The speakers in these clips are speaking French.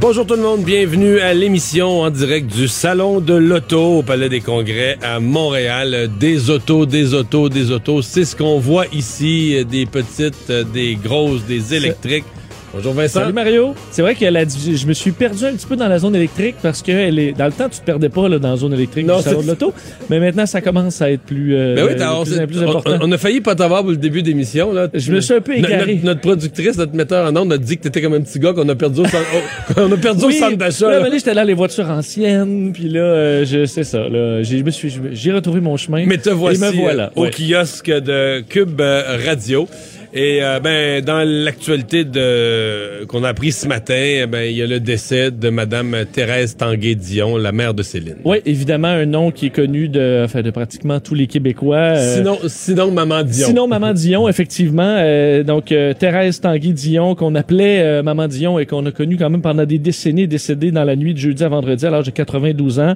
Bonjour tout le monde, bienvenue à l'émission en direct du Salon de l'Auto au Palais des Congrès à Montréal. Des autos, des autos, des autos. C'est ce qu'on voit ici, des petites, des grosses, des électriques. Bonjour Vincent. Salut Mario. C'est vrai que la, je me suis perdu un petit peu dans la zone électrique parce que elle est, dans le temps, tu te perdais pas là, dans la zone électrique Non, du salon de l'auto. Mais maintenant, ça commence à être plus, euh, Ben oui, on, plus, on- important. on a failli pas t'avoir pour le début d'émission. là. Je me suis un peu égaré. Notre, notre productrice, notre metteur en ondes a dit que t'étais comme un petit gars qu'on a perdu au centre, on a perdu au Oui, centre d'achat. là, là. mais là, j'étais là les voitures anciennes, puis là, euh, je sais ça. Là, j'ai, je me suis, j'ai retrouvé mon chemin. Mais te voici Et me voilà. euh, au Ouais. kiosque de Cube euh, Radio. Et euh, ben dans l'actualité de qu'on a appris ce matin, eh ben il y a le décès de Madame Thérèse Tanguay-Dion, la mère de Céline. Oui, évidemment, un nom qui est connu de, enfin, de pratiquement tous les Québécois. euh, Sinon, sinon Maman Dion. Sinon, Maman Dion, effectivement. euh, donc, euh, Thérèse Tanguy-Dion, qu'on appelait Maman Dion et qu'on a connue quand même pendant des décennies, décédée dans la nuit de jeudi à vendredi à l'âge de 92 ans.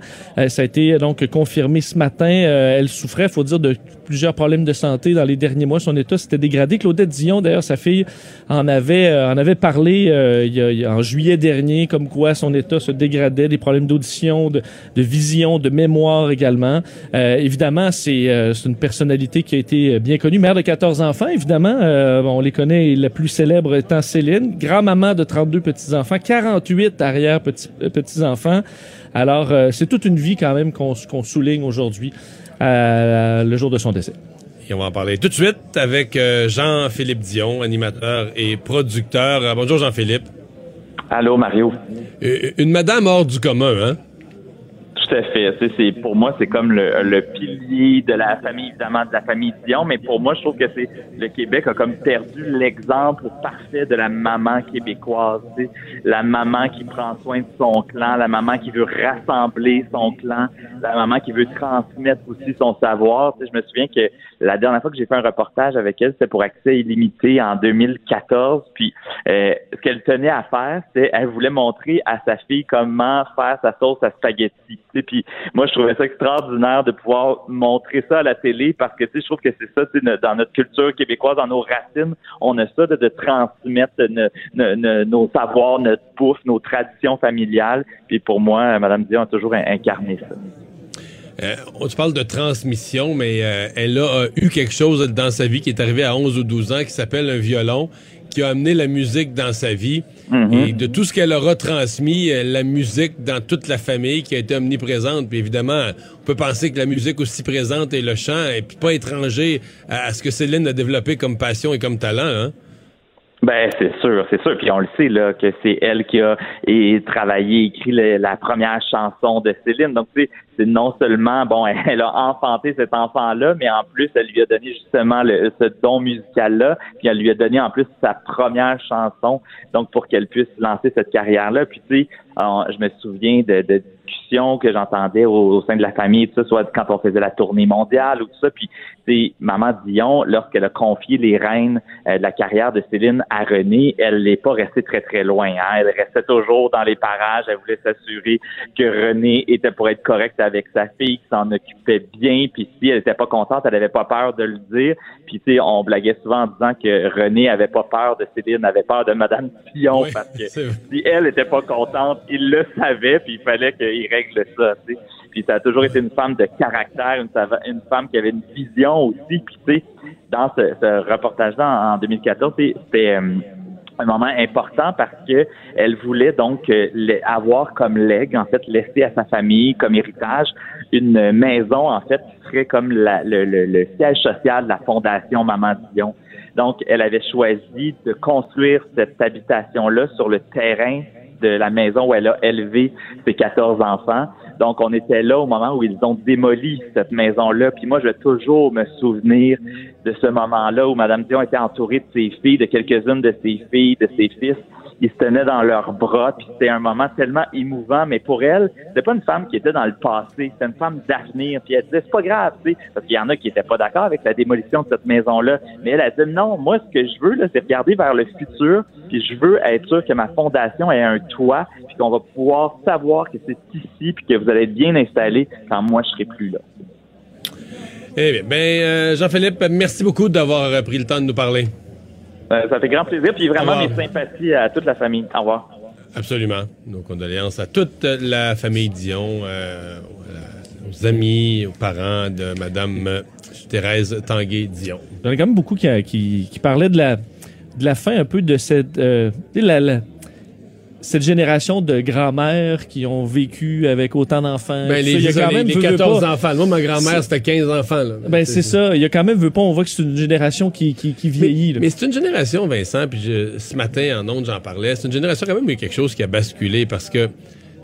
Ça a été donc confirmé ce matin. Elle souffrait, faut dire, de plusieurs problèmes de santé dans les derniers mois. Son état s'était dégradé. Claudette Dion, d'ailleurs, sa fille, en avait, euh, en avait parlé euh, y a- y a- en juillet dernier, comme quoi son état se dégradait, des problèmes d'audition, de, de vision, de mémoire également. Euh, évidemment, c'est euh, une personnalité qui a été bien connue, mère de 14 enfants, évidemment. Euh, on les connaît, la plus célèbre étant Céline, grand-maman de 32 petits-enfants, 48 arrière-petits-enfants. Alors, euh, c'est toute une vie quand même qu'on souligne aujourd'hui, le jour de son décès. Et on va en parler tout de suite avec euh, Jean-Philippe Dion, animateur et producteur. Euh, bonjour Jean-Philippe. Allô, Mario. Euh, Une madame hors du commun, hein? Tout à fait. C'est pour moi, c'est comme le, le pilier de la famille, évidemment, de la famille Dion, mais pour moi, je trouve que c'est le Québec a comme perdu l'exemple parfait de la maman québécoise. La maman qui prend soin de son clan, la maman qui veut rassembler son clan, la maman qui veut transmettre aussi son savoir. Je me souviens que la dernière fois que j'ai fait un reportage avec elle, c'était pour accès illimité en 2014. Puis euh, ce qu'elle tenait à faire, c'est elle voulait montrer à sa fille comment faire sa sauce à spaghetti. Tu sais, Puis moi, je trouvais ça extraordinaire de pouvoir montrer ça à la télé parce que je trouve que c'est ça, dans notre culture québécoise, dans nos racines, on a ça de, transmettre no- no- no- nos savoirs, notre bouffe, nos traditions familiales. Puis pour moi, Madame Dion a toujours in- incarné ça. Euh, on te parle de transmission, mais euh, elle a euh, eu quelque chose dans sa vie qui est arrivé à 11 ou 12 ans qui s'appelle un violon, qui a amené la musique dans sa vie. Et de tout ce qu'elle a retransmis, euh, la musique dans toute la famille qui a été omniprésente. Puis évidemment, on peut penser que la musique aussi présente et le chant, et puis pas étranger à, à ce que Céline a développé comme passion et comme talent. Hein? Ben c'est sûr, c'est sûr. Puis on le sait là que c'est elle qui a et, travaillé, écrit la première chanson de Céline. Donc c'est non seulement bon, elle a enfanté cet enfant-là, mais en plus elle lui a donné justement le, ce don musical-là. Puis elle lui a donné en plus sa première chanson, donc pour qu'elle puisse lancer cette carrière-là. Puis tu sais, je me souviens de, de discussions que j'entendais au, au sein de la famille, tout ça, soit quand on faisait la tournée mondiale ou tout ça. Puis c'est Maman Dion, lorsqu'elle a confié les rênes euh, de la carrière de Céline à René, elle n'est pas restée très très loin. hein. Elle restait toujours dans les parages. Elle voulait s'assurer que René était pour être correct avec sa fille, qu'il s'en occupait bien. Puis si elle était pas contente, elle avait pas peur de le dire. Puis tu sais, on blaguait souvent en disant que René avait pas peur de Céline, avait peur de Madame Dion Oui, parce que si elle était pas contente, il le savait, puis il fallait qu'il règle ça. tu sais. Puis ça a toujours été une femme de caractère, une, femme qui avait une vision aussi. Puis tu sais, dans ce, reportage-là en, en 2014, tu sais, c'était euh, un moment important parce que elle voulait donc euh, avoir comme legs, en fait, laisser à sa famille comme héritage une maison, en fait, qui serait comme le, le, siège social de la fondation Maman Dion. Donc, elle avait choisi de construire cette habitation-là sur le terrain de la maison où elle a élevé ses 14 enfants. Donc, on était là au moment où ils ont démoli cette maison-là. Puis moi, je vais toujours me souvenir de ce moment-là où Mme Dion était entourée de ses filles, de quelques-unes de ses filles, de ses fils ils se tenaient dans leurs bras, puis c'était un moment tellement émouvant. Mais pour elle, c'était pas une femme qui était dans le passé, c'était une femme d'avenir. Puis elle disait c'est pas grave, tu sais, parce qu'il y en a qui étaient pas d'accord avec la démolition de cette maison-là. Mais elle a dit non, moi ce que je veux là, c'est regarder vers le futur, puis je veux être sûr que ma fondation ait un toit, puis qu'on va pouvoir savoir que c'est ici, puis que vous allez être bien installé quand moi je serai plus là. Eh bien, ben, euh, Jean-Philippe, merci beaucoup d'avoir euh, pris le temps de nous parler. Euh, ça fait grand plaisir. Puis vraiment, mes sympathies à toute la famille. Au revoir. Absolument. Nos condoléances à toute la famille Dion, euh, aux amis, aux parents de Mme euh, Thérèse Tanguay-Dion. Il y en a quand même beaucoup qui, qui, parlaient de la, de la fin un peu de cette... la, cette génération de grands-mères qui ont vécu avec autant d'enfants. Ben, les, il y a quand même, les 14 enfants. Moi, ma grand-mère, c'était 15 enfants. Là. Ben, c'est ça. Il y a quand même, veut pas, on voit que c'est une génération qui, qui, qui vieillit. Mais, c'est une génération, Vincent, puis ce matin, en ondes, j'en parlais, c'est une génération quand même, il quelque chose qui a basculé parce que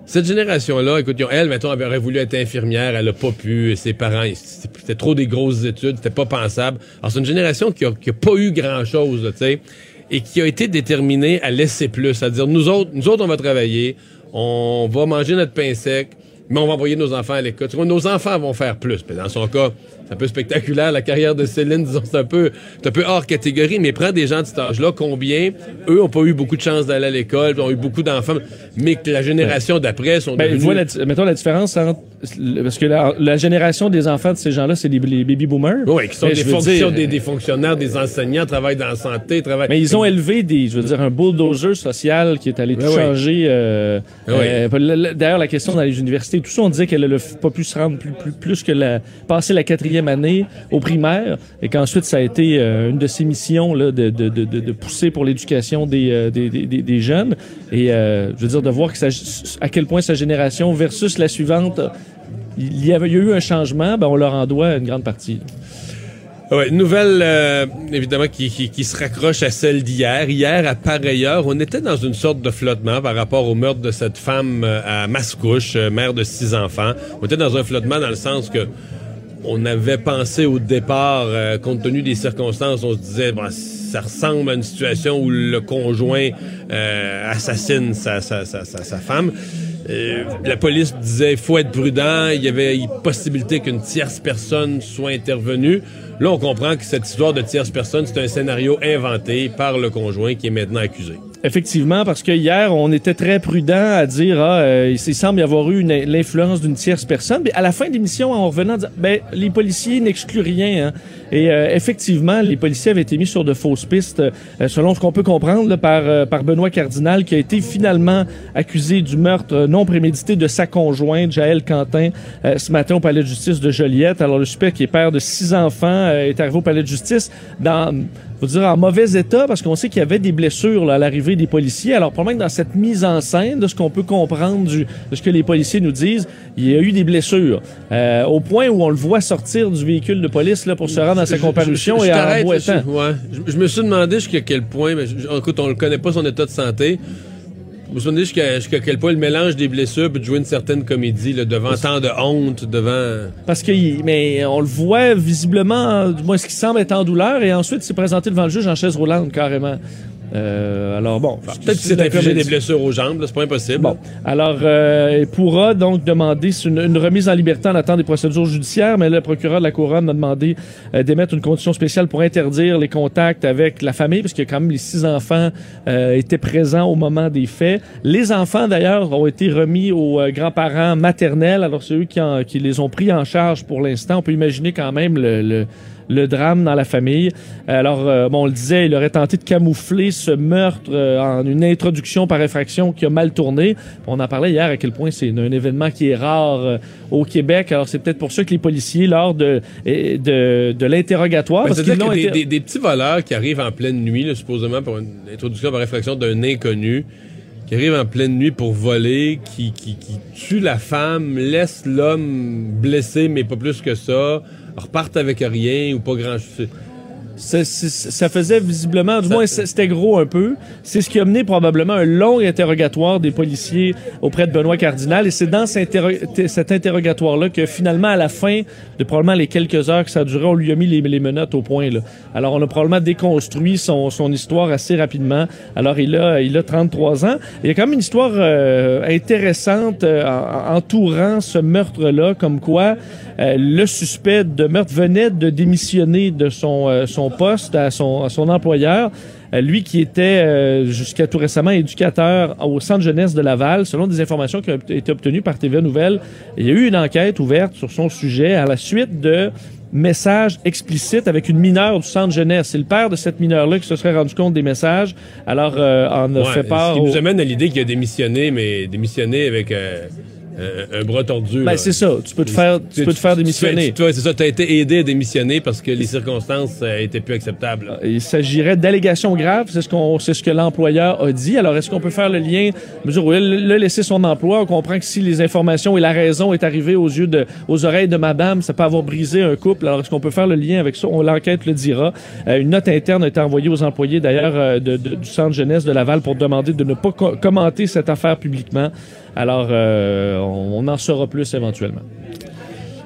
cette génération-là, écoute, elle, mettons, elle aurait voulu être infirmière, elle a pas pu, ses parents, c'était trop des grosses études, c'était pas pensable. Alors, c'est une génération qui a, qui a pas eu grand-chose, tu sais et qui a été déterminé à laisser plus, c'est-à-dire nous autres, nous autres on va travailler, on va manger notre pain sec, mais on va envoyer nos enfants à l'école. Nos enfants vont faire plus. Mais dans son cas, c'est un peu spectaculaire. La carrière de Céline, disons, c'est un peu, un peu hors catégorie, mais prends des gens de cet âge-là, combien, eux, ont pas eu beaucoup de chance d'aller à l'école, ont eu beaucoup d'enfants, mais que la génération d'après sont ben, devenus... mettons la différence entre, parce que la, génération des enfants de ces gens-là, c'est les, baby boomers. Oui, qui sont des, fonctions, des, fonctionnaires, des enseignants, travaillent dans la santé, travaillent... Mais ils ont élevé des, je veux dire, un bulldozer social qui est allé tout changer. Euh, euh, D'ailleurs, la question dans les universités, tout ça, on disait qu'elle n'a pas pu se rendre plus, plus, plus que la, passer la quatrième année au primaire et qu'ensuite ça a été euh, une de ses missions là, de, de, de, pousser pour l'éducation des, euh, des, des, des, jeunes. Et euh, je veux dire, de voir que à quel point sa génération versus la suivante, il y avait a eu un changement, ben on leur en doit une grande partie. Ouais, nouvelle évidemment qui, qui, qui, se raccroche à celle d'hier. Hier, à pareille heure, on était dans une sorte de flottement par rapport au meurtre de cette femme à Mascouche, mère de six enfants. On était dans un flottement dans le sens que on avait pensé au départ, euh, compte tenu des circonstances, on se disait, bon, ça ressemble à une situation où le conjoint euh, assassine sa, sa, sa, sa femme. Euh, la police disait, faut être prudent, il y avait possibilité qu'une tierce personne soit intervenue. Là, on comprend que cette histoire de tierce personne, c'est un scénario inventé par le conjoint qui est maintenant accusé. Effectivement, parce que hier, on était très prudent à dire, ah, euh, il semble y avoir eu l'influence d'une tierce personne. Mais à la fin de l'émission, en revenant, ben, les policiers n'excluent rien. Hein. Et euh, effectivement, les policiers avaient été mis sur de fausses pistes, euh, selon ce qu'on peut comprendre par, par Benoît Cardinal, qui a été finalement accusé du meurtre non prémédité de sa conjointe, Jaël Quentin, ce matin au palais de justice de Joliette. Alors, le suspect qui est père de six enfants est arrivé au palais de justice dans faut dire en mauvais état parce qu'on sait qu'il y avait des blessures là, à l'arrivée des policiers. Alors probablement que dans cette mise en scène de ce qu'on peut comprendre du, de ce que les policiers nous disent, il y a eu des blessures euh, au point où on le voit sortir du véhicule de police là pour se rendre à sa comparution et en boitant. Ouais. Je, me suis demandé jusqu'à quel point, mais écoute, on ne connaît pas son état de santé. Vous vous souvenez jusqu'à quel point le mélange des blessures peut jouer une certaine comédie là, devant tant de honte, devant... Parce que, mais on le voit visiblement, du moins ce qui semble être en douleur, et ensuite s'est présenté devant le juge en chaise roulante carrément. Euh, alors bon, peut-être qu'il s'est infligé des blessures aux jambes, c'est pas impossible. Bon, alors euh, il pourra donc demander une, remise en liberté en attendant des procédures judiciaires, mais le procureur de la couronne a demandé euh, d'émettre une condition spéciale pour interdire les contacts avec la famille, parce que quand même les six enfants euh, étaient présents au moment des faits. Les enfants d'ailleurs ont été remis aux grands-parents maternels, alors c'est eux qui, qui les ont pris en charge pour l'instant. On peut imaginer quand même le, le le drame dans la famille. Alors, euh, bon, on le disait, il aurait tenté de camoufler ce meurtre euh, en une introduction par effraction qui a mal tourné. On en parlait hier à quel point c'est un événement qui est rare euh, au Québec. Alors, c'est peut-être pour ça que les policiers, lors de, de, de l'interrogatoire... C'est-à-dire des, été- des- des petits voleurs qui arrivent en pleine nuit, là, supposément pour une introduction par réflexion d'un inconnu, qui arrivent en pleine nuit pour voler, qui, qui, qui tue la femme, laisse l'homme blessé, mais pas plus que ça, repartent avec rien ou pas grand-chose. Ça, ça- ça faisait visiblement, du Ça- moins c'était gros un peu. C'est ce qui a mené probablement un long interrogatoire des policiers auprès de Benoît Cardinal. Et c'est dans cet, interro- t- cet interrogatoire-là que finalement, à la fin de probablement les quelques heures que ça a duré, on lui a mis les, les menottes au point. Là. Alors, on a probablement déconstruit son, son histoire assez rapidement. Alors, il a, il a 33 ans. Il y a quand même une histoire euh, intéressante euh, en- en- entourant ce meurtre-là, comme quoi euh, le suspect de meurtre venait de démissionner de son, euh, son poste à son, à son employeur. Euh, lui qui était euh, jusqu'à tout récemment éducateur au centre jeunesse de Laval, selon des informations qui ont été obtenues par TVA Nouvelles, il y a eu une enquête ouverte sur son sujet à la suite de messages explicites avec une mineure du centre jeunesse. C'est le père de cette mineure-là qui se serait rendu compte des messages. Alors, euh, on a Ouais, fait part... Ce qui au- nous amène à l'idée qu'il a démissionné, mais démissionné avec euh, un, bras tordu. Ben, c'est ça. Tu peux te faire, tu peux te faire démissionner. Tu, tu- c'est ça, tu as été aidé à démissionner parce que les circonstances euh, étaient plus acceptables. là. Il s'agirait d'allégations graves, c'est ce qu'on, c'est ce que l'employeur a dit. Alors, est-ce qu'on peut faire le lien, mesure où il a laissé son emploi, on comprend que si les informations et la raison est arrivée aux yeux de, aux oreilles de madame, ça peut avoir brisé un couple. Alors, est-ce qu'on peut faire le lien avec ça? On, l'enquête le dira. Euh, une note interne a été envoyée aux employés, d'ailleurs, euh, de- de- du centre jeunesse de Laval pour demander de ne pas co- commenter cette affaire publiquement. Alors, euh, on, on en saura plus éventuellement.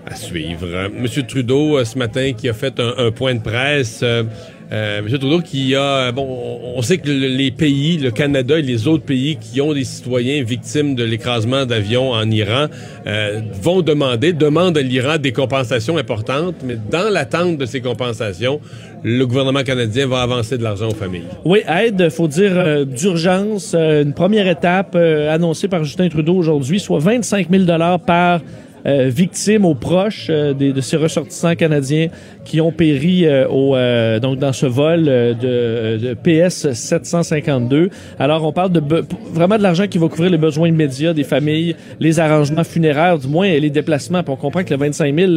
À suivre. Euh, Monsieur Trudeau, euh, ce matin, qui a fait un, point de presse. Euh, Monsieur Trudeau qui a... Bon, on sait que le- les pays, le Canada et les autres pays qui ont des citoyens victimes de l'écrasement d'avions en Iran euh, vont demander, demandent à l'Iran des compensations importantes, mais dans l'attente de ces compensations, le gouvernement canadien va avancer de l'argent aux familles. Oui, aide, faut dire euh, d'urgence, euh, une première étape euh, annoncée par Justin Trudeau aujourd'hui, soit 25 000 dollars par euh, victime aux proches euh, des- de ces ressortissants canadiens qui ont péri euh, au, donc dans ce vol de, de PS 752. Alors on parle de vraiment de l'argent qui va couvrir les besoins immédiats des familles, les arrangements funéraires, du moins les déplacements. On comprend que le 25 000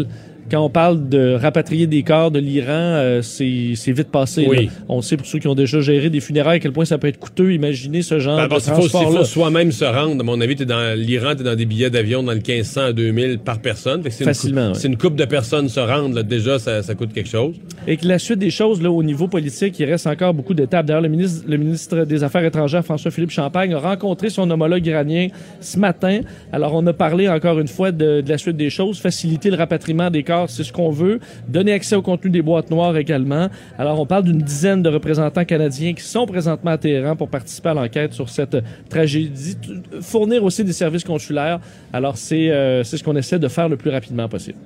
quand on parle de rapatrier des corps de l'Iran, euh, c'est c'est vite passé. Oui. là. On sait pour ceux qui ont déjà géré des funérailles à quel point ça peut être coûteux. Imaginez ce genre Ben, de faut, il transport-là. faut soi-même se rendre. À mon avis, t'es dans l'Iran, t'es dans des billets d'avion dans le 1500 à 2000 par personne. Fait que c'est une Facilement. C'est une coupe de personnes se rendre. Là, déjà, ça, ça coûte quelque chose. Et que la suite des choses, là, au niveau politique, il reste encore beaucoup d'étapes. D'ailleurs, le ministre, le ministre des Affaires étrangères, François-Philippe Champagne, a rencontré son homologue iranien ce matin. Alors, on a parlé encore une fois de, de la suite des choses. Faciliter le rapatriement des corps, c'est ce qu'on veut. Donner accès au contenu des boîtes noires également. Alors, on parle d'une dizaine de représentants canadiens qui sont présentement à Téhéran pour participer à l'enquête sur cette tragédie. Fournir aussi des services consulaires. Alors, c'est euh, c'est ce qu'on essaie de faire le plus rapidement possible.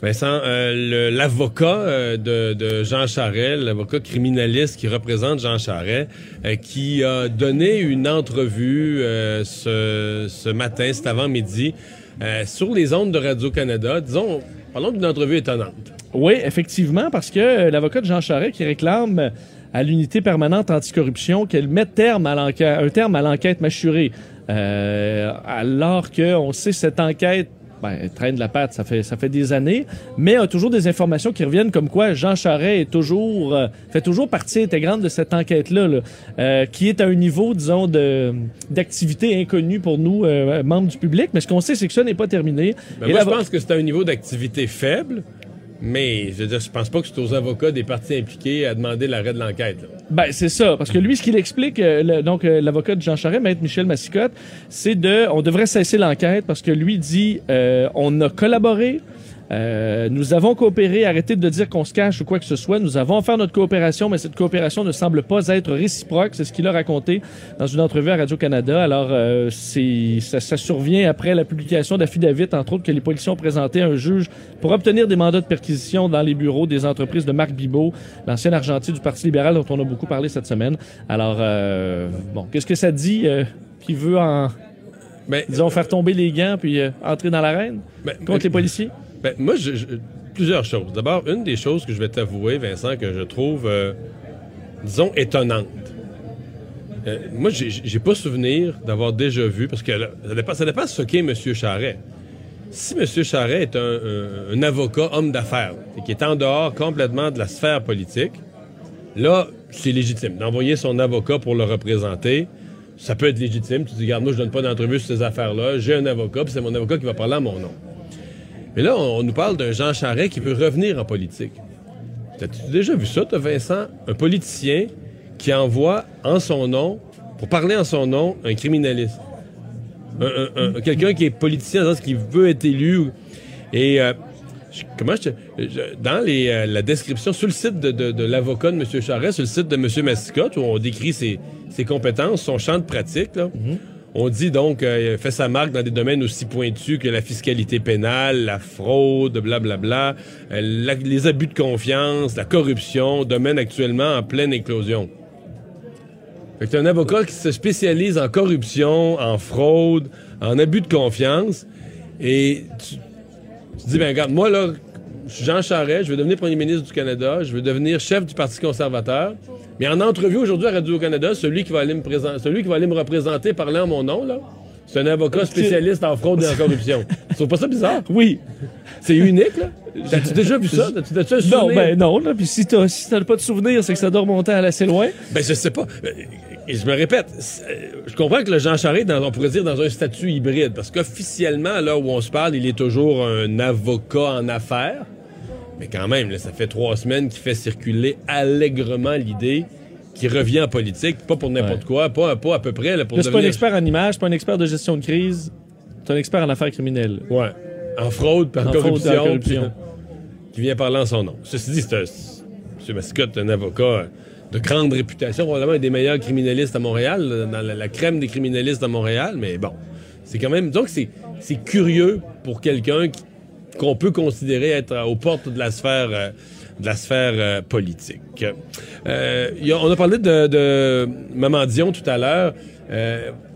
Vincent, euh, l'avocat euh, de, Jean Charest, l'avocat criminaliste qui représente Jean Charest, qui a donné une entrevue ce, ce matin, cet avant-midi, sur les ondes de Radio-Canada. Disons, parlons d'une entrevue étonnante. Oui, effectivement, parce que euh, l'avocat Jean Charest qui réclame euh, à l'unité permanente anticorruption qu'elle mette terme à un terme à l'enquête mâchurée, euh, alors qu'on sait cette enquête ben, traîne la patte, ça fait, ça fait des années, mais a toujours des informations qui reviennent comme quoi Jean Charest est toujours, euh, fait toujours partie intégrante de cette enquête-là, là, euh, qui est à un niveau, disons, de, d'activité inconnu pour nous, euh, membres du public, mais ce qu'on sait, c'est que ça n'est pas terminé. Ben, Et moi, je l'avo- pense que c'est un niveau d'activité faible, mais je je pense pas que c'est aux avocats des parties impliquées à demander l'arrêt de l'enquête. Ben, c'est ça. Parce que lui, ce qu'il explique, euh, donc, euh, l'avocat de Jean Charest, maître Michel Massicotte, c'est de, on devrait cesser l'enquête parce que lui dit, euh, on a collaboré, euh, nous avons coopéré, arrêtez de dire qu'on se cache ou quoi que ce soit. Nous avons fait notre coopération, mais cette coopération ne semble pas être réciproque. C'est ce qu'il a raconté dans une entrevue à Radio-Canada. Alors, euh, ça, ça survient après la publication d'affidavit, entre autres, que les policiers ont présenté à un juge pour obtenir des mandats de perquisition dans les bureaux des entreprises de Marc Bibot, l'ancien argentier du Parti libéral dont on a beaucoup parlé cette semaine. Alors, euh, bon, qu'est-ce que ça dit qui veut en, Ben, disons, faire tomber les gants puis entrer dans l'arène ben, contre les policiers? Ben, moi, plusieurs choses. D'abord, une des choses que je vais t'avouer, Vincent, que je trouve, euh, disons, étonnante. Euh, moi, j'ai- pas souvenir d'avoir déjà vu, parce que là, ça dépend, ça dépend ce qu'est M. Charret. Si M. Charret est un, avocat homme d'affaires, qui est en dehors complètement de la sphère politique, là, c'est légitime. D'envoyer son avocat pour le représenter, ça peut être légitime. Tu dis, regarde, moi, je donne pas d'entrevue sur ces affaires-là. J'ai un avocat, puis c'est mon avocat qui va parler à mon nom. Mais là, on, nous parle d'un Jean Charest qui veut revenir en politique. As-tu déjà vu ça, toi, Vincent? Un politicien qui envoie en son nom, pour parler en son nom, un criminaliste. Un- un- un- Quelqu'un qui est politicien dans sens qu'il veut être élu. Et euh, comment je, dans euh, la description sur le site de, l'avocat de M. Charest, sur le site de M. Massicotte, où on décrit ses, ses compétences, son champ de pratique, là, on dit donc euh, fait sa marque dans des domaines aussi pointus que la fiscalité pénale, la fraude, blablabla, euh, les abus de confiance, la corruption, domaine actuellement en pleine éclosion. Fait que un avocat qui se spécialise en corruption, en fraude, en abus de confiance. Et tu, tu dis, ben regarde, moi là, je suis Jean Charest, je veux devenir premier ministre du Canada, je veux devenir chef du Parti conservateur. Mais en entrevue aujourd'hui à Radio-Canada, celui qui va aller me présenter, celui qui va aller me représenter parlant en mon nom, là, c'est un avocat spécialiste en fraude et en corruption. Tu trouves pas ça bizarre? Oui. C'est unique, là? T'as-tu déjà vu ça? T'as-tu un Non, ben non. Là, puis si t'as si t'as pas de souvenir, c'est que ça doit remonter à assez loin. Ben, je sais pas. Euh, Et je me répète, euh, je comprends que le Jean Charest, dans, on pourrait dire, dans un statut hybride, parce qu'officiellement, à l'heure où on se parle, il est toujours un avocat en affaires. Mais quand même, là, ça fait trois semaines qu'il fait circuler allègrement l'idée qu'il revient en politique, pas pour n'importe quoi, pas, pas à peu près, là, pour Là, c'est pas un devenir... expert en image, c'est pas un expert de gestion de crise. C'est un expert en affaires criminelles. Ouais. En fraude, puis en, fraude, corruption. puis- qui vient parler en son nom. Ceci dit, c'est un, M. Mascotte, un avocat de grande réputation, probablement un des meilleurs criminalistes à Montréal, dans la, la crème des criminalistes à Montréal, mais bon, c'est quand même... Donc, c'est curieux pour quelqu'un qui- qu'on peut considérer être aux portes de la sphère... euh, de la sphère euh, politique. Euh, on a parlé de, de Maman Dion tout à l'heure.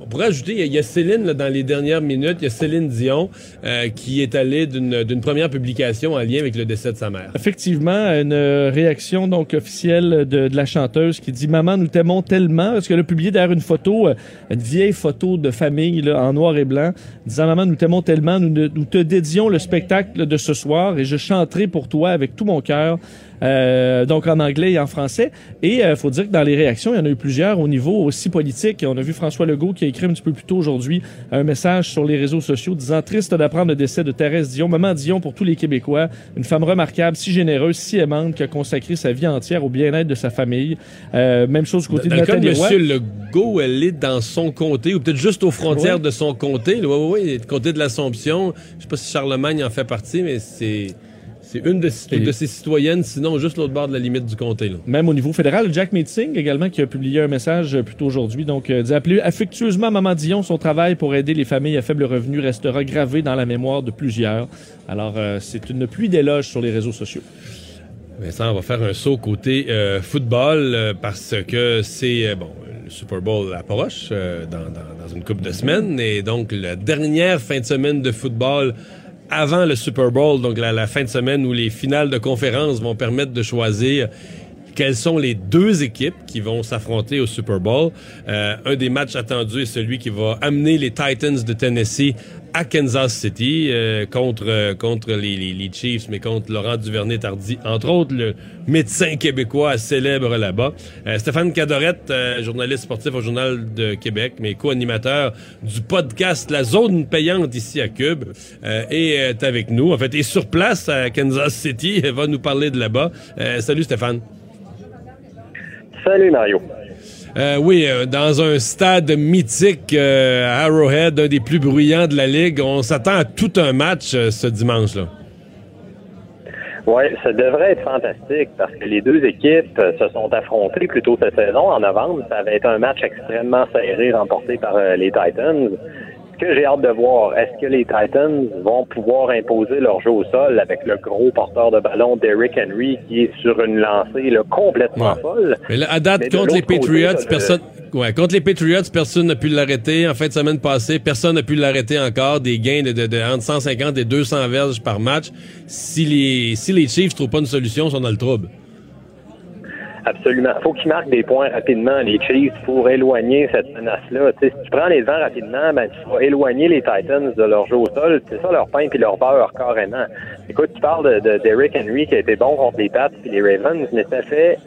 On pourrait ajouter, il y a- Céline là, dans les dernières minutes, il y a Céline Dion euh, qui est allée d'une première publication en lien avec le décès de sa mère. Effectivement, une réaction donc officielle de, de la chanteuse qui dit Maman, nous t'aimons tellement. Parce qu'elle a publié d'ailleurs une photo, euh, une vieille photo de famille là, en noir et blanc, disant Maman, nous t'aimons tellement, nous, nous te dédions le spectacle de ce soir et je chanterai pour toi avec tout mon cœur. Euh, donc en anglais et en français. Et il faut dire que dans les réactions, il y en a eu plusieurs au niveau aussi politique. On a vu François Legault qui a écrit un petit peu plus tôt aujourd'hui un message sur les réseaux sociaux disant triste d'apprendre le décès de Thérèse Dion, maman Dion pour tous les Québécois, une femme remarquable, si généreuse, si aimante, qui a consacré sa vie entière au bien-être de sa famille. Euh, même chose du côté Dans de le cas de Nathalie Roy. M. Legault, elle est dans son comté, ou peut-être juste aux frontières de son comté. Oui, oui, oui, le comté de l'Assomption. Je sais pas si Charlemagne en fait partie, mais c'est c'est une de, ses citoyennes, sinon juste l'autre bord de la limite du comté. Là. Même au niveau fédéral, Jack Meeting également qui a publié un message euh, plus tôt aujourd'hui. Donc, euh, dit appeler affectueusement Maman Dion, son travail pour aider les familles à faible revenu restera gravé dans la mémoire de plusieurs. Alors, euh, c'est une pluie d'éloges sur les réseaux sociaux. Vincent, on va faire un saut côté euh, football parce que c'est bon le Super Bowl approche dans, dans, dans une couple de semaines et donc la dernière fin de semaine de football avant le Super Bowl, donc la, fin de semaine où les finales de conférence vont permettre de choisir quelles sont les deux équipes qui vont s'affronter au Super Bowl. Euh, un des matchs attendus est celui qui va amener les Titans de Tennessee à Kansas City euh, contre euh, contre les, les, les Chiefs, mais contre Laurent Duvernay-Tardy, entre autres le médecin québécois célèbre là-bas. Euh, Stéphane Cadorette, euh, journaliste sportif au Journal de Québec, mais co-animateur du podcast La Zone Payante ici à Cube, euh, est avec nous, en fait, est sur place à Kansas City, va nous parler de là-bas. Euh, salut Stéphane. Salut Mario. Euh, oui, euh, dans un stade mythique euh, Arrowhead, un des plus bruyants de la ligue, on s'attend à tout un match euh, ce dimanche-là. Oui, ça devrait être fantastique parce que les deux équipes se sont affrontées plus tôt cette saison, en novembre. Ça avait été un match extrêmement serré remporté par les Titans. Que j'ai hâte de voir, est-ce que les Titans vont pouvoir imposer leur jeu au sol avec le gros porteur de ballon Derrick Henry qui est sur une lancée là, complètement Ouais. folle? Mais là, à date, Mais contre les côté, Patriots, le- personne, Ouais, contre les Patriots, personne n'a pu l'arrêter. En fin de semaine passée, personne n'a pu l'arrêter encore. Des gains de, de, de, entre 150 et 200 verges par match. Si les, si les Chiefs trouvent pas une solution, ils sont dans le trouble. Absolument. Faut qu'ils marquent des points rapidement, les Chiefs, pour éloigner cette menace-là. si tu prends les vents rapidement, ben, tu vas éloigner les Titans de leur jeu au sol. C'est ça leur pain puis leur beurre, carrément. Écoute, tu parles de, Derrick Henry qui a été bon contre les Pats et les Ravens, mais ça fait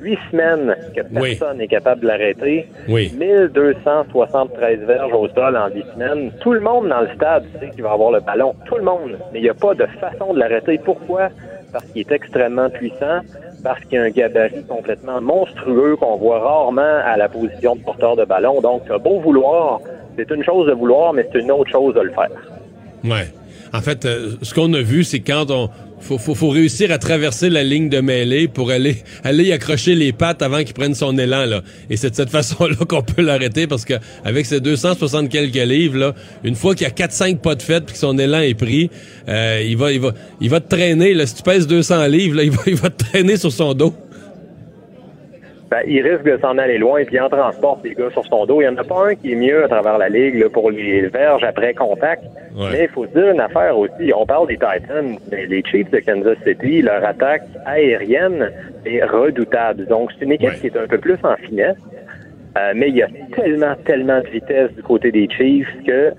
huit semaines que personne n'est capable de l'arrêter. Oui. 1273 verges au sol en huit semaines. Tout le monde dans le stade sait qu'il va avoir le ballon. Tout le monde. Mais il n'y a pas de façon de l'arrêter. Pourquoi? Parce qu'il est extrêmement puissant parce qu'il a un gabarit complètement monstrueux qu'on voit rarement à la position de porteur de ballon. Donc, beau vouloir, c'est une chose de vouloir, mais c'est une autre chose de le faire. Ouais. En fait, euh, ce qu'on a vu, c'est quand on faut, faut, réussir à traverser la ligne de mêlée pour aller aller y accrocher les pattes avant qu'il prenne son élan là. Et c'est de cette façon-là qu'on peut l'arrêter parce que avec ses 260 quelques livres là, une fois qu'il y a 4-5 pas de fête puis que son élan est pris, euh, il va il va il va te traîner là. Si tu pèses 200 livres là, il va il va te traîner sur son dos. Ben, il risque de s'en aller loin, puis il en transporte des gars sur son dos. Il n'y en a pas un qui est mieux à travers la ligue pour les verges après contact. Mais il faut se dire une affaire aussi. On parle des Titans, mais les Chiefs de Kansas City, leur attaque aérienne est redoutable. Donc, c'est une équipe qui est un peu plus en finesse. Euh, mais il y a tellement, tellement de vitesse du côté des Chiefs que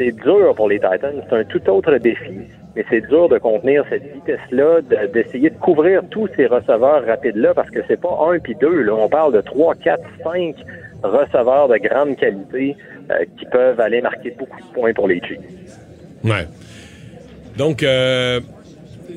c'est dur pour les Titans. C'est un tout autre défi mais c'est dur de contenir cette vitesse-là, d'essayer de, couvrir tous ces receveurs rapides-là, parce que c'est pas un puis deux. Là. On parle de trois, quatre, cinq receveurs de grande qualité euh, qui peuvent aller marquer beaucoup de points pour les Chiefs. Ouais. Donc, euh,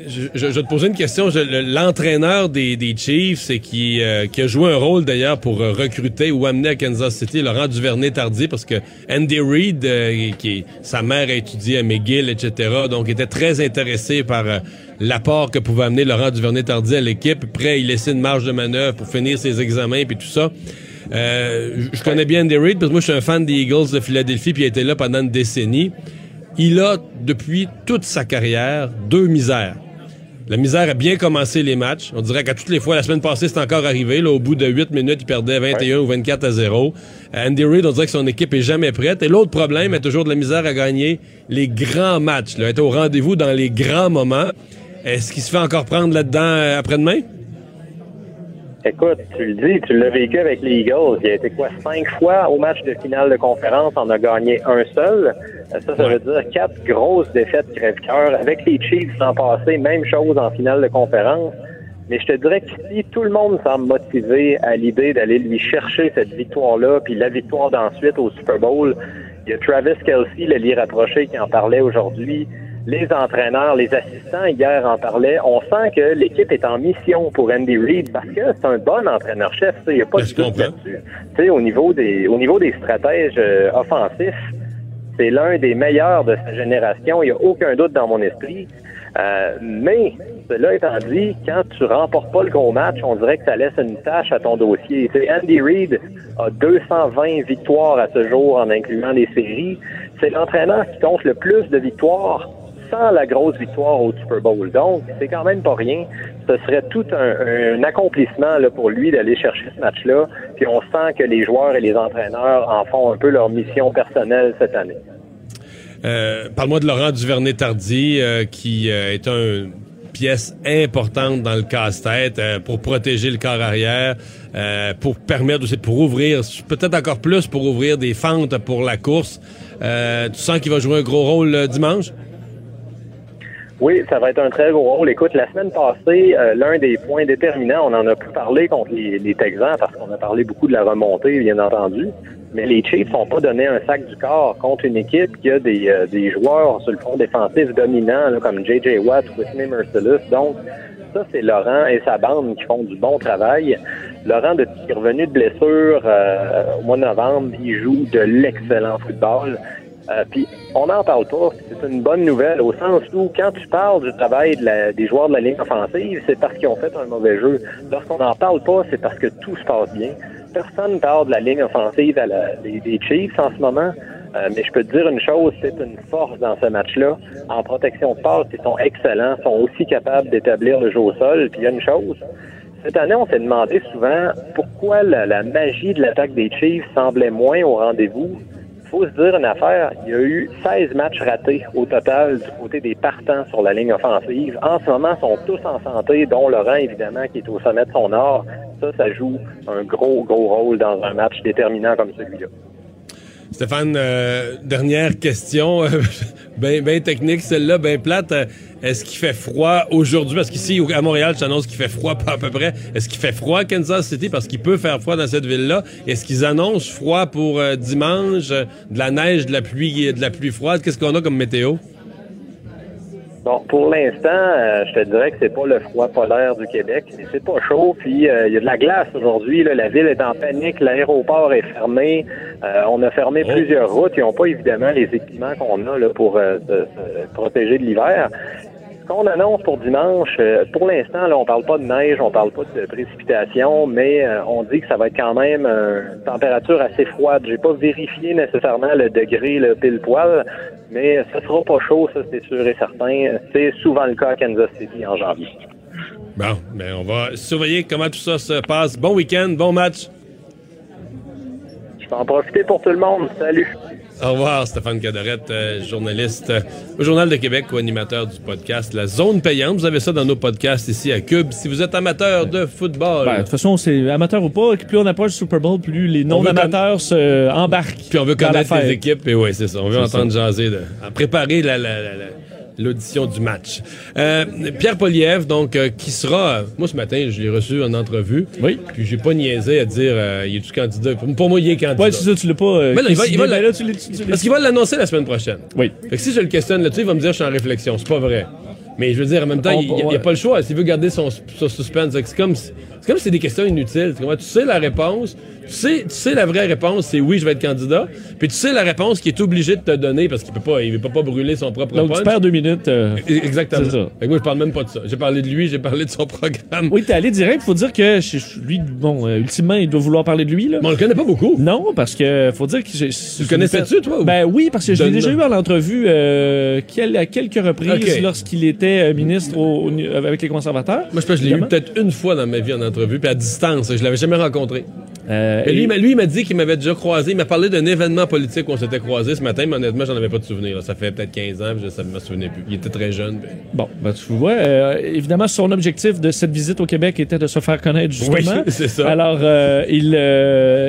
je, je, te poser une question. L'entraîneur des, des, Chiefs, c'est qui, euh, qui a joué un rôle d'ailleurs pour euh, recruter ou amener à Kansas City Laurent Duvernay-Tardy, parce que Andy Reid, euh, qui sa mère a étudié à McGill, etc., donc était très intéressé par l'apport que pouvait amener Laurent Duvernay-Tardy à l'équipe. Prêt, il laissait une marge de manœuvre pour finir ses examens puis tout ça. je connais bien Andy Reid parce que moi je suis un fan des Eagles de Philadelphie puis il été là pendant une décennie. Il a depuis toute sa carrière deux misères. La misère a bien commencé les matchs. On dirait qu'à toutes les fois, la semaine passée, c'est encore arrivé. Là, au bout de 8 minutes, il perdait 21 ou 24 à 0. Andy Reid, on dirait que son équipe est jamais prête. Et l'autre problème est toujours de la misère à gagner les grands matchs. Là, être au rendez-vous dans les grands moments. Est-ce qu'il se fait encore prendre là-dedans euh, après-demain? Écoute, tu le dis, tu l'as vécu avec les Eagles. Il a été quoi, cinq fois au match de finale de conférence, on a gagné un seul. Ça, ça veut dire quatre grosses défaites crève-cœur. Avec les Chiefs l'an passé, même chose en finale de conférence. Mais je te dirais qu'ici, tout le monde semble motivé à l'idée d'aller lui chercher cette victoire-là, puis la victoire d'ensuite au Super Bowl. Il y a Travis Kelsey, le lit rapproché, qui en parlait aujourd'hui les entraîneurs, les assistants hier en parlaient. On sent que l'équipe est en mission pour Andy Reid parce que c'est un bon entraîneur-chef. Il n'y a pas de doute là-dessus. Au niveau des au niveau des stratèges euh, offensifs, c'est l'un des meilleurs de sa génération. Il n'y a aucun doute dans mon esprit. Euh, mais cela étant dit, quand tu remportes pas le gros match, on dirait que ça laisse une tâche à ton dossier. Andy Reid a 220 victoires à ce jour en incluant les séries. C'est l'entraîneur qui compte le plus de victoires la grosse victoire au Super Bowl. Donc, c'est quand même pas rien. Ce serait tout un, accomplissement pour lui d'aller chercher ce match-là. Puis on sent que les joueurs et les entraîneurs en font un peu leur mission personnelle cette année. Euh, parle-moi de Laurent Duvernay-Tardy, euh, qui euh, est une pièce importante dans le casse-tête pour protéger le corps arrière, pour permettre aussi, pour ouvrir, peut-être encore plus pour ouvrir des fentes pour la course. tu sens qu'il va jouer un gros rôle dimanche? Oui, ça va être un très gros rôle. Écoute, la semaine passée, euh, l'un des points déterminants, on en a pu parler contre les, les Texans parce qu'on a parlé beaucoup de la remontée, bien entendu. Mais les Chiefs n'ont pas donné un sac du corps contre une équipe qui a des, euh, des joueurs sur le front défensif dominants comme J.J. Watt, Whitney Merciless. Donc, ça, c'est Laurent et sa bande qui font du bon travail. Laurent, depuis qu'il est revenu de blessure euh, au mois de novembre, il joue de l'excellent football. Euh, puis on n'en parle pas. C'est une bonne nouvelle au sens où quand tu parles du travail des joueurs de la ligne offensive, c'est parce qu'ils ont fait un mauvais jeu. Lorsqu'on n'en parle pas, c'est parce que tout se passe bien. Personne ne parle de la ligne offensive à la, des, Chiefs en ce moment. Euh, mais je peux te dire une chose, c'est une force dans ce match-là. En protection de passe, ils sont excellents, sont aussi capables d'établir le jeu au sol. Puis il y a une chose, cette année, on s'est demandé souvent pourquoi la, la magie de l'attaque des Chiefs semblait moins au rendez-vous. Il faut se dire une affaire, il y a eu 16 matchs ratés au total du côté des partants sur la ligne offensive. En ce moment, ils sont tous en santé, dont Laurent, évidemment, qui est au sommet de son art. Ça, ça joue un gros, gros rôle dans un match déterminant comme celui-là. Stéphane, euh, dernière question, bien ben technique, celle-là, bien plate. Euh, Est-ce qu'il fait froid aujourd'hui? Parce qu'ici, à Montréal, je t'annonce qu'il fait froid pas à peu près. Est-ce qu'il fait froid à Kansas City? Parce qu'il peut faire froid dans cette ville-là. Est-ce qu'ils annoncent froid pour euh, dimanche? euh, de la neige, de la pluie, de la pluie froide? Qu'est-ce qu'on a comme météo? Bon, pour l'instant, euh, je te dirais que c'est pas le froid polaire du Québec, mais c'est pas chaud. Puis euh, il y a de la glace aujourd'hui. La ville est en panique, l'aéroport est fermé. Euh, on a fermé plusieurs routes. Ils n'ont pas évidemment les équipements qu'on a là, pour euh, se, se protéger de l'hiver. Ce qu'on annonce pour dimanche, euh, pour l'instant, là, on parle pas de neige, on parle pas de précipitation, mais euh, on dit que ça va être quand même euh, une température assez froide. J'ai pas vérifié nécessairement le degré le pile poil, mais ce sera pas chaud, ça c'est sûr et certain. C'est souvent le cas à Kansas City en janvier. Bon, ben on va surveiller comment tout ça se passe. Bon week-end, bon match. Je vais en profiter pour tout le monde. Salut. Au revoir, Stéphane Cadorette, euh, journaliste euh, au Journal de Québec, co-animateur du podcast La Zone Payante. Vous avez ça dans nos podcasts ici à Cube. Si vous êtes amateur de football, Ben, de toute façon, c'est amateur ou pas, plus on approche du Super Bowl, plus les non-amateurs se embarquent. puis on veut connaître les équipes, et oui, c'est ça. On veut entendre jaser, de, à préparer la, la- la- la- l'audition du match. Euh, Pierre Poliev, donc, euh, qui sera... euh, moi, ce matin, je l'ai reçu en entrevue. Oui. Puis j'ai pas niaisé à dire, euh, il est-tu candidat? Pour, pour moi, il est candidat. Ouais, c'est ça, tu l'as pas. Mais non, il va- il va la- ben là, tu tu- tu Parce qu'il va l'annoncer la semaine prochaine. Oui. Fait que si je le questionne là-dessus, il va me dire je suis en réflexion. C'est pas vrai. Mais je veux dire, en même temps, On- il n'y a, ouais. pas le choix. S'il veut garder son, son suspense, c'est comme, c'est comme si c'est des questions inutiles. Tu sais la réponse. Tu sais, tu sais la vraie réponse, c'est oui, je vais être candidat. Puis tu sais la réponse qu'il est obligé de te donner parce qu'il peut pas, il veut pas, brûler son propre Donc, punch. tu perds deux minutes. euh, E- Exactement. C'est ça. Fait que moi, je parle même pas de ça. J'ai parlé de lui, j'ai parlé de son programme. Oui, t'es allé direct. Faut dire que lui, bon, euh, ultimement, il doit vouloir parler de lui, là. Mais on le connaît pas beaucoup. Non, parce que faut dire que. Tu le connaissais-tu, toi? ou- Ben oui, parce que je l'ai déjà eu en entrevue euh, à quelques reprises lorsqu'il était ministre au- au- avec les conservateurs. Moi, je pense que je l'ai eu peut-être une fois dans ma vie en entrevue, puis à distance. Je l'avais jamais rencontré. Euh, lui, et- il m'a- lui, il m'a dit qu'il m'avait déjà croisé. Il m'a parlé d'un événement politique où on s'était croisé ce matin, mais honnêtement, j'en avais pas de souvenir. là. Ça fait peut-être 15 ans, puis je ne me souvenais plus. Il était très jeune. puis- Bon, ben, tu vois, euh, évidemment, son objectif de cette visite au Québec était de se faire connaître, justement. Oui, c'est ça. Alors, euh, il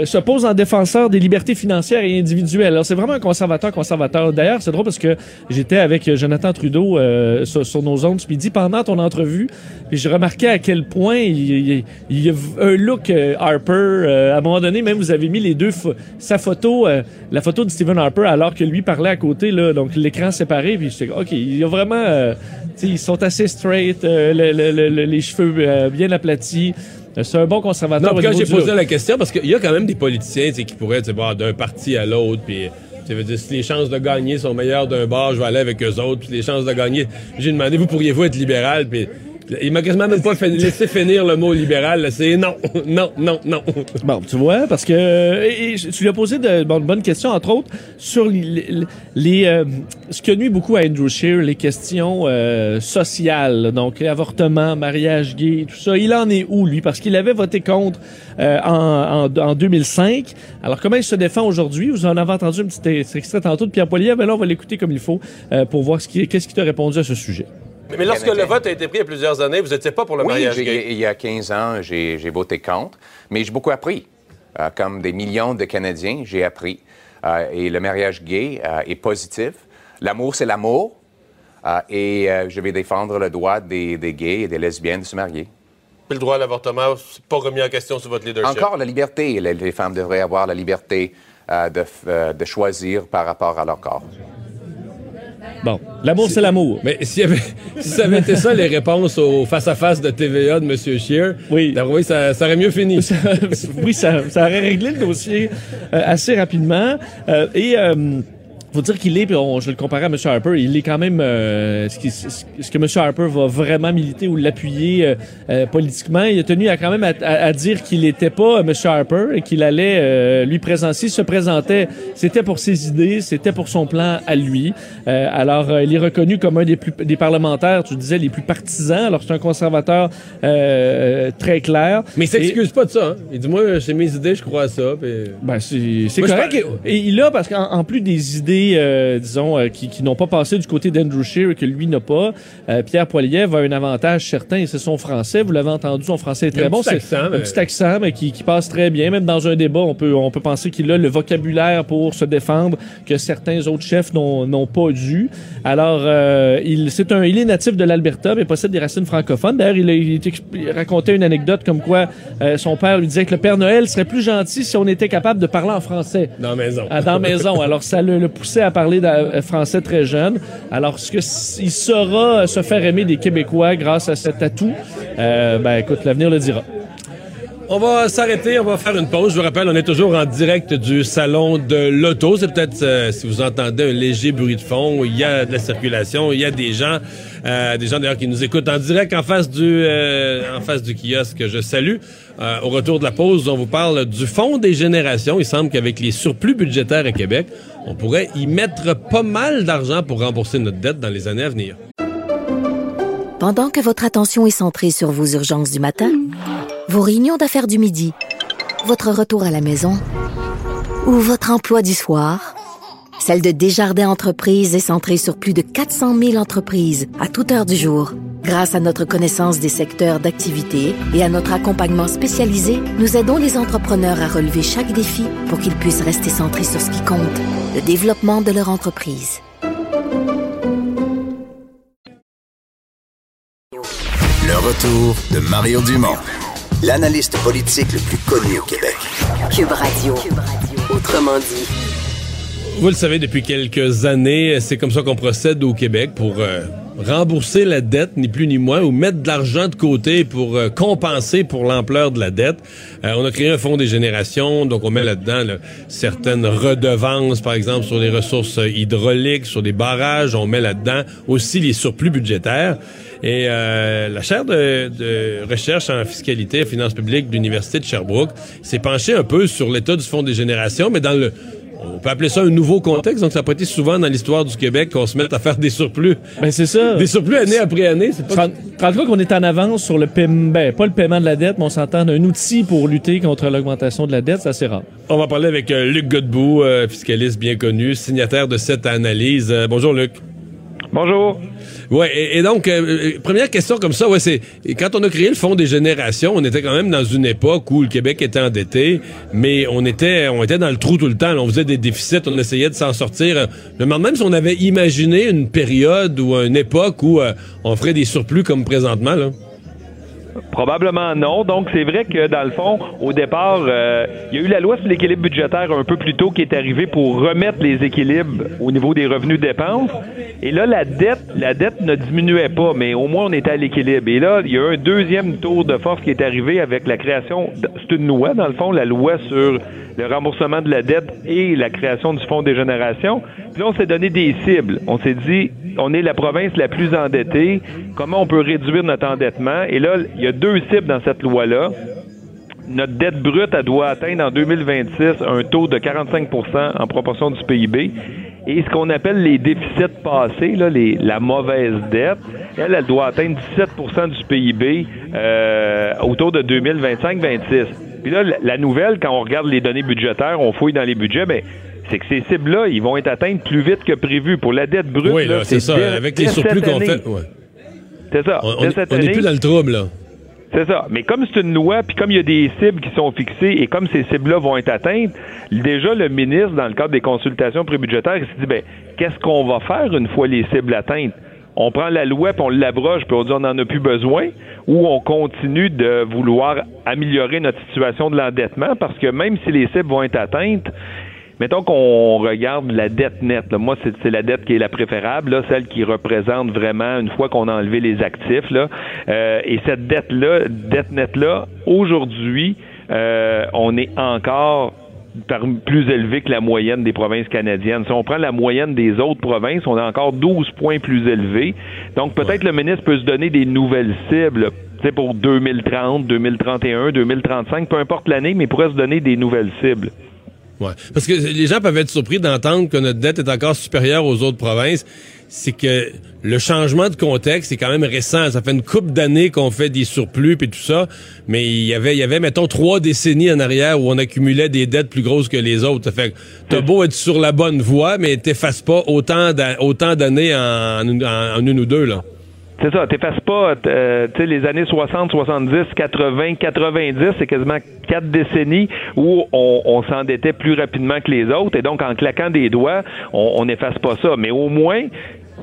se pose en défenseur des libertés financières et individuelles. Alors, c'est vraiment un conservateur-conservateur. D'ailleurs, c'est drôle parce que j'étais avec Jonathan Trudeau sur, sur nos ondes ce midi pendant ton entrevue, puis je remarquais à quel point il, y a un look euh, Harper. euh, à un moment donné, même, vous avez mis les deux, sa photo, euh, la photo de Stephen Harper, alors que lui parlait à côté, là, donc l'écran séparé, puis j'étais OK, il y a vraiment... ils sont assez straight, le- le- le- le- les cheveux bien aplatis. C'est un bon conservateur. Non, quand j'ai posé la question, parce qu'il y a quand même des politiciens qui pourraient tu sais, voir d'un parti à l'autre, puis ça veut dire si les chances de gagner sont meilleures d'un bar, je vais aller avec eux autres, puis les chances de gagner. J'ai demandé, vous pourriez-vous être libéral, puis il m'a quasiment même pas laissé finir le mot libéral. C'est non, non, non, non. Bon, tu vois, parce que euh, tu lui as posé de, bon, de bonnes questions, entre autres, sur les, euh, ce que nuit beaucoup à Andrew Scheer, les questions euh, sociales, donc avortement, mariage gay, tout ça. Il en est où, lui? Parce qu'il avait voté contre euh, en, en, en 2005. Alors, comment il se défend aujourd'hui? Vous en avez entendu un petit extrait tantôt de Pierre Poilievre, mais là, on va l'écouter comme il faut euh, pour voir ce qu'est-ce qu'il t'a répondu à ce sujet. Mais lorsque le vote a été pris il y a plusieurs années, vous n'étiez pas pour le Oui, mariage gay. il y a 15 ans, j'ai voté contre, mais j'ai beaucoup appris. Euh, comme des millions de Canadiens, j'ai appris. Euh, et le mariage gay euh, est positif. L'amour, c'est l'amour. Et je vais défendre le droit des, des gays et des lesbiennes de se marier. Puis le droit à l'avortement, c'est pas remis en question sur votre leadership. Encore la liberté. Les, les femmes devraient avoir la liberté de, de choisir par rapport à leur corps. Bon, l'amour, c'est l'amour. Mais s'il y avait, si ça avait été ça, les réponses au face-à-face de TVA de M. Scheer, Oui. moi, ça, ça aurait mieux fini. oui, ça, ça aurait réglé le dossier euh, assez rapidement. Euh, et euh, faut dire qu'il est, puis on- je le comparais à M. Harper, il est quand même. euh, ce, qui- ce que M. Harper va vraiment militer ou l'appuyer euh, euh, politiquement, il a tenu à quand même à, à- à dire qu'il n'était pas M. Harper et qu'il allait euh, lui présenter, s'il se présentait, c'était pour ses idées, c'était pour son plan à lui. Euh, alors, euh, il est reconnu comme un des, plus, des parlementaires, tu disais, les plus partisans. Alors, c'est un conservateur euh, très clair. Mais il s'excuse pas de ça. Hein. Il dit, moi, j'ai mes idées, je crois à ça. puis- Ben, c'est c'est je correct. parle- Et, et il a, parce qu'en en plus des idées, euh, disons, euh, qui, qui n'ont pas passé du côté d'Andrew Scheer et que lui n'a pas, euh, Pierre Poilievre a un avantage certain, et c'est son français. Vous l'avez entendu, son français est très un bon. petit un petit accent, mais qui, qui passe très bien. Même dans un débat, on peut, on peut penser qu'il a le vocabulaire pour se défendre que certains autres chefs n'ont pas dû. Alors, euh, il, c'est un, il est natif de l'Alberta, mais possède des racines francophones. D'ailleurs, il, racontait une anecdote comme quoi euh, son père lui disait que le Père Noël serait plus gentil si on était capable de parler en français Dans la maison. à- dans la maison. Alors, ça le, le poussait à parler euh, français très jeune. Alors, ce que il saura se faire aimer des Québécois grâce à cet atout, euh, ben, écoute, l'avenir le dira. On va s'arrêter, on va faire une pause. Je vous rappelle, on est toujours en direct du salon de l'auto. C'est peut-être, euh, si vous entendez un léger bruit de fond, il y a de la circulation, il y a des gens, euh, des gens d'ailleurs qui nous écoutent en direct en face du, euh, en face du kiosque que je salue. Au retour de la pause, on vous parle du Fonds des générations. Il semble qu'avec les surplus budgétaires à Québec, on pourrait y mettre pas mal d'argent pour rembourser notre dette dans les années à venir. Pendant que votre attention est centrée sur vos urgences du matin, vos réunions d'affaires du midi, votre retour à la maison ou votre emploi du soir, celle de Desjardins Entreprises est centrée sur plus de 400 000 entreprises à toute heure du jour. Grâce à notre connaissance des secteurs d'activité et à notre accompagnement spécialisé, nous aidons les entrepreneurs à relever chaque défi pour qu'ils puissent rester centrés sur ce qui compte, le développement de leur entreprise. Le retour de Mario Dumont, l'analyste politique le plus connu au Québec. Cube Radio. Autrement dit. Vous le savez, depuis quelques années, c'est comme ça qu'on procède au Québec pour euh, rembourser la dette, ni plus ni moins, ou mettre de l'argent de côté pour euh, compenser pour l'ampleur de la dette. Euh, on a créé un fonds des générations, donc on met là-dedans là, certaines redevances, par exemple, sur les ressources hydrauliques, sur des barrages. On met là-dedans aussi les surplus budgétaires. Et euh, la chaire de, de recherche en fiscalité et finances publiques de l'Université de Sherbrooke s'est penchée un peu sur l'état du fonds des générations, mais dans le on peut appeler ça un nouveau contexte, donc ça n'a pas été souvent dans l'histoire du Québec qu'on se mette à faire des surplus. Ben, c'est ça. Des surplus année après année, c'est pas... 33 qu'on est en avance sur le paiement, ben, pas le paiement de la dette, mais on s'entend d'un outil pour lutter contre l'augmentation de la dette, c'est assez rare. On va parler avec euh, Luc Godbout, euh, fiscaliste bien connu, signataire de cette analyse. Bonjour Luc. Bonjour. Ouais, et, donc euh, euh, première question comme ça, ouais, c'est quand on a créé le fonds des générations, on était quand même dans une époque où le Québec était endetté, mais on était on était dans le trou tout le temps, on faisait des déficits, on essayait de s'en sortir. Je me demande même si on avait imaginé une période ou une époque où euh, on ferait des surplus comme présentement là? Probablement non. Donc, c'est vrai que, dans le fond, au départ, euh, il y a eu la loi sur l'équilibre budgétaire un peu plus tôt qui est arrivée pour remettre les équilibres au niveau des revenus dépenses. Et là, la dette, la dette ne diminuait pas, mais au moins on était à l'équilibre. Et là, il y a eu un deuxième tour de force qui est arrivé avec la création, c'est une loi, dans le fond, la loi sur le remboursement de la dette et la création du fonds des générations. Puis là, on s'est donné des cibles. On s'est dit, on est la province la plus endettée. Comment on peut réduire notre endettement? Et là, il y a deux cibles dans cette loi-là. Notre dette brute, elle doit atteindre en 2026 un taux de 45% en proportion du PIB. Et ce qu'on appelle les déficits passés, la mauvaise dette, elle, doit atteindre 17% du PIB euh, autour de 2025-26. Puis là, la- nouvelle, quand on regarde les données budgétaires, on fouille dans les budgets, ben, c'est que ces cibles-là, ils vont être atteintes plus vite que prévu. Pour la dette brute, oui, c'est ça, dès- avec les surplus qu'on fait. ouais. C'est ça. On n'est plus dans le trouble là. c'est ça. Mais comme c'est une loi, puis comme il y a des cibles qui sont fixées et comme ces cibles-là vont être atteintes, déjà le ministre, dans le cadre des consultations prébudgétaires, il s'est dit, ben, qu'est-ce qu'on va faire une fois les cibles atteintes? On prend la loi, puis on l'abroge, puis on dit on n'en a plus besoin, ou on continue de vouloir améliorer notre situation de l'endettement, parce que même si les cibles vont être atteintes, Mettons qu'on regarde la dette nette. là. Moi, c'est la dette qui est la préférable, là, celle qui représente vraiment une fois qu'on a enlevé les actifs. Là. Euh, et cette dette-là, dette nette-là, aujourd'hui, euh, on est encore plus élevé que la moyenne des provinces canadiennes. Si on prend la moyenne des autres provinces, on est encore 12 points plus élevé. Donc peut-être le ministre peut se donner des nouvelles cibles pour 2030, 2031, 2035, peu importe l'année, mais il pourrait se donner des nouvelles cibles. Ouais. Parce que les gens peuvent être surpris d'entendre que notre dette est encore supérieure aux autres provinces. C'est que le changement de contexte est quand même récent. Ça fait une couple d'années qu'on fait des surplus et tout ça. Mais il y avait, il y avait, mettons, trois décennies en arrière où on accumulait des dettes plus grosses que les autres. Ça fait que t'as beau être sur la bonne voie, mais t'effaces pas autant d'années en, en une ou deux, là. C'est ça, t'effaces pas, euh, tu sais, les années 60, 70, 80, 90, c'est quasiment quatre décennies où on, s'endettait plus rapidement que les autres, et donc en claquant des doigts, on n'efface pas ça. Mais au moins,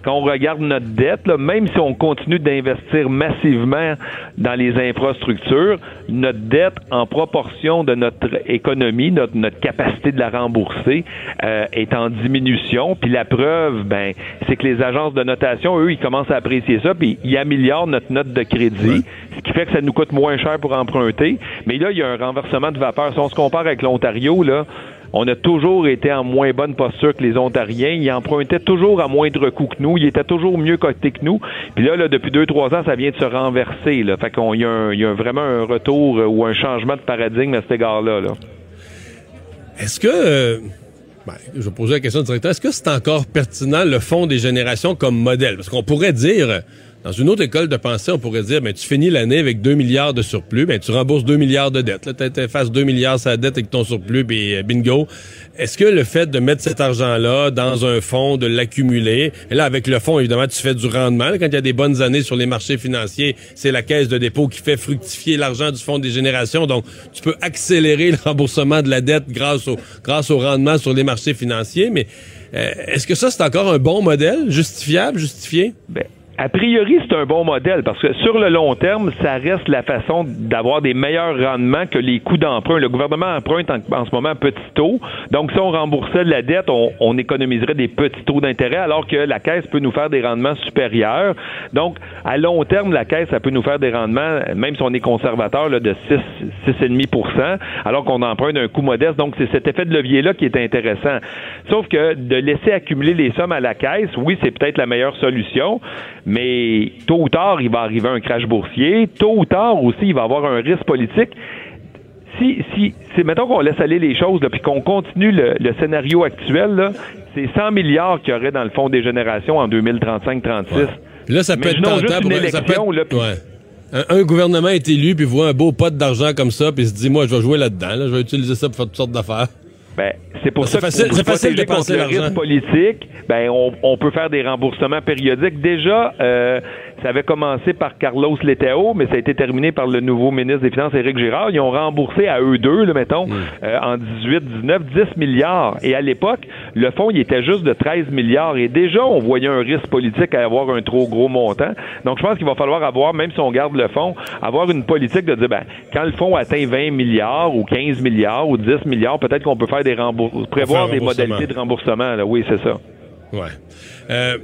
quand on regarde notre dette, même si on continue d'investir massivement dans les infrastructures, notre dette en proportion de notre économie, notre, notre capacité de la rembourser, euh, est en diminution. Puis la preuve, ben, c'est que les agences de notation, eux, ils commencent à apprécier ça, puis ils améliorent notre note de crédit, ce qui fait que ça nous coûte moins cher pour emprunter. Mais là, il y a un renversement de vapeur. Si on se compare avec l'Ontario, là, on a toujours été en moins bonne posture que les Ontariens. Ils empruntaient toujours à moindre coût que nous. Ils étaient toujours mieux cotés que nous. Puis là, depuis deux, trois ans, ça vient de se renverser. Fait qu'il y, a vraiment un retour euh, ou un changement de paradigme à cet égard-là. -là, Est-ce que... Euh, ben, je vais poser la question au directeur. Est-ce que c'est encore pertinent le fonds des générations comme modèle? Parce qu'on pourrait dire dans une autre école de pensée, on pourrait dire, ben, tu finis l'année avec 2 milliards de surplus, ben, tu rembourses 2 milliards de dettes. Là, tu fasses 2 milliards sa dette avec ton surplus, puis euh, bingo. Est-ce que le fait de mettre cet argent-là dans un fonds, de l'accumuler, et là, avec le fonds, évidemment, tu fais du rendement. quand il y a des bonnes années sur les marchés financiers, c'est la caisse de dépôt qui fait fructifier l'argent du fonds des générations. Donc, tu peux accélérer le remboursement de la dette grâce au, grâce au rendement sur les marchés financiers. Mais euh, est-ce que ça, c'est encore un bon modèle, justifiable, justifié? Ben a priori, c'est un bon modèle parce que sur le long terme, ça reste la façon d'avoir des meilleurs rendements que les coûts d'emprunt. Le gouvernement emprunte en, ce moment petit taux. Donc, si on remboursait de la dette, on, économiserait des petits taux d'intérêt alors que la caisse peut nous faire des rendements supérieurs. Donc, à long terme, la caisse, ça peut nous faire des rendements, même si on est conservateur, là, de 6, 6,5% alors qu'on emprunte un coût modeste. Donc, c'est cet effet de levier-là qui est intéressant. Sauf que de laisser accumuler les sommes à la caisse, oui, c'est peut-être la meilleure solution, mais tôt ou tard, il va arriver un crash boursier. Tôt ou tard aussi, il va avoir un risque politique. Si, si, c'est mettons qu'on laisse aller les choses, puis qu'on continue le, scénario actuel, c'est 100 milliards qu'il y aurait dans le fonds des générations en 2035-36. Là, ça peut être tentable. un, gouvernement est élu, puis voit un beau pot d'argent comme ça, puis se dit, moi, je vais jouer là-dedans, je vais utiliser ça pour faire toutes sortes d'affaires. Ben, c'est pour ça que facile de contre le risque politique, ben on, on, peut faire des remboursements périodiques. Déjà, euh, ça avait commencé par Carlos Leteo, mais ça a été terminé par le nouveau ministre des Finances, Éric Girard. Ils ont remboursé à eux deux, là, mettons, mm. euh, en 18, 19, 10 milliards. Et à l'époque, le fonds, il était juste de 13 milliards. Et déjà, on voyait un risque politique à avoir un trop gros montant. Donc, je pense qu'il va falloir avoir, même si on garde le fonds, avoir une politique de dire, ben, quand le fonds atteint 20 milliards ou 15 milliards ou 10 milliards, peut-être qu'on peut faire des remboursements, prévoir des modalités de remboursement. Là. Oui, c'est ça. Ouais. Euh,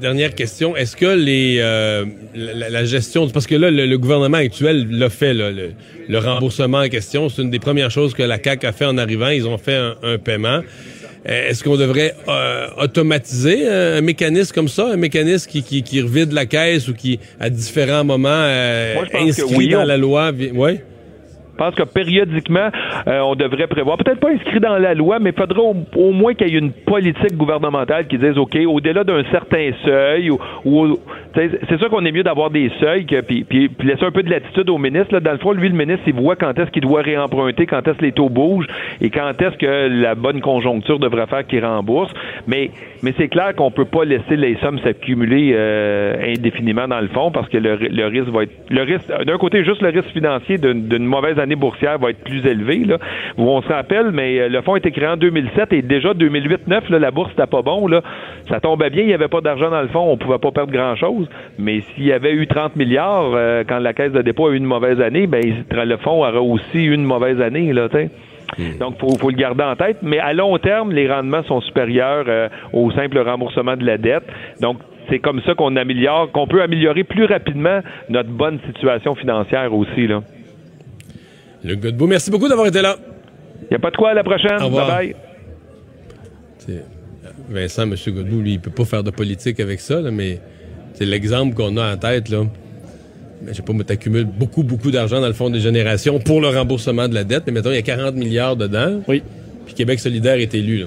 dernière question. Est-ce que les euh, la, gestion parce que là le, gouvernement actuel l'a fait le, remboursement en question, c'est une des premières choses que la CAC a fait en arrivant. Ils ont fait un, paiement. Euh, est-ce qu'on devrait automatiser un mécanisme comme ça, un mécanisme qui, qui, qui revide la caisse ou qui, à différents moments, inscrit dans la loi? Oui? Je pense que périodiquement, euh, on devrait prévoir, peut-être pas inscrit dans la loi, mais il faudrait au, moins qu'il y ait une politique gouvernementale qui dise, OK, au-delà d'un certain seuil, ou, c'est sûr qu'on est mieux d'avoir des seuils, que, puis, puis, laisser un peu de latitude au ministre. Là. Dans le fond, lui, le ministre, il voit quand est-ce qu'il doit réemprunter, quand est-ce que les taux bougent, et quand est-ce que la bonne conjoncture devrait faire qu'il rembourse. Mais, mais c'est clair qu'on peut pas laisser les sommes s'accumuler euh, indéfiniment dans le fond, parce que le, le risque va être... Le risque, d'un côté, juste le risque financier d'une mauvaise année boursière va être plus élevé. Là. On se rappelle, mais euh, le fonds a été créé en 2007 et déjà 2008-9, la bourse n'était pas bon. Là. Ça tombait bien, il n'y avait pas d'argent dans le fonds, on pouvait pas perdre grand-chose. Mais s'il y avait eu 30 milliards euh, quand la caisse de dépôt a eu une mauvaise année, ben le fonds aura aussi eu une mauvaise année. Là, hmm. Donc, il faut, le garder en tête. Mais à long terme, les rendements sont supérieurs euh, au simple remboursement de la dette. Donc, c'est comme ça qu'on améliore, qu'on peut améliorer plus rapidement notre bonne situation financière aussi. Là. Luc Godbout, merci beaucoup d'avoir été là. Il n'y a pas de quoi à la prochaine. Au revoir. Bye bye. C'est- Vincent, M. Godbout, lui, il peut pas faire de politique avec ça, là, mais c'est l'exemple qu'on a en tête, là. Ben, je sais pas, mais t'accumules beaucoup, beaucoup d'argent dans le fonds des générations pour le remboursement de la dette, mais mettons, il y a 40 milliards dedans. Oui. Puis Québec solidaire est élu, là.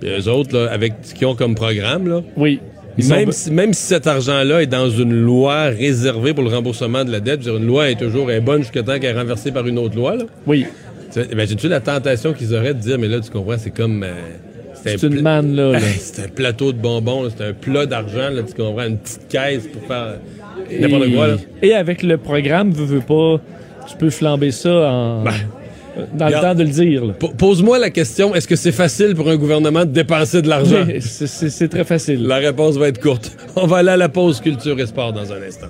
Puis eux autres, là, avec ce qu'ils ont comme programme, là, Oui. Même si, même si cet argent-là est dans une loi réservée pour le remboursement de la dette, dire, une loi est toujours est bonne jusqu'à temps qu'elle est renversée par une autre loi, là. Oui. Imagines-tu la tentation qu'ils auraient de dire, mais là, tu comprends, c'est comme... euh, C'est un une manne, là. c'est un plateau de bonbons, c'est un plat d'argent, là, tu comprends, une petite caisse pour faire n'importe quoi, là. Et avec le programme, veux, veux pas, tu peux flamber ça en, Ben, dans le temps de le dire. Pose-moi la question, est-ce que c'est facile pour un gouvernement de dépenser de l'argent? C'est très facile. La réponse va être courte. On va aller à la pause culture et sport dans un instant.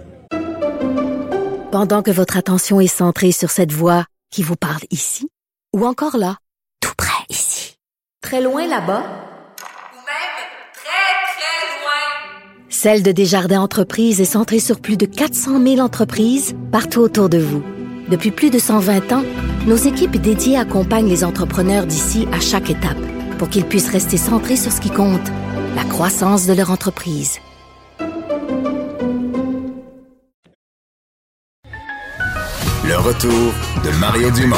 Pendant que votre attention est centrée sur cette voix qui vous parle ici, ou encore là, tout près ici, très loin là-bas, Ou même très, très loin. Celle de Desjardins Entreprises est centrée sur plus de 400 000 entreprises partout autour de vous. Depuis plus de 120 ans, nos équipes dédiées accompagnent les entrepreneurs d'ici à chaque étape pour qu'ils puissent rester centrés sur ce qui compte, la croissance de leur entreprise. Le retour de Mario Dumont.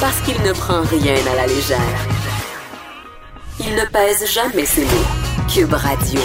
Parce qu'il ne prend rien à la légère. Il ne pèse jamais ses mots. Cube Radio.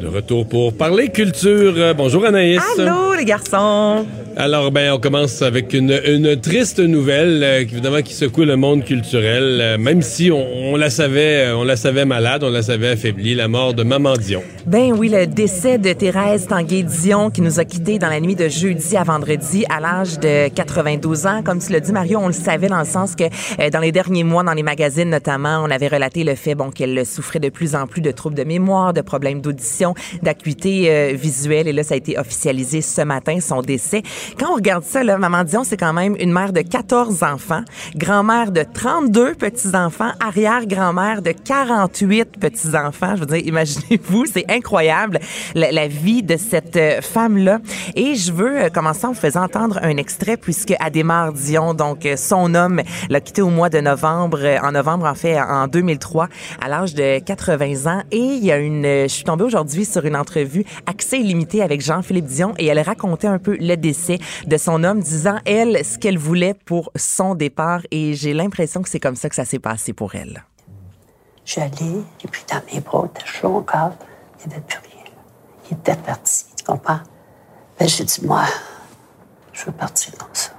De retour pour parler culture. Euh, bonjour Anaïs. Allô, les garçons! Alors, ben, on commence avec une, une triste nouvelle, euh, évidemment, qui secoue le monde culturel, euh, même si on, on la savait, euh, on la savait malade, on la savait affaiblie, la mort de Maman Dion. Ben oui, le décès de Thérèse Tanguay-Dion qui nous a quittés dans la nuit de jeudi à vendredi à l'âge de 92 ans. Comme tu l'as dit, Mario, on le savait dans le sens que euh, dans les derniers mois, dans les magazines notamment, on avait relaté le fait bon qu'elle souffrait de plus en plus de troubles de mémoire, de problèmes d'audition, d'acuité euh, visuelle. Et là, ça a été officialisé ce matin, son décès. Quand on regarde ça, là, Maman Dion, c'est quand même une mère de 14 enfants, grand-mère de 32 petits-enfants, arrière-grand-mère de 48 petits-enfants. Je veux dire, imaginez-vous, c'est incroyable la, vie de cette euh, femme-là. Et je veux euh, commencer en faisant entendre un extrait puisque Adémar Dion, donc euh, son homme, l'a quitté au mois de novembre, en novembre en fait, en 2003, à l'âge de 80 ans. Et il y a une, je suis tombée aujourd'hui sur une entrevue accès illimité avec Jean-Philippe Dion et elle racontait un peu le décès de son homme, disant elle ce qu'elle voulait pour son départ. Et j'ai l'impression que c'est comme ça que ça s'est passé pour elle. Je suis allée, et puis dans mes bras, était chaud encore. Il n'y avait plus rien. là. Il était parti, tu comprends? Ben, j'ai dit, moi, je veux partir comme ça.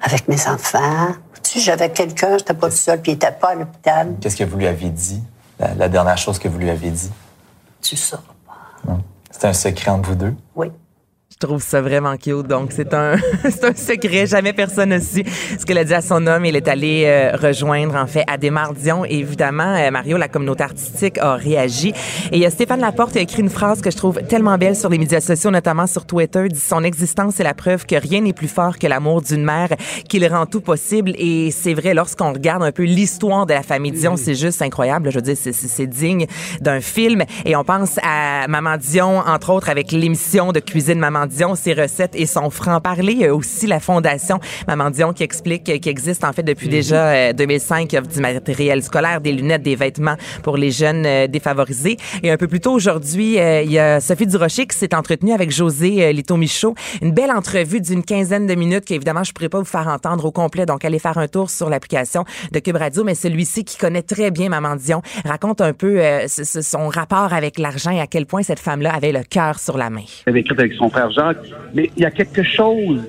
Avec mes enfants. Tu sais, j'avais quelqu'un, j'étais pas tout seul, puis il était pas à l'hôpital. Qu'est-ce que vous lui aviez dit? La, la dernière chose que vous lui aviez dit? Tu sauras. C'était un secret entre vous deux? Oui. Je trouve ça vraiment cute. Donc, c'est un, c'est un secret. Jamais personne n'a su ce qu'elle a dit à son homme. Il est allé euh, rejoindre, en fait, Adémar Dion. Et évidemment, euh, Mario, la communauté artistique, a réagi. Et il y a Stéphane Laporte qui a écrit une phrase que je trouve tellement belle sur les médias sociaux, notamment sur Twitter. Dit son existence est la preuve que rien n'est plus fort que l'amour d'une mère qui le rend tout possible. Et c'est vrai, lorsqu'on regarde un peu l'histoire de la famille Dion, c'est juste incroyable. Je veux dire, c'est, c'est, c'est digne d'un film. Et on pense à Maman Dion, entre autres, avec l'émission de cuisine Maman Dion, ses recettes et son franc-parler. Il y a aussi la fondation Maman Dion qui explique, qui existe en fait depuis déjà euh, 2005, qui offre du matériel scolaire, des lunettes, des vêtements pour les jeunes euh, défavorisés. Et un peu plus tôt aujourd'hui, euh, il y a Sophie Durocher qui s'est entretenue avec José euh, Lito-Michaud. Une belle entrevue d'une quinzaine de minutes qu'évidemment, je pourrais pas vous faire entendre au complet. Donc, allez faire un tour sur l'application de Cube Radio. Mais celui-ci qui connaît très bien Maman Dion raconte un peu euh, ce- ce- son rapport avec l'argent et à quel point cette femme-là avait le cœur sur la main. Elle avait écrit avec son frère Mais il y a quelque chose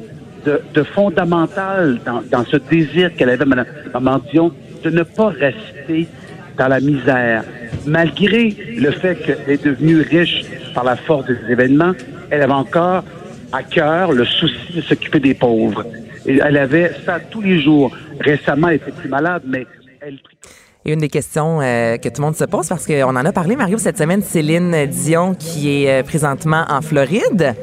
de, fondamental dans, ce désir qu'elle avait, Mme Dion, de ne pas rester dans la misère. Malgré le fait qu'elle est devenue riche par la force des événements, elle avait encore à cœur le souci de s'occuper des pauvres. Et elle avait ça tous les jours. Récemment, elle était plus malade, mais elle Et une des questions euh, que tout le monde se pose, parce qu'on en a parlé, Mario, cette semaine, Céline Dion, qui est euh, présentement en Floride.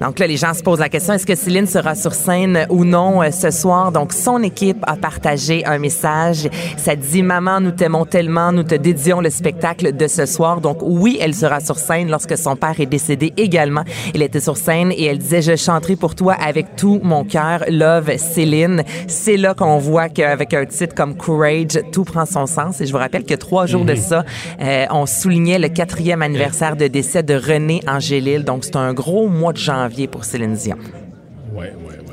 Donc là, les gens se posent la question, est-ce que Céline sera sur scène ou non euh, ce soir? Donc, son équipe a partagé un message. Ça dit, maman, nous t'aimons tellement, nous te dédions le spectacle de ce soir. Donc, oui, elle sera sur scène lorsque son père est décédé également. Il était sur scène et elle disait, je chanterai pour toi avec tout mon cœur. Love, Céline. C'est là qu'on voit qu'avec un titre comme Courage, tout prend son sens. Et je vous rappelle que trois jours de ça, euh, on soulignait le quatrième anniversaire de décès de René Angélil. Donc, c'est un gros mois de janvier pour Céline Dion.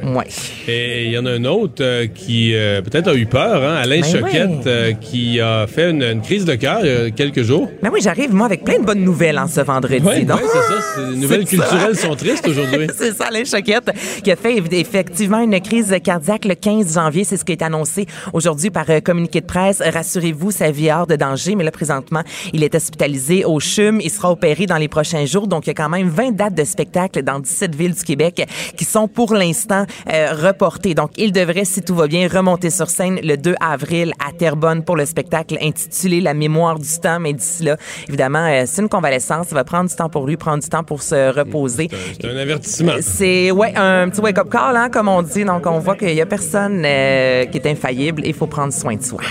Ouais, ouais, ouais. Ouais. Et il y en a un autre euh, qui euh, peut-être a eu peur, hein, Alain Ben Choquette, euh, qui a fait une, une crise de cœur il y a quelques jours. Ben oui, j'arrive, moi, avec plein de bonnes nouvelles en ce vendredi. Oui, Donc- c'est ça. Les nouvelles ça. culturelles sont tristes aujourd'hui. C'est ça, Alain Choquette, qui a fait eff- effectivement une crise cardiaque le 15 janvier. C'est ce qui est annoncé aujourd'hui par euh, communiqué de presse. Rassurez-vous, sa vie est hors de danger, mais là, présentement, il est hospitalisé au CHUM. Il sera opéré dans les prochains jours. Donc, il y a quand même 20 dates de spectacle dans 17 villes du Québec qui sont pour l'instant euh, reportées. Donc, il devrait, si tout va bien, remonter sur scène le 2 avril à Terrebonne pour le spectacle intitulé La mémoire du temps. Mais d'ici là, évidemment, euh, c'est une convalescence. Il va prendre du temps pour lui, prendre du temps pour se reposer. C'est un avertissement. C'est ouais un petit wake-up call, hein, comme on dit. Donc, on voit qu'il y a personne euh, qui est infaillible. Il faut prendre soin de soi.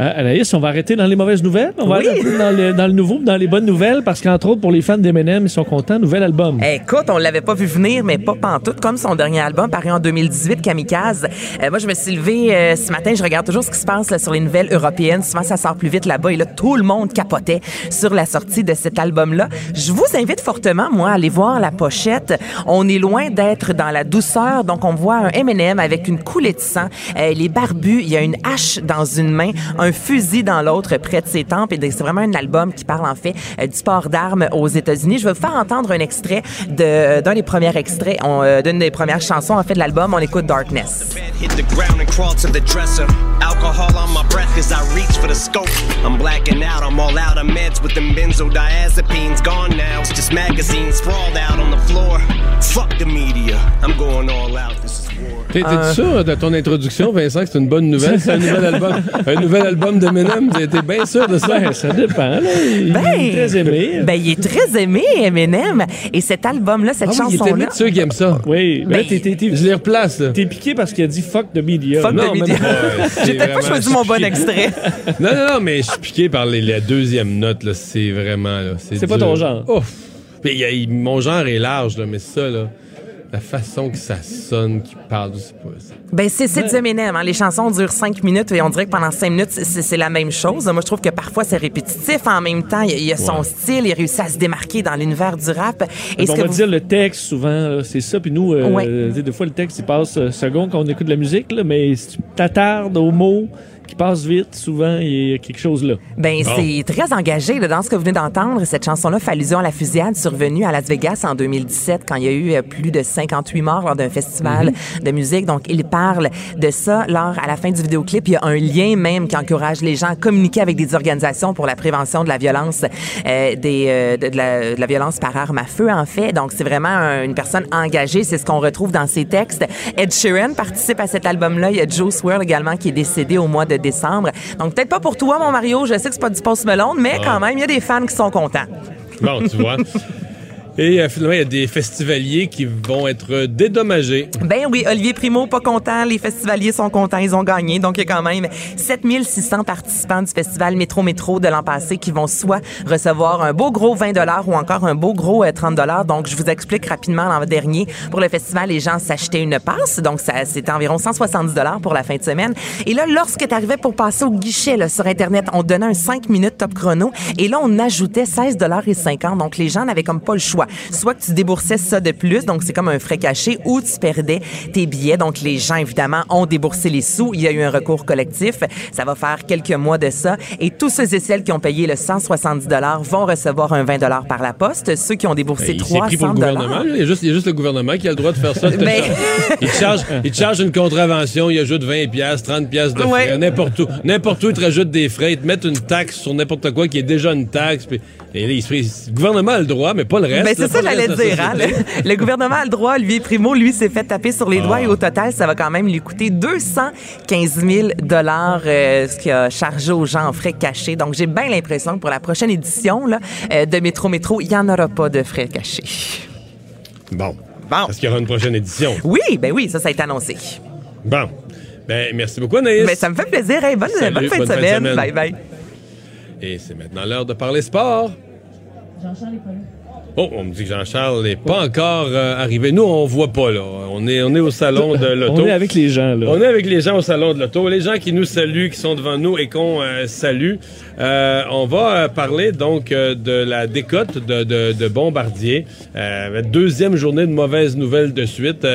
Euh, Anaïs, on va arrêter dans les mauvaises nouvelles? On va Oui. peu dans le, dans le nouveau, dans les bonnes nouvelles, parce qu'entre autres, pour les fans d'Eminem, ils sont contents. Nouvel album. Écoute, on l'avait pas vu venir, mais pas pantoute, comme son dernier album paru en 2018, Kamikaze. Euh, moi, je me suis levée euh, ce matin, je regarde toujours ce qui se passe là, sur les nouvelles européennes. Souvent, ça sort plus vite là-bas. Et là, tout le monde capotait sur la sortie de cet album-là. Je vous invite fortement, moi, à aller voir la pochette. On est loin d'être dans la douceur. Donc, on voit un M&M avec une coulée de sang. Euh, il est barbu. Il y a une hache dans une main, un fusil dans l'autre près de ses tempes. Et c'est vraiment un album qui parle, en fait, euh, du sport d'armes aux États-Unis. Je vais vous faire entendre un extrait d'un des premiers extraits, euh, d'une des premières chansons, en fait, de l'album. On écoute Darkness. T'es Euh. sûr de ton introduction, Vincent, que c'est une bonne nouvelle? C'est un nouvel album. Un nouvel album d'Eminem. T'es bien sûr de ça? Ben, ça dépend. Là. Il Ben, est très aimé. Ben, il est très aimé, Eminem. Et cet album-là, cette Ah oui, il chanson-là. de ceux qui aiment ça. Oui, ben, Ben, t'es, t'es- t'es- Je les replace, t'es piqué parce qu'il a dit fuck the media. Fuck Non, the media. J'ai peut-être pas choisi mon bon extrait. Non, non, non, mais je suis piqué par les, la deuxième note, là. C'est vraiment, là. C'est pas ton genre. Ouf. Mais il y a- il- mon genre est large, là, mais ça, là. La façon que ça sonne, qu'il parle, je sais pas. c'est- Ben, c'est c'est du Eminem. Hein. Les chansons durent cinq minutes et on dirait que pendant cinq minutes, c'est la même chose. Moi, je trouve que parfois, c'est répétitif. En même temps, il y a, il y a son Ouais. style. Il réussit à se démarquer dans l'univers du rap. Et on va vous- dire le texte souvent, c'est ça. Puis nous, euh, Ouais. des fois, le texte, il passe euh, secondes quand on écoute de la musique, là, mais si tu t'attardes aux mots qui passent vite, souvent, il y a quelque chose là. Ben, Bon. c'est très engagé là, dans ce que vous venez d'entendre. Cette chanson-là fait allusion à la fusillade survenue à Las Vegas en 2017 quand il y a eu euh, plus de 58 morts lors d'un festival de musique. Donc, il parle de ça. Lors, à la fin du vidéoclip, il y a un lien même qui encourage les gens à communiquer avec des organisations pour la prévention de la violence, euh, des, euh, de, de la, de la violence par arme à feu, en fait. Donc, c'est vraiment un- une personne engagée. C'est ce qu'on retrouve dans ses textes. Ed Sheeran participe à cet album-là. Il y a Joe Swirl également qui est décédé au mois de décembre. Donc, peut-être pas pour toi, mon Mario. Je sais que c'est pas du Post Malone, mais quand même, il y a des fans qui sont contents. Bon, tu vois. Et euh, finalement, il y a des festivaliers qui vont être dédommagés. Ben oui, Olivier Primo, pas content. Les festivaliers sont contents. Ils ont gagné. Donc, il y a quand même 7600 participants du festival Métro Métro de l'an passé qui vont soit recevoir un beau gros 20 ou encore un beau gros euh, 30 Donc, je vous explique rapidement l'an dernier. Pour le festival, les gens s'achetaient une passe. Donc, c'était environ 170 pour la fin de semaine. Et là, lorsque tu arrivais pour passer au guichet là, sur Internet, on donnait un 5 minutes top chrono. Et là, on ajoutait 16 et 50. Donc, les gens n'avaient comme pas le choix. Soit que tu déboursais ça de plus, donc c'est comme un frais caché, ou tu perdais tes billets. Donc, les gens, évidemment, ont déboursé les sous. Il y a eu un recours collectif. Ça va faire quelques mois de ça. Et tous ceux et celles qui ont payé le 170 vont recevoir un 20 par la poste. Ceux qui ont déboursé Ben, Il s'est pris pour 300 le gouvernement. Il y, a juste, il y a juste le gouvernement qui a le droit de faire ça. Ben- il, te charge, il te charge une contravention, il ajoute 20 pièces, 30 pièces de frais, Ouais. n'importe où. N'importe où, il te rajoute des frais, ils te mettent une taxe sur n'importe quoi qui est déjà une taxe. puis- et là, il se fait- le gouvernement a le droit, mais pas le reste. Ben, c'est ça pas que le j'allais dire. Hein? Le, le gouvernement a le droit. Olivier Primo, lui, s'est fait taper sur les doigts Ah. et au total, ça va quand même lui coûter 215 000 euh, ce qu'il a chargé aux gens en frais cachés. Donc, j'ai bien l'impression que pour la prochaine édition là, euh, de Métro Métro, il n'y en aura pas de frais cachés. Bon. Bon. Parce qu'il y aura une prochaine édition? Oui, ben oui, ça, ça a été annoncé. Bon. Ben, merci beaucoup, Anaïs. Ben, ça me fait plaisir. Hey, bonne, Salut, bonne fin de bonne fin de semaine. semaine. Bye bye. Et c'est maintenant l'heure de parler sport. Oh, on me dit que Jean-Charles n'est pas encore euh, arrivé. Nous, on voit pas, là. On est, on est au salon de l'auto. On est avec les gens, là. On est avec les gens au salon de l'auto. Les gens qui nous saluent, qui sont devant nous et qu'on euh, salue. Euh, on va parler donc de la décote de, de, de Bombardier. Deuxième journée de mauvaises nouvelles de suite.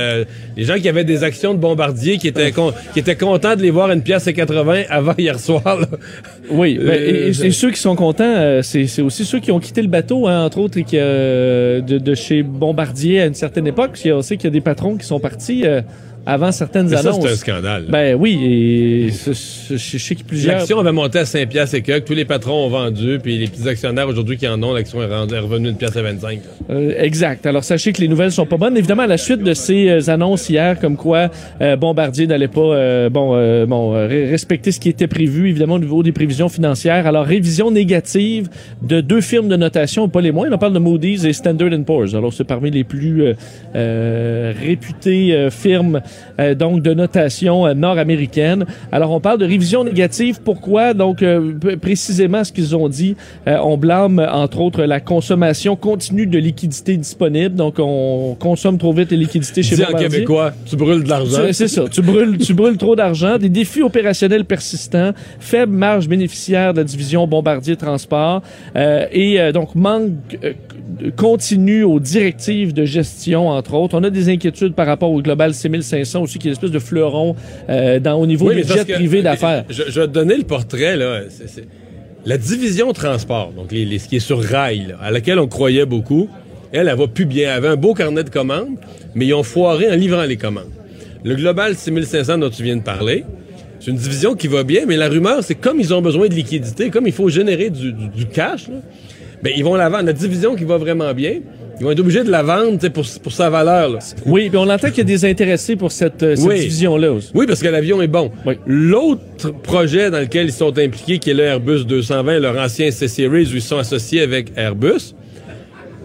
Les gens qui avaient des actions de Bombardier, qui étaient, con- qui étaient contents de les voir à une pièce et 80 avant hier soir. là. Oui, ben, et, et- et ceux qui sont contents, c'est c'est aussi ceux qui ont quitté le bateau, hein, entre autres, et qui, de, de chez Bombardier à une certaine époque. On sait qu'il y a des patrons qui sont partis euh, avant certaines Mais ça, annonces. c'est un scandale. Ben oui, et je sais que plusieurs... L'action avait monté à 5 piastres et quelques. Tous les patrons ont vendu. Puis les petits actionnaires aujourd'hui qui en ont, l'action est, revenue une pièce à 25. Euh, exact. Alors sachez que les nouvelles sont pas bonnes. Évidemment, à la suite de ces euh, annonces hier, comme quoi euh, Bombardier n'allait pas euh, bon euh, bon re- respecter ce qui était prévu, évidemment au niveau des prévisions financières. Alors révision négative de deux firmes de notation, pas les moindres. On parle de Moody's et Standard Poor's. Alors c'est parmi les plus réputées firmes euh, donc de notation euh, nord-américaine. Alors on parle de révision négative. Pourquoi? Donc euh, précisément ce qu'ils ont dit, euh, on blâme entre autres la consommation continue de liquidités disponibles. Donc on consomme trop vite les liquidités chez Dis en québécois, tu brûles de l'argent. C'est- C'est ça. Tu brûles, tu brûles trop d'argent, des défis opérationnels persistants, faible marge bénéficiaire de la division Bombardier Transport euh, et euh, donc manque euh, continu aux directives de gestion, entre autres. On a des inquiétudes par rapport au Global 6500 aussi, qui est une espèce de fleuron euh, dans, au niveau Oui, que- privés d'affaires. Je, je vais te donner le portrait, là. La division transport, donc les, les- ce qui est sur rail, là, à laquelle on croyait beaucoup, elle, elle va plus bien. Elle avait un beau carnet de commandes, mais ils ont foiré en livrant les commandes. Le Global 6500 dont tu viens de parler, c'est une division qui va bien, mais la rumeur, c'est comme ils ont besoin de liquidité, comme il faut générer du, du- du cash, là, ben, ils vont la vendre. La division qui va vraiment bien, ils vont être obligés de la vendre pour, pour sa valeur. là. Oui, puis on entend qu'il y a des intéressés pour cette, euh, cette Oui. division-là aussi. Oui, parce que l'avion est bon. L'autre projet dans lequel ils sont impliqués, qui est le Airbus 220, leur ancien C-Series, où ils sont associés avec Airbus,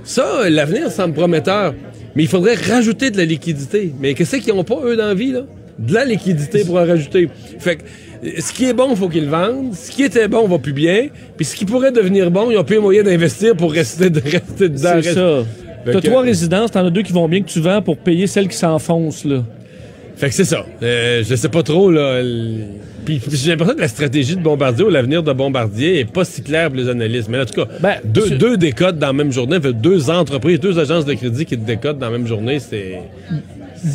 ça, l'avenir semble prometteur. Mais il faudrait rajouter de la liquidité. Mais qu'est-ce qu'ils n'ont pas, eux, dans la vie, là? De la liquidité pour en rajouter. Fait que, ce qui est bon, il faut qu'ils le vendent. Ce qui était bon va plus bien. Puis ce qui pourrait devenir bon, ils ont plus les moyens d'investir pour rester, de rester dedans. C'est ça. T'as trois résidences, t'en as deux qui vont bien que tu vends pour payer celles qui s'enfoncent, là. Fait que c'est ça. Euh, je sais pas trop, là. l- Puis, puis j'ai l'impression que la stratégie de Bombardier ou l'avenir de Bombardier est pas si claire pour les analystes. Mais en tout cas, deux, c'est- deux décotes dans la même journée, fait deux entreprises, deux agences de crédit qui te décotent dans la même journée, c'est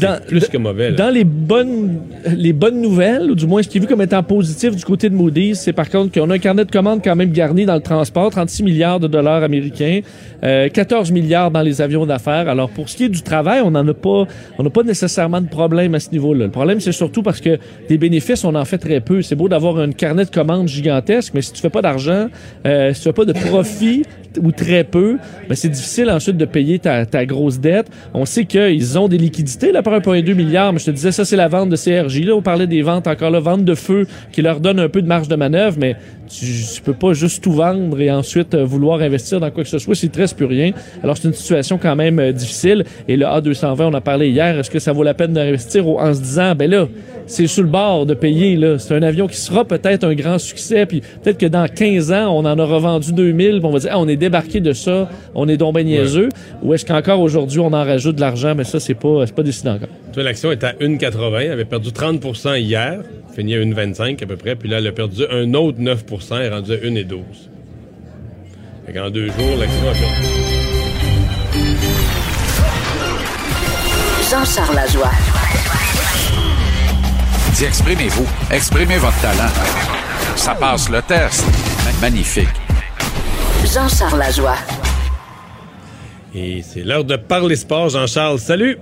Dans, plus que mauvais. là. Dans les bonnes, les bonnes nouvelles, ou du moins ce qui est vu comme étant positif du côté de Moody's, c'est par contre qu'on a un carnet de commandes quand même garni dans le transport, 36 milliards de dollars américains, euh, 14 milliards dans les avions d'affaires. Alors pour ce qui est du travail, on n'en a pas, on n'a pas nécessairement de problème à ce niveau-là. Le problème c'est surtout parce que des bénéfices, on en fait très peu. C'est beau d'avoir un carnet de commandes gigantesque, mais si tu fais pas d'argent, euh, si tu fais pas de profit ou très peu, ben c'est difficile ensuite de payer ta, ta grosse dette. On sait qu'ils ont des liquidités là par 1,2 milliard, mais je te disais ça c'est la vente de CRJ. Là, on parlait des ventes encore là, vente de feu qui leur donne un peu de marge de manœuvre, mais tu, tu peux pas juste tout vendre et ensuite euh, vouloir investir dans quoi que ce soit s'il te reste plus rien. Alors c'est une situation quand même euh, difficile. Et le A220, on a parlé hier, est-ce que ça vaut la peine d'investir en se disant, ben là, c'est sur le bord de payer là. C'est un avion qui sera peut-être un grand succès, puis peut-être que dans 15 ans, on en aura vendu 2000, puis on va dire, ah, on est débarqué de ça, on est donc ben niaiseux. Ou est-ce qu'encore aujourd'hui, on en rajoute de l'argent, mais ça, c'est pas, c'est pas décidé encore. Tu vois, L'action est à 1,80. Elle avait perdu 30% hier, fini à 1,25 à peu près. Puis là, elle a perdu un autre 9 Elle est rendue à 1,12. Fait qu'en deux jours, l'action a perdu. Jean-Charles Lajoie. Dis, exprimez-vous. Exprimez votre talent. Ça passe le test. Magnifique. Jean-Charles Lajoie. Et c'est l'heure de parler sport, Jean-Charles. Salut!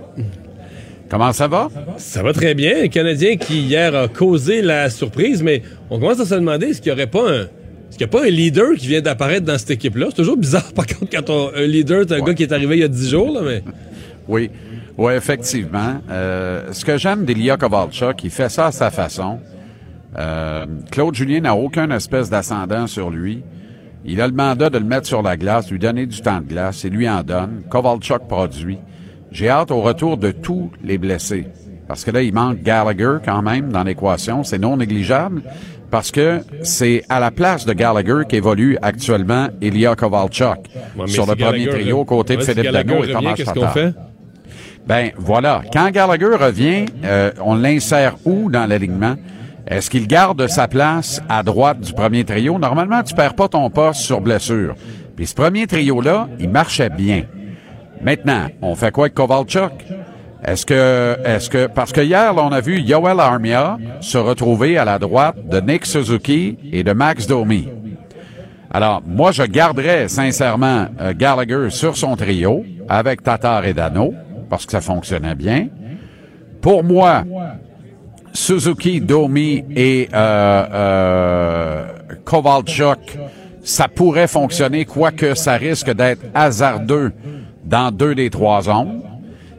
Comment ça va? Ça va très bien. Un Canadien qui hier a causé la surprise, mais on commence à se demander est-ce qu'il n'y aurait pas un. Est-ce qu'il n'y a pas un leader qui vient d'apparaître dans cette équipe-là? C'est toujours bizarre, par contre, quand on- un leader, c'est un gars qui est arrivé il y a 10 jours, là, mais. Oui. Oui, effectivement. Euh, ce que j'aime d'Ilya Kovalchuk, il fait ça à sa façon. Euh, Claude Julien n'a aucun espèce d'ascendant sur lui. Il a le mandat de le mettre sur la glace, lui donner du temps de glace, et lui en donne. Kovalchuk produit. J'ai hâte au retour de tous les blessés. Parce que là, il manque Gallagher quand même dans l'équation. C'est non négligeable. Parce que c'est à la place de Gallagher qu'évolue actuellement Ilya Kovalchuk sur le si premier Gallagher trio côté de ouais, si Philippe Dano et Thomas Tatar. fait? Ben voilà. Quand Gallagher revient, euh, on l'insère où dans l'alignement? Est-ce qu'il garde sa place à droite du premier trio? Normalement, tu perds pas ton poste sur blessure. Puis ce premier trio-là, il marchait bien. Maintenant, on fait quoi avec Kovalchuk? Est-ce que, est-ce que, parce que hier, là, on a vu Yoel Armia se retrouver à la droite de Nick Suzuki et de Max Domi. Alors, moi, je garderais sincèrement euh, Gallagher sur son trio avec Tatar et Dano parce que ça fonctionnait bien. Pour moi, Suzuki, Domi et euh, euh, Kovalchuk, ça pourrait fonctionner, quoique ça risque d'être hasardeux dans deux des trois zones.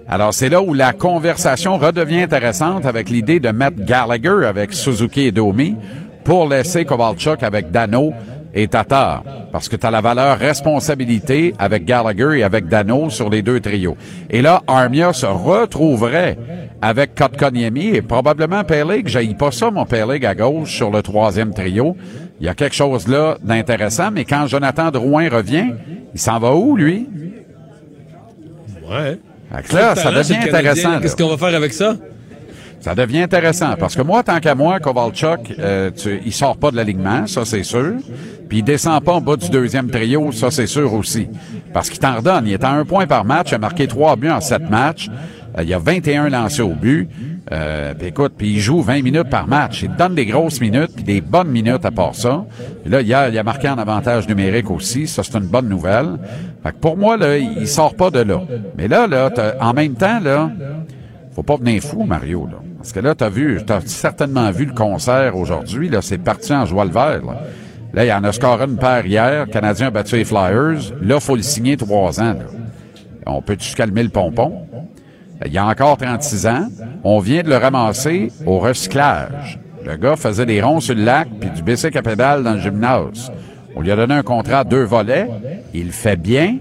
Alors, c'est là où la conversation redevient intéressante avec l'idée de mettre Gallagher avec Suzuki et Domi pour laisser Kovalchuk avec Dano et Tatar. Parce que tu as la valeur responsabilité avec Gallagher et avec Dano sur les deux trios. Et là, Armia se retrouverait avec Kotkaniemi et probablement Peleg. J'haïs pas ça, mon Peleg à gauche sur le troisième trio. Il y a quelque chose là d'intéressant, mais quand Jonathan Drouin revient, il s'en va où, lui? Ouais. Là, ça devient intéressant. Qu'est-ce qu'on va faire avec ça? Ça devient intéressant parce que moi, tant qu'à moi, Kovalchuk, euh, tu, il sort pas de l'alignement, ça c'est sûr. Puis il descend pas en bas du deuxième trio, ça c'est sûr aussi. Parce qu'il t'en redonne. Il est à un point par match, il a marqué trois buts en sept matchs. Euh, il y a 21 lancés au but. Euh, puis écoute, puis il joue 20 minutes par match. Il donne des grosses minutes, puis des bonnes minutes à part ça. Là, hier, il a marqué en avantage numérique aussi. Ça, c'est une bonne nouvelle. Fait que pour moi, là, il sort pas de là. Mais là, là, en même temps, là, faut pas venir fou, Mario, là. Parce que là, t'as vu, t'as certainement vu le concert aujourd'hui, là, c'est parti en joie le vert, là. Là, il y en a scoré une paire hier, le Canadien a battu les Flyers. Là, faut le signer trois ans. On peut-tu calmer le pompon? Il y a encore 36 ans. On vient de le ramasser au recyclage. Le gars faisait des ronds sur le lac puis du bicycle à pédale dans le gymnase. On lui a donné un contrat à deux volets. Il fait bien.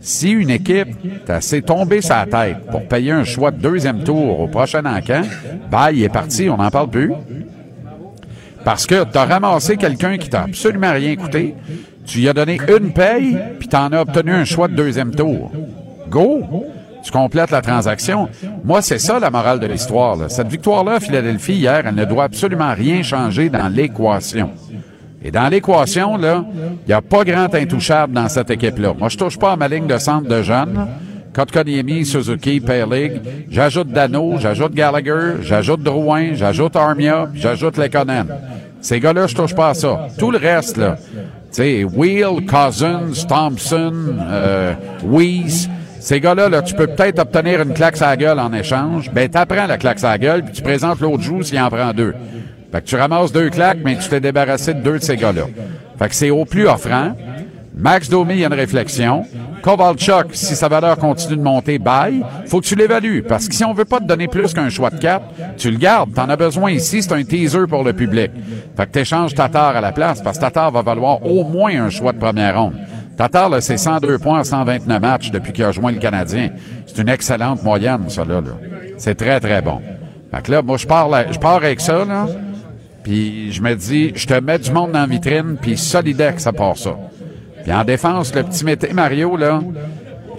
Si une équipe est assez tombée sa tête pour payer un choix de deuxième tour au prochain encan, ben, il est parti, on n'en parle plus. Parce que tu as ramassé quelqu'un qui t'a absolument rien coûté, tu lui as donné une paye, puis tu en as obtenu un choix de deuxième tour. Go! Tu complètes la transaction. Moi, c'est ça la morale de l'histoire. Cette victoire-là à Philadelphie hier, elle ne doit absolument rien changer dans l'équation. Et dans l'équation, là, il n'y a pas grand intouchable dans cette équipe-là. Moi, je touche pas à ma ligne de centre de jeunes. Kotkaniemi, Suzuki, Perlig. J'ajoute Dano, j'ajoute Gallagher, j'ajoute Drouin, j'ajoute Armia, j'ajoute Lekonen. Ces gars-là, je touche pas à ça. Tout le reste, là, tu sais, Wheel, Cousins, Thompson, euh, Weiss, ces gars-là, là, tu peux peut-être obtenir une claque à gueule en échange. Ben, t'apprends la claque à gueule, puis tu présentes l'autre joue s'il en prend deux. Fait que tu ramasses deux claques, mais tu t'es débarrassé de deux de ces gars-là. Fait que c'est au plus offrant. Max Domi, il y a une réflexion. Kovalchuk, si sa valeur continue de monter, bye. Faut que tu l'évalues. Parce que si on veut pas te donner plus qu'un choix de 4, tu le gardes. T'en as besoin ici. C'est un teaser pour le public. Fait que t'échanges Tatar à la place parce que Tatar va valoir au moins un choix de première ronde. Tatar, c'est 102 points en 129 matchs depuis qu'il a joint le Canadien. C'est une excellente moyenne, ça, là. C'est très, très bon. Fait que là, moi, je pars, là- je avec ça, là. Puis je me dis, je te mets du monde dans la vitrine, puis Solidex, ça part ça. Puis en défense, le petit mété Mario, là,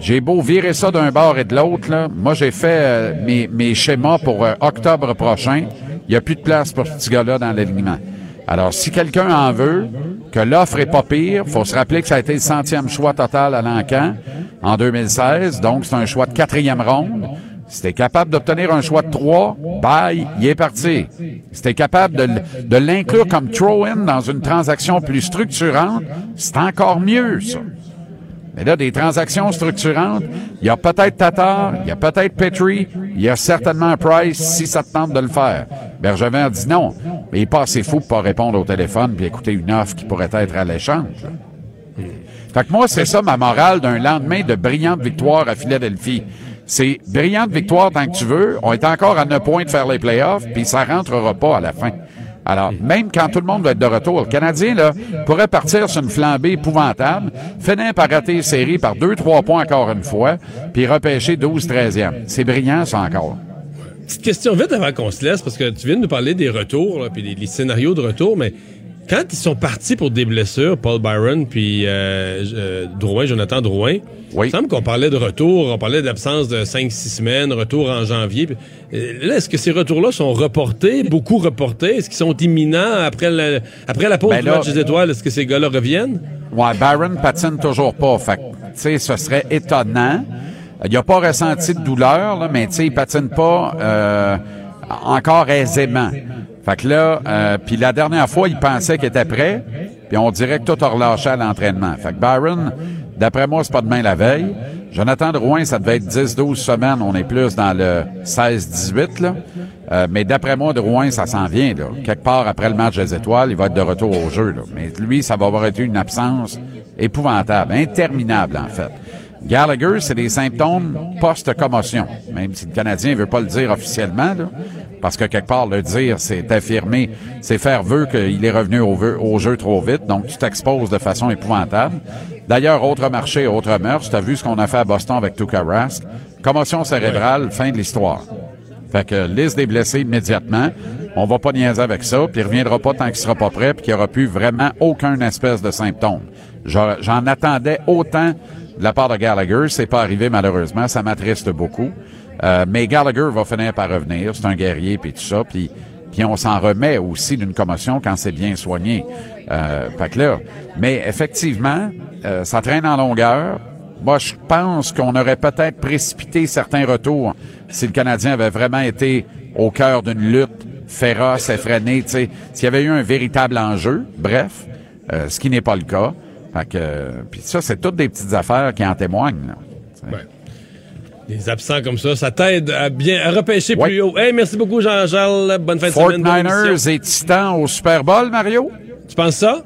j'ai beau virer ça d'un bord et de l'autre, là. Moi, j'ai fait euh, mes, mes schémas pour euh, octobre prochain. Il n'y a plus de place pour ce petit gars-là dans l'alignement. Alors, si quelqu'un en veut, que l'offre est pas pire, faut se rappeler que ça a été le centième choix total à l'encan en 2016, donc c'est un choix de quatrième ronde. Si capable d'obtenir un choix de trois, bye, il est parti. Si t'es capable de, de l'inclure comme throw-in dans une transaction plus structurante, c'est encore mieux, ça. Mais là, des transactions structurantes, il y a peut-être Tatar, il y a peut-être Petrie, il y a certainement Price si ça te tente de le faire. Bergevin dit non, mais il est pas assez fou pour pas répondre au téléphone puis écouter une offre qui pourrait être alléchante. là. Fait que moi, c'est ça ma morale d'un lendemain de brillante victoire à Philadelphie. C'est brillante victoire tant que tu veux. On est encore à 9 points de faire les playoffs, puis ça rentrera pas à la fin. Alors, même quand tout le monde va être de retour, le Canadien, là, pourrait partir sur une flambée épouvantable, finir par rater les séries par deux, trois points encore une fois, puis repêcher 12-13e. C'est brillant, ça, encore. Petite question vite avant qu'on se laisse, parce que tu viens de nous parler des retours, puis des, les scénarios de retour, mais quand ils sont partis pour des blessures, Paul Byron puis euh, euh, Drouin, Jonathan Drouin, il semble qu'on parlait de retour, on parlait d'absence de 5-6 semaines, retour en janvier. Euh, là, est-ce que ces retours-là sont reportés, beaucoup reportés? Est-ce qu'ils sont imminents après la, après la pause Ben du match des étoiles? Est-ce que ces gars-là reviennent? Ouais, Byron patine toujours pas. Fait que, tu sais, ce serait étonnant. Il a pas ressenti de douleur, là, mais tu sais, il patine pas euh, encore aisément. Fait que là, euh, puis la dernière fois, il pensait qu'il était prêt, puis on dirait que tout a relâché à l'entraînement. Fait que Byron, d'après moi, c'est pas demain la veille. Jonathan Drouin, ça devait être 10-12 semaines. On est plus dans le 16-18, là. Euh, mais d'après moi, Drouin, ça s'en vient, là. Quelque part après le match des étoiles, il va être de retour au jeu, là. Mais lui, ça va avoir été une absence épouvantable, interminable, en fait. Gallagher, c'est des symptômes post-commotion, même si le Canadien veut pas le dire officiellement, là, parce que quelque part, le dire, c'est affirmer, c'est faire vœu qu'il est revenu au, vœu- au jeu trop vite, donc tu t'exposes de façon épouvantable. D'ailleurs, autre marché, autre mœurs, tu as vu ce qu'on a fait à Boston avec Tuukka Rask. Commotion cérébrale, fin de l'histoire. Fait que liste des blessés immédiatement. On va pas niaiser avec ça, puis il reviendra pas tant qu'il sera pas prêt, puis qu'il n'y aura plus vraiment aucun espèce de symptôme. J'en j'en attendais autant de la part de Gallagher. C'est pas arrivé malheureusement. Ça m'attriste beaucoup. Euh, mais Gallagher va finir par revenir. C'est un guerrier, puis tout ça. Puis, puis on s'en remet aussi d'une commotion quand c'est bien soigné. Euh, fait mais effectivement, euh, ça traîne en longueur. Moi, je pense qu'on aurait peut-être précipité certains retours si le Canadien avait vraiment été au cœur d'une lutte féroce, effrénée, tu s'il y avait eu un véritable enjeu, bref, euh, ce qui n'est pas le cas. Fait que, euh, puis ça, c'est toutes des petites affaires qui en témoignent. Des absents comme ça, ça t'aide à bien à repêcher plus haut. Hey, merci beaucoup, Jean-Charles. Bonne fin de semaine. bonne émission. 49ers et Titans au Super Bowl, Mario? Tu penses ça?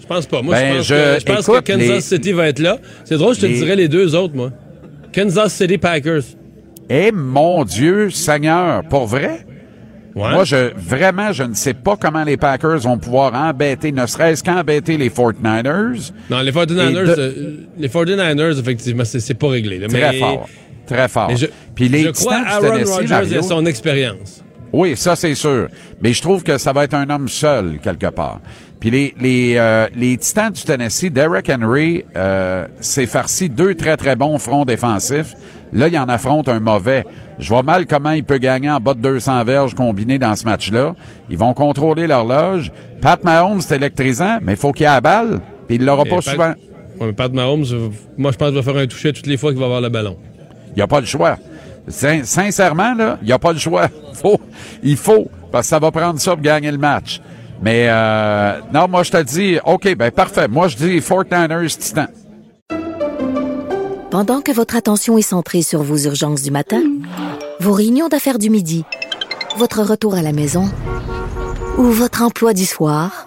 Je pense pas. Moi, Ben, je pense, je- que, je pense écoute, que Kansas les- City va être là. C'est drôle, je te les- dirais les deux autres, moi. Kansas City Packers. Eh mon Dieu, Seigneur, pour vrai? Moi, je vraiment, je ne sais pas comment les Packers vont pouvoir embêter, ne serait-ce qu'embêter les 49ers. Non, les 49ers, Et de- euh, les 49ers, effectivement, c'est c'est pas réglé. là. Très Mais- fort. Très fort. Mais je, Puis les je crois Titans à du Aaron Rodgers et son expérience. Oui, ça c'est sûr. Mais je trouve que ça va être un homme seul quelque part. Puis les les euh, les Titans du Tennessee, Derek Henry euh, s'est farci deux très très bons fronts défensifs. Là, il en affronte un mauvais. Je vois mal comment il peut gagner en bas de 200 verges combinés dans ce match-là. Ils vont contrôler l'horloge. Pat Mahomes, c'est électrisant, mais il faut qu'il y ait la balle. Puis il l'aura pas Pat- souvent. Ouais, mais Pat Mahomes, moi, je pense qu'il va faire un toucher toutes les fois qu'il va avoir le ballon. Il n'y a pas le choix. Sin- sincèrement, là, il n'y a pas le choix. Il faut, parce que ça va prendre ça pour gagner le match. Mais euh, non, moi je te dis, OK, ben parfait. Moi je dis 49ers Titan. Pendant que votre attention est centrée sur vos urgences du matin, vos réunions d'affaires du midi, votre retour à la maison ou votre emploi du soir,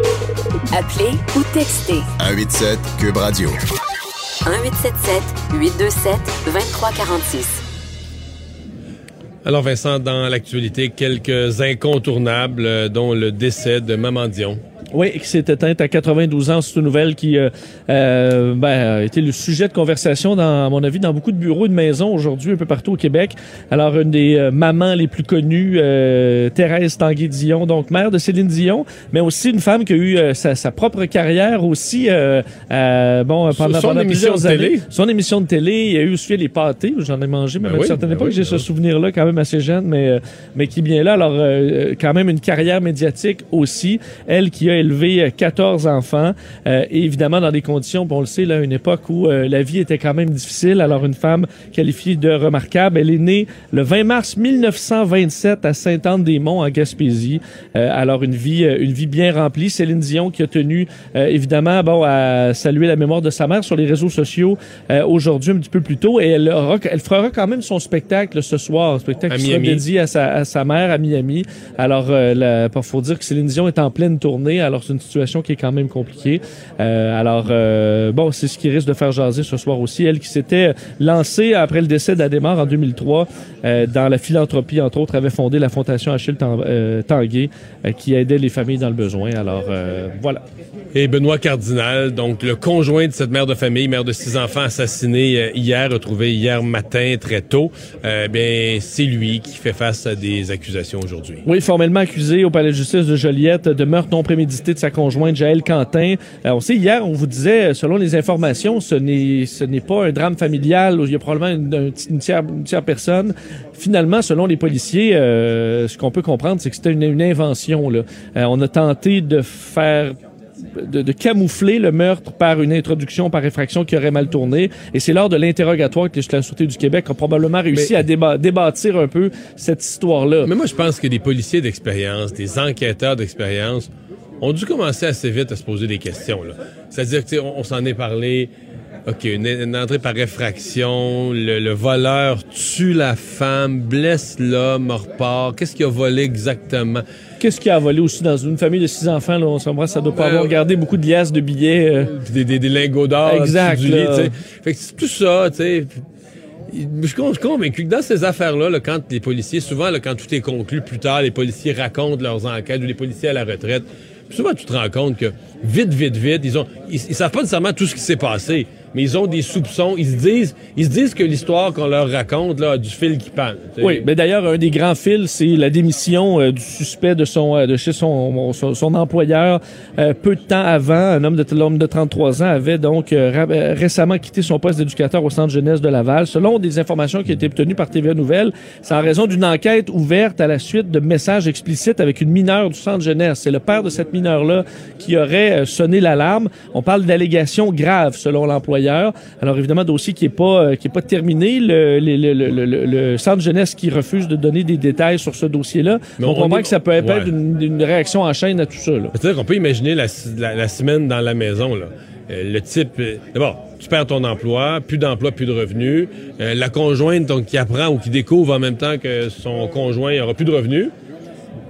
Appelez ou textez 187 Cube Radio. 1877 827 2346. Alors, Vincent, dans l'actualité, quelques incontournables, euh, dont le décès de Maman Dion. Oui, qui s'est éteinte à 92 ans. C'est une nouvelle qui euh, euh, ben, a été le sujet de conversation, dans, à mon avis, dans beaucoup de bureaux et de maisons aujourd'hui, un peu partout au Québec. Alors, une des euh, mamans les plus connues, euh, Thérèse Tanguay-Dion, donc mère de Céline Dion, mais aussi une femme qui a eu sa, sa propre carrière aussi, bon, pendant, son pendant émission plusieurs de télé. Son émission de télé, il y a eu aussi les pâtés, j'en ai mangé, même Ben à une certaine ben époque, oui, j'ai ben ce souvenir-là quand même assez jeune, mais, mais qui est bien là. Alors, euh, quand même une carrière médiatique aussi. Elle qui a élevé euh, 14 enfants, euh, et évidemment dans des conditions, bon, on le sait, là, une époque où euh, la vie était quand même difficile. Alors une femme qualifiée de remarquable, elle est née le 20 mars 1927 à Sainte-Anne-des-Monts en Gaspésie. Euh, alors une vie, euh, une vie bien remplie. Céline Dion qui a tenu euh, évidemment, bon, à saluer la mémoire de sa mère sur les réseaux sociaux euh, aujourd'hui un petit peu plus tôt, et elle, aura, elle fera quand même son spectacle ce soir, un spectacle À qui sera dédié à sa, à sa mère à Miami. Alors, euh, il faut dire que Céline Dion est en pleine tournée, alors c'est une situation qui est quand même compliquée. Euh, alors, euh, bon, c'est ce qui risque de faire jaser ce soir aussi. Elle qui s'était lancée après le décès d'Adémar en 2003 euh, dans la philanthropie, entre autres, avait fondé la Fondation Achille Tan- Tanguay qui aidait les familles dans le besoin. Alors, voilà. Et Benoît Cardinal, donc le conjoint de cette mère de famille, mère de six enfants, assassiné euh, hier, retrouvé hier matin très tôt, bien c'est lui qui fait face à des accusations aujourd'hui. Oui, formellement accusé au palais de justice de Joliette de meurtre non prémédité de sa conjointe Jaël Quentin. Euh, on sait hier, on vous disait, selon les informations, ce n'est ce n'est pas un drame familial où il y a probablement une, un- une tiers, une tiers personne. Finalement, selon les policiers, euh, ce qu'on peut comprendre, c'est que c'était une, une invention. Là. Euh, on a tenté de faire de, de camoufler le meurtre par une introduction par effraction qui aurait mal tourné. Et c'est lors de l'interrogatoire que la Sûreté du Québec a probablement réussi Mais- à déba- débâtir un peu cette histoire-là. Mais moi, je pense que des policiers d'expérience, des enquêteurs d'expérience, ont dû commencer assez vite à se poser des questions. là. C'est-à-dire sais, on, on s'en est parlé. OK, une, une entrée par effraction, le, le voleur tue la femme, blesse l'homme, repart. Qu'est-ce qu'il a volé exactement? Qu'est-ce qu'il a volé aussi dans une famille de six enfants? Là, on s'embrasse, ça doit pas Euh, avoir gardé beaucoup de liasses de billets. euh. Des, des, des lingots d'or Exact, du lit. Fait que c'est tout ça, tu sais. Je suis con- je suis convaincu que dans ces affaires-là, là, quand les policiers, souvent, là, quand tout est conclu plus tard, les policiers racontent leurs enquêtes ou les policiers à la retraite. Souvent, tu te rends compte que vite, vite, vite, ils ont, ils savent pas nécessairement tout ce qui s'est passé, mais ils ont des soupçons. Ils se disent, ils se disent que l'histoire qu'on leur raconte là a du fil qui pend. Oui, mais d'ailleurs, un des grands fils, c'est la démission euh, du suspect de son euh, de chez son, employeur euh, peu de temps avant. Un homme de l'homme de 33 ans avait donc récemment quitté son poste d'éducateur au centre jeunesse de Laval. Selon des informations qui été obtenues par TVA Nouvelles, c'est en raison d'une enquête ouverte à la suite de messages explicites avec une mineure du centre jeunesse. C'est le père de cette mineure-là qui aurait sonné l'alarme. On parle d'allégations graves selon l'employeur. Alors évidemment, dossier qui est pas euh, qui est pas terminé. Le, le, le, le, le- le centre jeunesse qui refuse de donner des détails sur ce dossier-là. Mais on, on comprend est- que ça peut être Ouais. une, une réaction en chaîne à tout ça. C'est-à-dire qu'on peut imaginer la, la- la semaine dans la maison. Là. Euh, le type, euh, d'abord, tu perds ton emploi, plus d'emploi, plus de revenus. Euh, la conjointe donc, qui apprend ou qui découvre en même temps que son conjoint aura plus de revenus.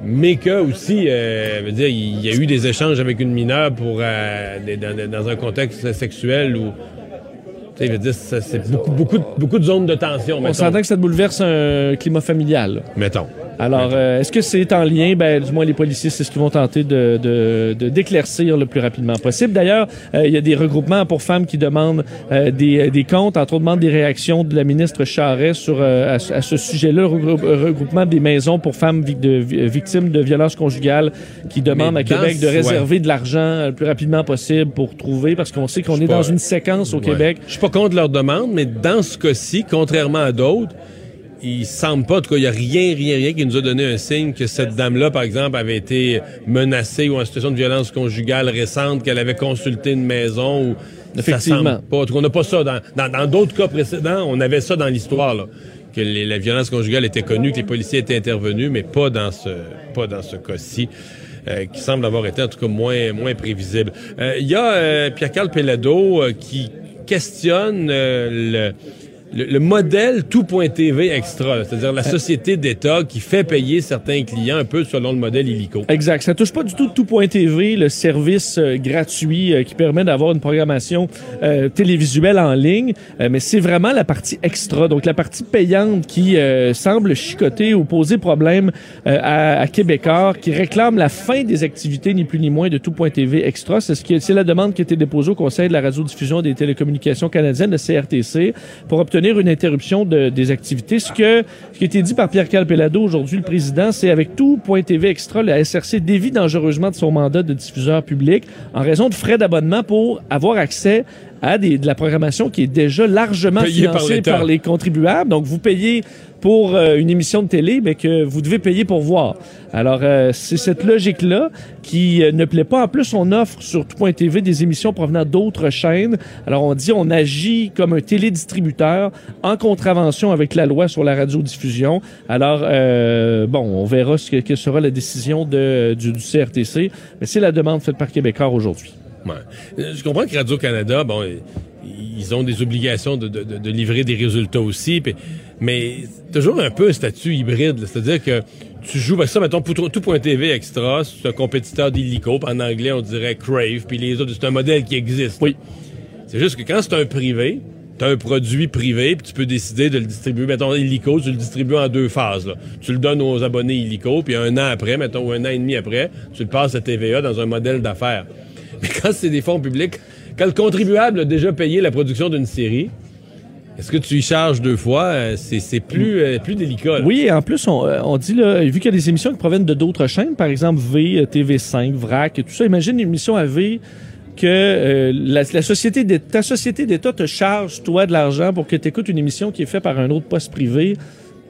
Mais que aussi, euh, veut dire, il y a eu des échanges avec une mineure pour euh, des- dans, dans un contexte sexuel où, tu sais, veut dire, ça, c'est beaucoup, beaucoup, de- beaucoup de zones de tension. On s'entend que ça bouleverse un climat familial. là. Mettons. Alors, euh, est-ce que c'est en lien? Ben, du moins, les policiers, c'est ce qu'ils vont tenter de, de, de- d'éclaircir le plus rapidement possible. D'ailleurs, euh, il y a des regroupements pour femmes qui demandent euh, des, des comptes, entre autres, demandent des réactions de la ministre Charret sur, euh, à, ce- à ce sujet-là, regroupement des maisons pour femmes de, victimes de violences conjugales qui demandent à Québec de réserver de l'argent le plus rapidement possible pour trouver, parce qu'on sait qu'on est dans une séquence au Ouais. Québec. Je suis pas contre leur demande, mais dans ce cas-ci, contrairement à d'autres, il semble pas, en tout cas, il n'y a rien, rien, rien qui nous a donné un signe que cette dame-là, par exemple, avait été menacée ou en situation de violence conjugale récente, qu'elle avait consulté une maison ou. Effectivement. Ça semble pas. En tout cas, on n'a pas ça. Dans dans- dans d'autres cas précédents, on avait ça dans l'histoire, là. Que les- la violence conjugale était connue, que les policiers étaient intervenus, mais pas dans ce, pas dans ce cas-ci. euh, qui semble avoir été en tout cas moins, moins prévisible. Euh, Il y a euh, Pierre-Carl Pellado euh, qui questionne euh, le, le, le modèle tout.tv extra, c'est-à-dire la société d'État qui fait payer certains clients un peu selon le modèle illico. Exact. Ça touche pas du tout tout.tv, le service euh, gratuit euh, qui permet d'avoir une programmation euh, télévisuelle en ligne, mais c'est vraiment la partie extra, donc la partie payante qui semble chicoter ou poser problème à, à Québécois qui réclame la fin des activités ni plus ni moins de tout.tv extra. C'est ce qui c'est la demande qui a été déposée au Conseil de la radiodiffusion des télécommunications canadiennes, le CRTC, pour obtenir une interruption de- des activités. Ce que ce qui a été dit par Pierre Calpelado aujourd'hui, le président, c'est avec tout.tv extra, le SRC dévie dangereusement de son mandat de diffuseur public en raison de frais d'abonnement pour avoir accès à des, de la programmation qui est déjà largement financée par, les contribuables. Donc, vous payez pour euh, une émission de télé, mais que vous devez payer pour voir. Alors, euh, c'est cette logique-là qui euh, ne plaît pas. En plus, on offre sur tout.tv des émissions provenant d'autres chaînes. Alors, on dit on agit comme un télédistributeur en contravention avec la loi sur la radiodiffusion. Alors, euh, bon, on verra ce que, quelle sera la décision de, du, du CRTC, mais c'est la demande faite par Québécois aujourd'hui. Ouais. Euh, Je comprends que Radio-Canada, bon, ils- ont des obligations de, de- de- de livrer des résultats aussi, puis- mais c'est toujours un peu un statut hybride. C'est-à-dire que tu joues, ben ça, mettons, pour tout.tv Extra, c'est un compétiteur d'Illico, en anglais, on dirait Crave, puis les autres, c'est un modèle qui existe. Oui. C'est juste que quand c'est un privé, tu as un produit privé, puis tu peux décider de le distribuer. Mettons, Illico, tu le distribues en deux phases. là. Tu le donnes aux abonnés Illico, puis un an après, mettons, ou un an et demi après, tu le passes à TVA dans un modèle d'affaires. Mais quand c'est des fonds publics, quand le contribuable a déjà payé la production d'une série, est-ce que tu y charges deux fois? Euh, C'est plus, euh, plus délicat. Oui, et en plus, on, euh, on dit, là, vu qu'il y a des émissions qui proviennent de d'autres chaînes, par exemple V, euh, TV5, VRAC, tout ça, imagine une émission à V que la, ta société d'État te charge, toi, de l'argent pour que tu écoutes une émission qui est faite par un autre poste privé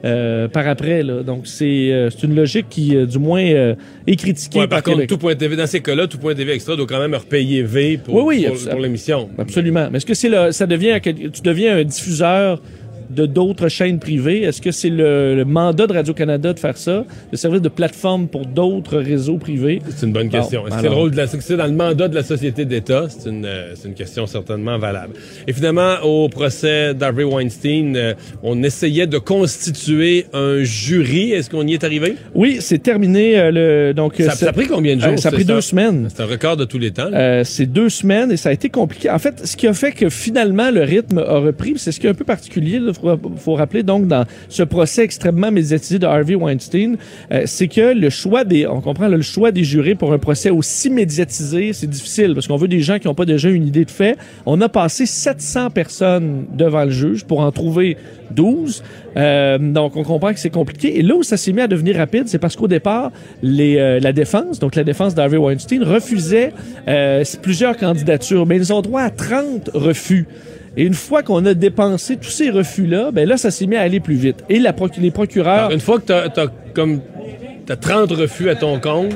euh, par après. Là. Donc, c'est euh, c'est une logique qui, euh, du moins, euh, est critiquée Ouais, par par contre, tout.tv, dans ces cas-là, tout.tv Extra doit quand même repayer V pour, Oui, oui, pour, pour l'émission. Absolument. Mais est-ce que c'est ça devient, tu deviens un diffuseur de d'autres chaînes privées? Est-ce que c'est le, le mandat de Radio-Canada de faire ça, de servir de plateforme pour d'autres réseaux privés? C'est une bonne Bon, question. Est-ce que c'est le rôle de la c'est dans le mandat de la société d'État? C'est une, euh, une question certainement valable. Et finalement, au procès d'Harvey Weinstein, euh, on essayait de constituer un jury. Est-ce qu'on y est arrivé? Oui, c'est terminé. euh, le, donc, Ça, ça a pris combien de jours? euh, ça a pris deux semaines. C'est un record de tous les temps. Euh, c'est deux semaines et ça a été compliqué. En fait, ce qui a fait que finalement le rythme a repris, c'est ce qui est un peu particulier. Faut, faut rappeler donc dans ce procès extrêmement médiatisé de Harvey Weinstein, euh, c'est que le choix des, on comprend le choix des jurés pour un procès aussi médiatisé, c'est difficile parce qu'on veut des gens qui n'ont pas déjà une idée de fait. On a passé 700 personnes devant le juge pour en trouver 12. Euh, donc, on comprend que c'est compliqué. Et là où ça s'est mis à devenir rapide, c'est parce qu'au départ, euh, la défense, donc la défense d'Harvey Weinstein, refusait plusieurs candidatures, mais ils ont droit à 30 refus. Et une fois qu'on a dépensé tous ces refus-là, ben là, ça s'est mis à aller plus vite. Et la proc- les procureurs... Alors, une fois que t'as as comme t'as 30 refus à ton compte,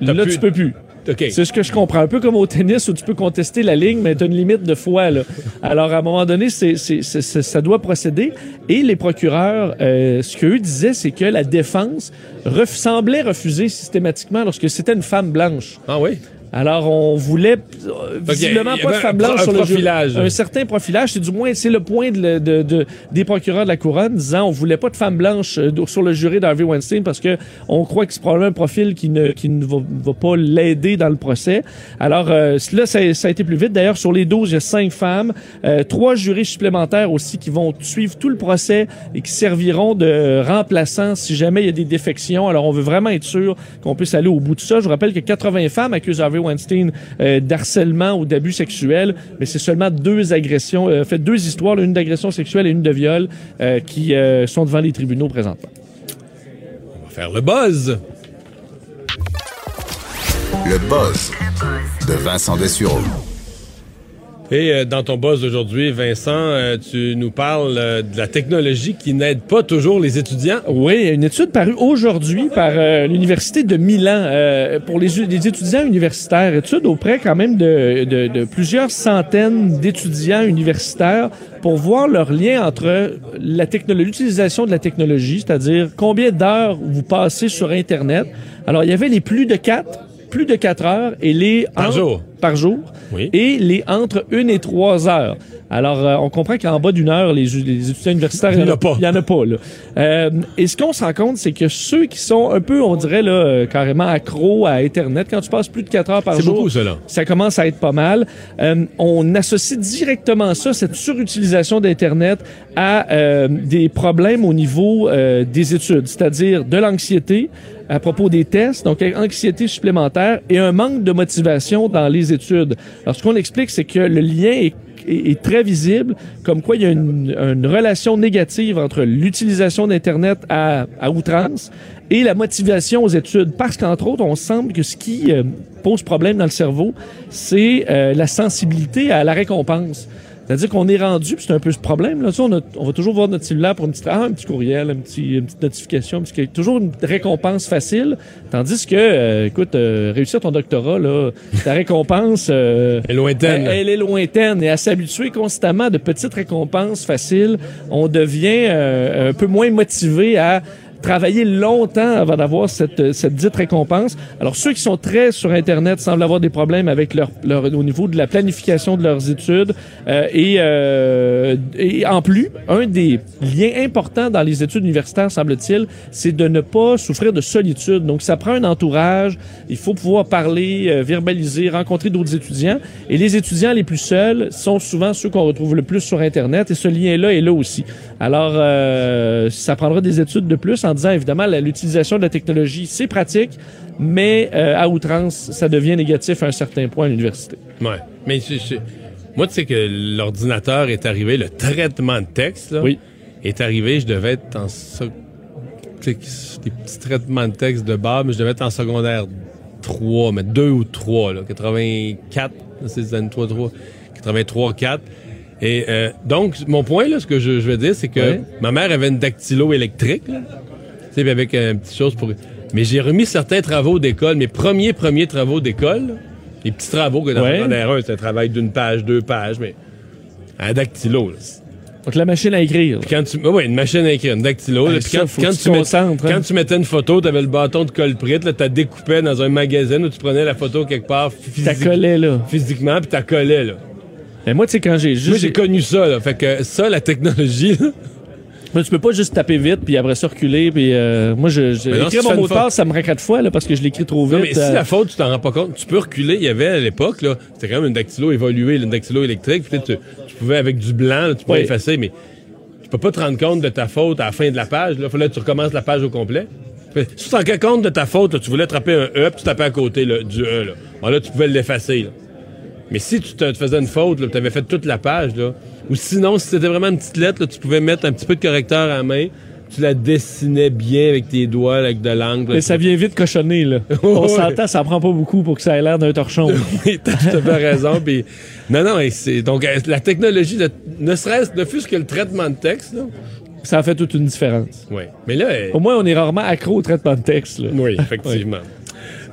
Là, tu peux plus. OK. C'est ce que je comprends. Un peu comme au tennis où tu peux contester la ligne, mais tu as une limite de fois. Là. Alors, à un moment donné, c'est- ça doit procéder. Et les procureurs, euh, ce qu'eux disaient, c'est que la défense ref- semblait refuser systématiquement lorsque c'était une femme blanche. Ah oui? Alors, on voulait euh, visiblement pas de femme blanche sur le profilage. Un certain profilage. C'est du moins, c'est le point de, de- de- des procureurs de la couronne disant on voulait pas de femme blanche euh, sur le jury d'Harvey Weinstein parce que on croit que c'est probablement un profil qui ne, qui ne va, va pas l'aider dans le procès. Alors, euh, là, ça, ça a été plus vite. D'ailleurs, sur les 12, il y a cinq femmes, euh, trois jurés supplémentaires aussi qui vont suivre tout le procès et qui serviront de remplaçants si jamais il y a des défections. Alors, on veut vraiment être sûr qu'on puisse aller au bout de ça. Je vous rappelle que 80 femmes accusent Harvey Weinstein euh, d'harcèlement ou d'abus sexuels, mais c'est seulement deux agressions, euh, fait deux histoires, là, une d'agression sexuelle et une de viol, euh, qui euh, sont devant les tribunaux présentement. On va faire le buzz. Le buzz de Vincent Dessureau. Et euh, dans ton buzz d'aujourd'hui, Vincent, euh, tu nous parles euh, de la technologie qui n'aide pas toujours les étudiants. Oui, une étude parue aujourd'hui par l'Université de Milan pour les, les étudiants universitaires. Étude auprès quand même de, de- de plusieurs centaines d'étudiants universitaires pour voir leur lien entre la technologie, l'utilisation de la technologie, c'est-à-dire combien d'heures vous passez sur Internet. Alors, il y avait les plus de quatre, plus de quatre heures et les... Par jour. Par jour. Oui. Et les entre une et trois heures. Alors, euh, on comprend qu'en bas d'une heure, les, les étudiants universitaires, Il y en a pas. Il y en a pas, là. Euh, et ce qu'on se rend compte, c'est que ceux qui sont un peu, on dirait, là, euh, carrément accros à Internet, quand tu passes plus de 4 heures par jour. beaucoup, ça, là. Ça commence à être pas mal. Euh, on associe directement ça, cette surutilisation d'Internet, à des problèmes au niveau des études, c'est-à-dire de l'anxiété à propos des tests, donc anxiété supplémentaire et un manque de motivation dans les études. Alors, ce qu'on explique, c'est que le lien est est, très visible, comme quoi il y a une, une relation négative entre l'utilisation d'Internet à, à outrance et la motivation aux études. Parce qu'entre autres, on semble que ce qui euh, pose problème dans le cerveau, c'est euh, la sensibilité à la récompense. C'est-à-dire qu'on est rendu, puis c'est un peu ce problème. Là. Tu sais, on, a- on va toujours voir notre cellulaire pour une petite, ah, un petit courriel, un petit, une petite notification, parce qu'il y a toujours une récompense facile. Tandis que, euh, écoute, euh, réussir ton doctorat, là, ta récompense euh, est lointaine. Elle, elle est lointaine. Et à s'habituer constamment à de petites récompenses faciles, on devient euh, un peu moins motivé à travailler longtemps avant d'avoir cette, cette dite récompense. Alors, ceux qui sont très sur Internet semblent avoir des problèmes avec leur, leur au niveau de la planification de leurs études. Euh, et, euh, et en plus, un des liens importants dans les études universitaires, semble-t-il, c'est de ne pas souffrir de solitude. Donc, ça prend un entourage. Il faut pouvoir parler, euh, verbaliser, rencontrer d'autres étudiants. Et les étudiants les plus seuls sont souvent ceux qu'on retrouve le plus sur Internet. Et ce lien-là est là aussi. Alors, euh, ça prendra des études de plus en disant, évidemment, l'utilisation de la technologie, c'est pratique, mais euh, à outrance, ça devient négatif à un certain point à l'université. Ouais. Mais je- je- moi, tu sais que l'ordinateur est arrivé, le traitement de texte là, est arrivé, je devais être en so- des petits traitements de texte de base, mais je devais être en secondaire 3, mais 2 ou 3, là, 84, c'est les années 3, 3, 83, 4. Et euh, donc, mon point, là, ce que je, je veux dire, c'est que ma mère avait une dactylo électrique, là, tu sais, avec une petite chose pour... Mais j'ai remis certains travaux d'école, mes premiers, premiers travaux d'école, les petits travaux que dans Ouais. le secondaire 1, c'est un travail d'une page, deux pages, mais un dactylo, là. Donc, la machine à écrire. Puis quand tu, oui, une machine à écrire, une dactylo. Ah, là, puis ça, quand, tu hein. quand tu mettais une photo, tu avais le bâton de colprite, là, tu découpais dans un magazine où tu prenais la photo quelque part physique- T'as collé, là. physiquement, puis tu collais. Là. Mais moi, tu sais, quand j'ai juste. Moi, j'ai connu ça. Là. Fait que ça, la technologie, là, Mais tu peux pas juste taper vite puis après ça reculer puis euh, moi je, je non, écrire si mon mot de passe ça me rend quatre fois là parce que je l'écris trop vite. Non, mais si euh, la faute, tu t'en rends pas compte, tu peux reculer. Il y avait à l'époque, là, c'était quand même une dactylo évoluée, une dactylo électrique. Puis tu, tu pouvais, avec du blanc, là, tu pouvais Oui. effacer, mais tu peux pas te rendre compte de ta faute à la fin de la page. Il fallait que tu recommences la page au complet. Si tu t'en rends compte de ta faute, là, tu voulais attraper un E, puis tu tapais à côté là, du E. Là. Bon, là, tu pouvais l'effacer. là. Mais si tu te, te faisais une faute, tu avais fait toute la page, là, ou sinon, si c'était vraiment une petite lettre, là, tu pouvais mettre un petit peu de correcteur à la main, tu la dessinais bien avec tes doigts, là, avec de l'angle. mais ça vient vite cochonner là. On s'entend ça prend pas beaucoup pour que ça ait l'air d'un torchon. Oui, t'as tout à fait raison. Puis, non, non, c'est, donc euh, la technologie, le- ne serait-ce, ne fût-ce que le traitement de texte, là. ça fait toute une différence. Oui. Mais là, euh, Au moins on est rarement accro au traitement de texte là. oui, effectivement.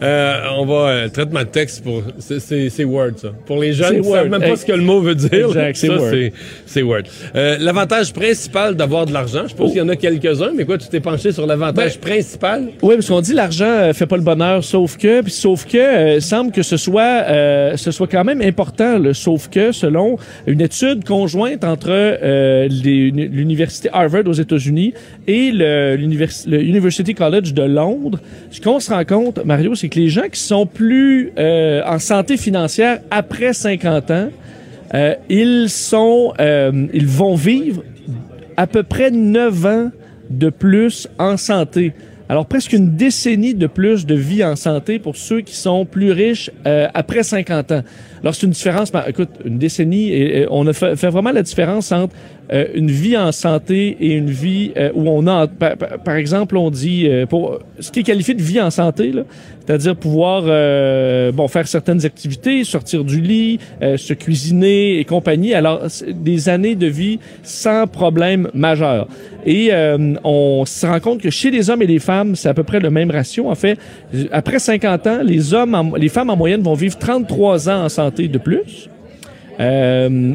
Euh, on va, euh, traitement de texte pour, c'est, Word, ça. Pour les jeunes qui savent même pas Hey. ce que le mot veut dire. Exact, c'est ça, Word. c'est, c'est Word. Euh, l'avantage principal d'avoir de l'argent, je pense qu'il y en a quelques-uns, mais quoi, tu t'es penché sur l'avantage Ben, principal? Oui, parce qu'on dit l'argent euh, fait pas le bonheur, sauf que, puis sauf que, semble que ce soit, ce soit quand même important, le sauf que, selon une étude conjointe entre l'université Harvard aux États-Unis et le, l'univers- le University College de Londres, ce qu'on se rend compte, Mario, c'est que les gens qui sont plus euh, en santé financière après 50 ans, euh, ils sont, euh, ils vont vivre à peu près 9 ans de plus en santé. Alors presque une décennie de plus de vie en santé pour ceux qui sont plus riches euh, après 50 ans. Alors c'est une différence, écoute, une décennie, on a fait, vraiment la différence entre euh, une vie en santé et une vie euh, où on a, par, exemple, on dit, euh, ce qui est qualifié de vie en santé, c'est-à-dire pouvoir bon faire certaines activités, sortir du lit, se cuisiner et compagnie. Alors des années de vie sans problème majeur. Et on se rend compte que chez les hommes et les femmes, c'est à peu près le même ratio. En fait, après 50 ans, les hommes, les femmes en moyenne vont vivre 33 ans en santé de plus. Euh,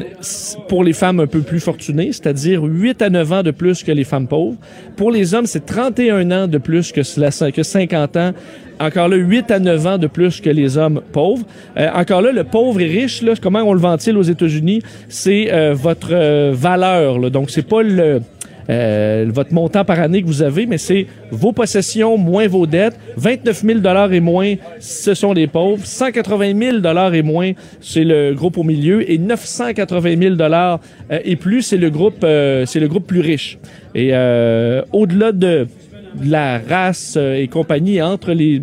pour les femmes un peu plus fortunées, c'est-à-dire 8 à 9 ans de plus que les femmes pauvres. Pour les hommes, c'est 31 ans de plus que, cela- que 50 ans. Encore là, 8 à 9 ans de plus que les hommes pauvres. Euh, encore là, le pauvre et riche, là, comment on le ventile aux États-Unis, c'est euh, votre euh, valeur. là. Donc, c'est pas le... euh, votre montant par année que vous avez, mais c'est vos possessions moins vos dettes. 29 000 et moins, ce sont les pauvres. 180 000 et moins, c'est le groupe au milieu. Et 980 000 euh, et plus, c'est le groupe, euh, c'est le groupe plus riche. Et au-delà de de la race euh, et compagnie entre les,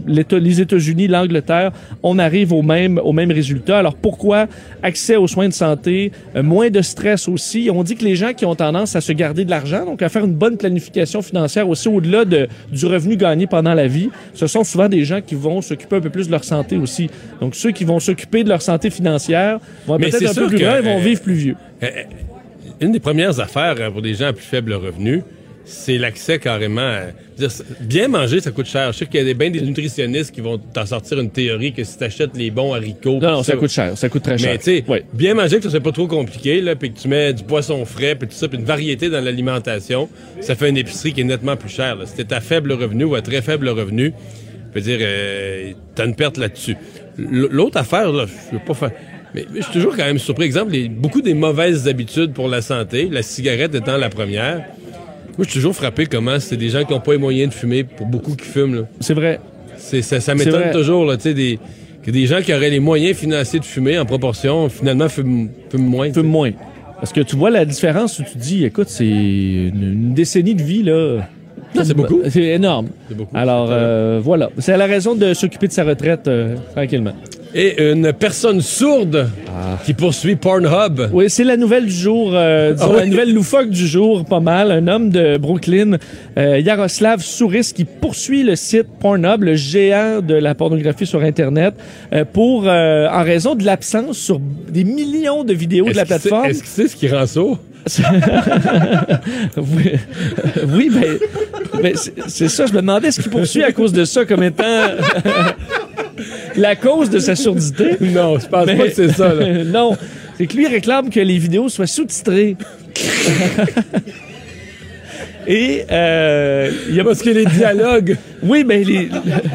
États-Unis, l'Angleterre, on arrive au même, au même résultat. Alors pourquoi accès aux soins de santé, euh, moins de stress aussi? On dit que les gens qui ont tendance à se garder de l'argent, donc à faire une bonne planification financière aussi au-delà de, du revenu gagné pendant la vie, ce sont souvent des gens qui vont s'occuper un peu plus de leur santé aussi. Donc ceux qui vont s'occuper de leur santé financière vont peut-être un peu plus que, loin, ils vont euh, vivre plus vieux. Euh, Une des premières affaires pour des gens à plus faible revenu, c'est l'accès carrément. à- dire, bien manger, ça coûte cher. Je sais qu'il y a des, bien des nutritionnistes qui vont t'en sortir une théorie que si t'achètes les bons haricots. Non, ça coûte cher, ça coûte très cher. Mais tu sais, bien manger, que ça soit pas trop compliqué, là, puis que tu mets du poisson frais, puis tout ça, puis une variété dans l'alimentation, ça fait une épicerie qui est nettement plus chère. là. Si t'es à faible revenu ou à très faible revenu, je veux dire, euh, t'as une perte là-dessus. L'autre affaire, là, je veux pas faire. Mais je suis toujours quand même surpris. Exemple, les- beaucoup des mauvaises habitudes pour la santé, la cigarette étant la première. Moi, je suis toujours frappé comment c'est des gens qui n'ont pas les moyens de fumer pour beaucoup qui fument. là. C'est vrai. C'est, ça, m'étonne toujours, là, tu sais, des, que des gens qui auraient les moyens financiers de fumer en proportion, finalement, fument, fument moins. Fument moins. Parce que tu vois la différence où tu dis, écoute, c'est une, une décennie de vie, là. c'est beaucoup. C'est énorme. C'est beaucoup. Alors, euh, voilà. C'est la raison de s'occuper de sa retraite euh, tranquillement. Et une personne sourde qui poursuit Pornhub. Oui, c'est la nouvelle du jour, euh, disons, Ah oui? la nouvelle loufoque du jour, pas mal. Un homme de Brooklyn, euh, Yaroslav Souris, qui poursuit le site Pornhub, le géant de la pornographie sur Internet, euh, pour, euh, en raison de l'absence sur des millions de vidéos de la plateforme. Est-ce que c'est ce qui rend sourd? oui, oui, ben, ben, c'est ça. Je me demandais ce qu'il poursuit à cause de ça comme étant la cause de sa surdité? Non, je pense pas que c'est ça. là. non, c'est que lui réclame que les vidéos soient sous-titrées. Et euh, il y a Parce que les dialogues. oui, mais les,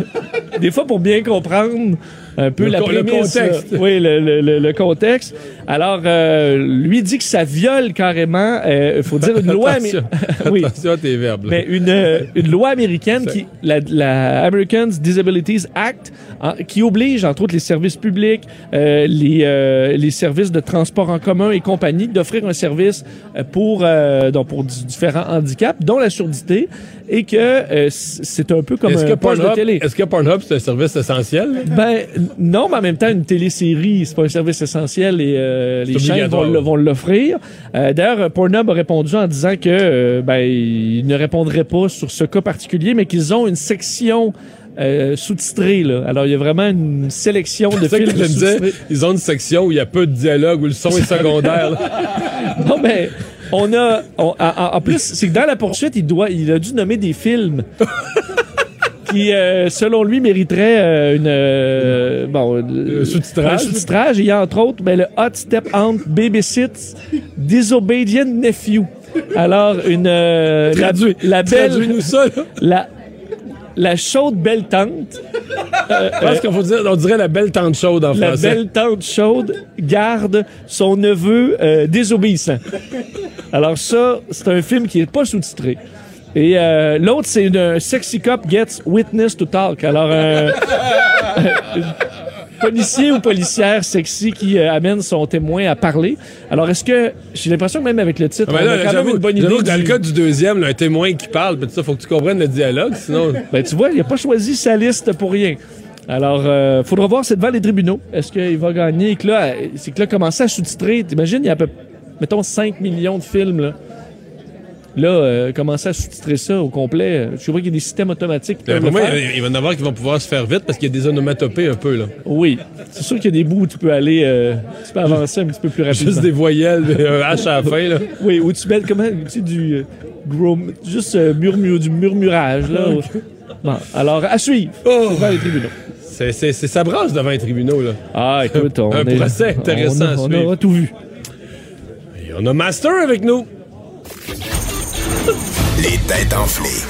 des fois pour bien comprendre un peu Le la con- le prémisse, contexte. Oui, le, le- le- le contexte. Alors, euh, lui dit que ça viole carrément. Il faut dire une loi. Attention. oui. Attention à tes verbes. là. Mais une, euh, une loi américaine, qui, la, la Americans Disabilities Act, en- qui oblige, entre autres, les services publics, euh, les, euh, les services de transport en commun et compagnie, d'offrir un service euh, pour, euh, donc pour di- différents handicaps, dont la surdité, et que euh, c'est un peu comme Est-ce un que, poste de Pornhub, télé. est-ce que Pornhub, c'est un service essentiel? Ben non, mais en même temps, une télésérie, c'est pas un service essentiel et euh, les chaînes vont, vont l'offrir. Euh, D'ailleurs, Pornhub a répondu en disant que euh, ben ils ne répondraient pas sur ce cas particulier, mais qu'ils ont une section euh, sous-titrée. Là. Alors, il y a vraiment une sélection de ça que films je me sous-titrés. Ils ont une section où il y a peu de dialogue, où le son est secondaire. Non, mais on a. on- en, plus, c'est que dans la poursuite, il, doit, il a dû nommer des films. qui, euh, selon lui, mériteraient euh, une euh, bon euh, sous-titrage. un sous-titrage. Il y a entre autres ben, le Hot Step Aunt Babysits Disobedient Nephew. Alors une euh, la, Traduis- la belle Traduis-nous ça, là. la la chaude belle tante Je pense qu'on faut dire, on dirait la belle tante chaude en la français. belle tante chaude garde son neveu euh, désobéissant. Alors ça, c'est un film qui est pas sous-titré. Et euh, l'autre, c'est une un Sexy Cop Gets Witness to Talk. Alors, un policier ou policière sexy qui euh, amène son témoin à parler. Alors, est-ce que... J'ai l'impression que même avec le titre, Ah, ben on a quand même une bonne idée que dans du- le cas du deuxième, là, un témoin qui parle, ben, ça, faut que tu comprennes le dialogue, sinon. Ben, tu vois, il n'a pas choisi sa liste pour rien. Alors, euh, faudra voir, c'est devant les tribunaux. Est-ce qu'il va gagner? Et que là, euh, c'est que là, commencer à sous-titrer? T'imagines, il y a à peu, mettons, 5 millions de films, là. Là, euh, commencer à sous-titrer ça au complet. euh, Je vois qu'il y a des systèmes automatiques qui peuvent Pour moi, il il va y en avoir qui vont pouvoir se faire vite parce qu'il y a des onomatopées un peu, là. Oui. C'est sûr qu'il y a des bouts où tu peux aller, euh, tu peux avancer un petit peu plus rapidement. Juste des voyelles, un H à la fin, là. Oui, où tu mets comment, tu sais, du euh, grom- juste euh, murmure, du murmurage, là. Bon, alors, à suivre. Oh! Devant les tribunaux. C'est, c'est, c'est ça brasse devant les tribunaux, là. Ah, écoute, on Un est- procès intéressant on a- à on suivre. aura tout vu. Et on a Master avec nous. Les têtes enflées.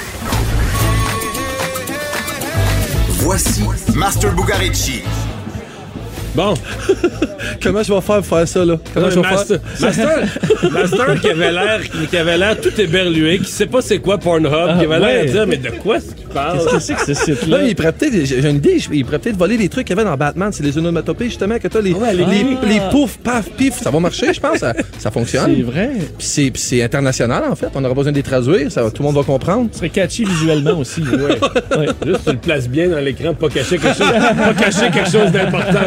Voici Master Bugarici. Bon. Comment je vais faire pour faire ça, là? Comment je vais Master, faire? Master, Master qui avait l'air qui avait l'air tout éberlué, qui sait pas c'est quoi Pornhub, qui avait l'air ouais. de dire mais de quoi est-ce qu'il parle? Qu'est-ce que c'est que ce site-là? Là, il pourrait peut-être, j'ai une idée, il pourrait peut-être voler les trucs qu'il y avait dans Batman, c'est les onomatopées, justement, que t'as les, Ouais, les- les, Ah. les poufs, paf, pif, ça va marcher, je pense, ça, ça fonctionne. C'est vrai. Puis c'est, puis c'est international, en fait, on aura besoin de les traduire, ça, tout le monde va comprendre. Ce serait catchy visuellement aussi. Ouais. Ouais. Juste tu le places bien dans l'écran, pas cacher quelque chose, pas cacher quelque chose d'important.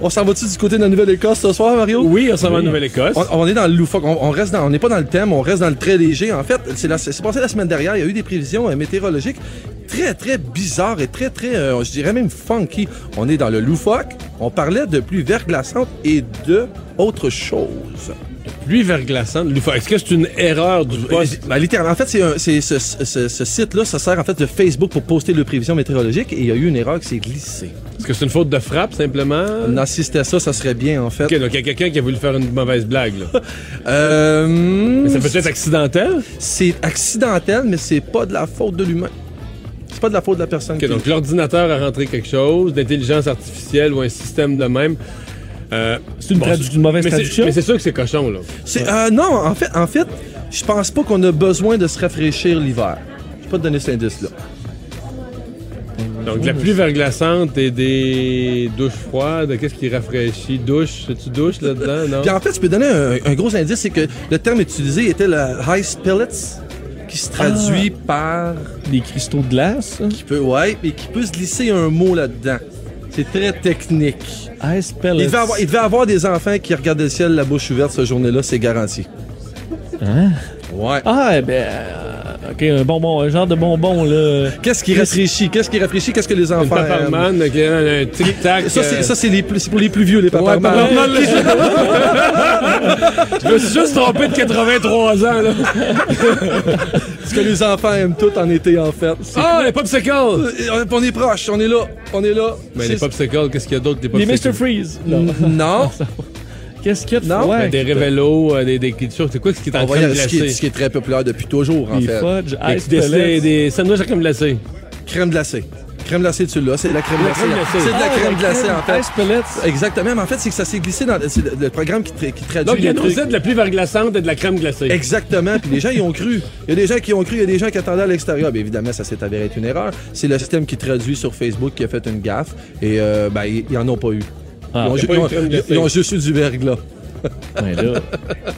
On s'en va-tu du côté de la Nouvelle-Écosse ce soir, Mario? Oui, on s'en va en Nouvelle-Écosse. On, on est dans le loufoque, on, on reste dans, on n'est pas dans le thème, on reste dans le très léger. En fait, c'est passé la semaine dernière, il y a eu des prévisions euh, météorologiques très, très bizarres et très, très, euh, je dirais même funky. On est dans le loufoque, on parlait de pluie verglaçante et de autre chose. Pluie verglaçante. Est-ce que c'est une erreur du poste? Ben, littéralement, en fait, c'est, ce, ce- ce site-là, ça sert en fait de Facebook pour poster les prévisions météorologiques et il y a eu une erreur qui s'est glissée. Est-ce que c'est une faute de frappe, simplement? Non, si c'était ça, ça serait bien, en fait. Ok, donc il y a quelqu'un qui a voulu faire une mauvaise blague, là. Euh, Mais ça peut être accidentel? C'est accidentel, mais c'est pas de la faute de l'humain. C'est pas de la faute de la personne. Ok, qui- donc l'ordinateur a rentré quelque chose, d'intelligence artificielle ou un système de même. Euh, C'est une bon, tradu- une mauvaise mais traduction? Mais c'est sûr que c'est cochon, là. Euh, non, en fait, en fait, je pense pas qu'on a besoin de se rafraîchir l'hiver. Je vais pas te donner cet indice-là. Donc, de la pluie verglaçante et des douches froides. Qu'est-ce qui rafraîchit? Douche? C'est-tu douche là-dedans? Non? Puis en fait, je peux donner un, un gros indice, c'est que le terme utilisé était le high spillets, qui se traduit par Des cristaux de glace. qui peut, ouais, et qui peut se glisser un mot là-dedans. C'est très technique. Ice Il devait, avoir, il devait avoir des enfants qui regardaient le ciel la bouche ouverte cette journée-là, c'est garanti. Hein? Ouais. Ah, eh ben, euh, ok, un bonbon, un genre de bonbon, là. Qu'est-ce qui rafraîchit? Qu'est-ce qui rafraîchit? Qu'est-ce que les enfants aiment? paparman qui a un tic-tac. Ça, c'est, euh, ça, c'est, les plus- c'est pour les plus vieux, les paparmans. Paparman, Je me suis juste trompé de 83 ans, là. Ce que les enfants aiment tout en été, en fait. Ah, les popsicles! Euh, On est proche, on est là, on est là. Mais C'est- les popsicles, qu'est-ce qu'il y a d'autre? Des Les popsicles? Mr. Freeze. Non. Non. Qu'est-ce qu'il y a de Non, froid? Ben, des révélos, euh, des, des. C'est quoi ce qui est en train y de aller, ce, qui est, glacer? ce qui est très populaire depuis toujours, en Des fait. fudge, Des, ice des, des sandwichs à crème glacée. Crème glacée. Crème glacée, tu l'as, c'est de la crème La glacée. C'est de la Ah, crème glacée, en fait. Ice pellets. Exactement, mais en fait, c'est que ça s'est glissé dans le, le programme qui, tra- qui traduit Donc, il trucs. annonçait de la pluie verglaçante et de la crème glacée. Exactement, puis les gens y ont cru. Il y a des gens qui y ont cru, il y a des gens qui attendaient à l'extérieur. Bien évidemment, ça s'est avéré être une erreur. C'est le système qui traduit sur Facebook qui a fait une gaffe et euh, ben, ils, ils en ont pas eu. Ah, ils, ont, ils ils juste eu du verglas. Ouais, là,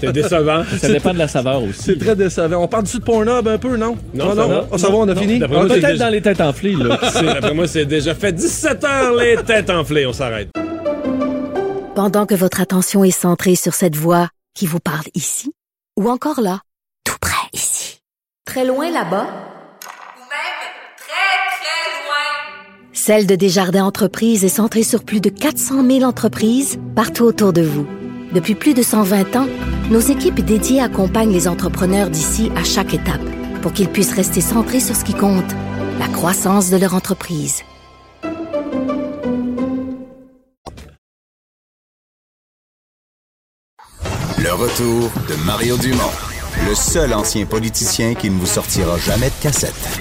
C'est décevant. ça dépend de la saveur aussi. C'est très décevant. On parle du de Pornhub un peu, non? Non, Ah, ça non. va. Ça va, on a Non, fini? Ah, Peut-être déjà- dans les têtes enflées, là. C'est- D'après moi, c'est déjà fait 17 heures, les têtes enflées. On s'arrête. Pendant que votre attention est centrée sur cette voix qui vous parle ici, ou encore là, tout près ici, très loin là-bas, Celle de Desjardins Entreprises est centrée sur plus de 400 000 entreprises partout autour de vous. Depuis plus de 120 ans, nos équipes dédiées accompagnent les entrepreneurs d'ici à chaque étape pour qu'ils puissent rester centrés sur ce qui compte, la croissance de leur entreprise. Le retour de Mario Dumont, le seul ancien politicien qui ne vous sortira jamais de cassette.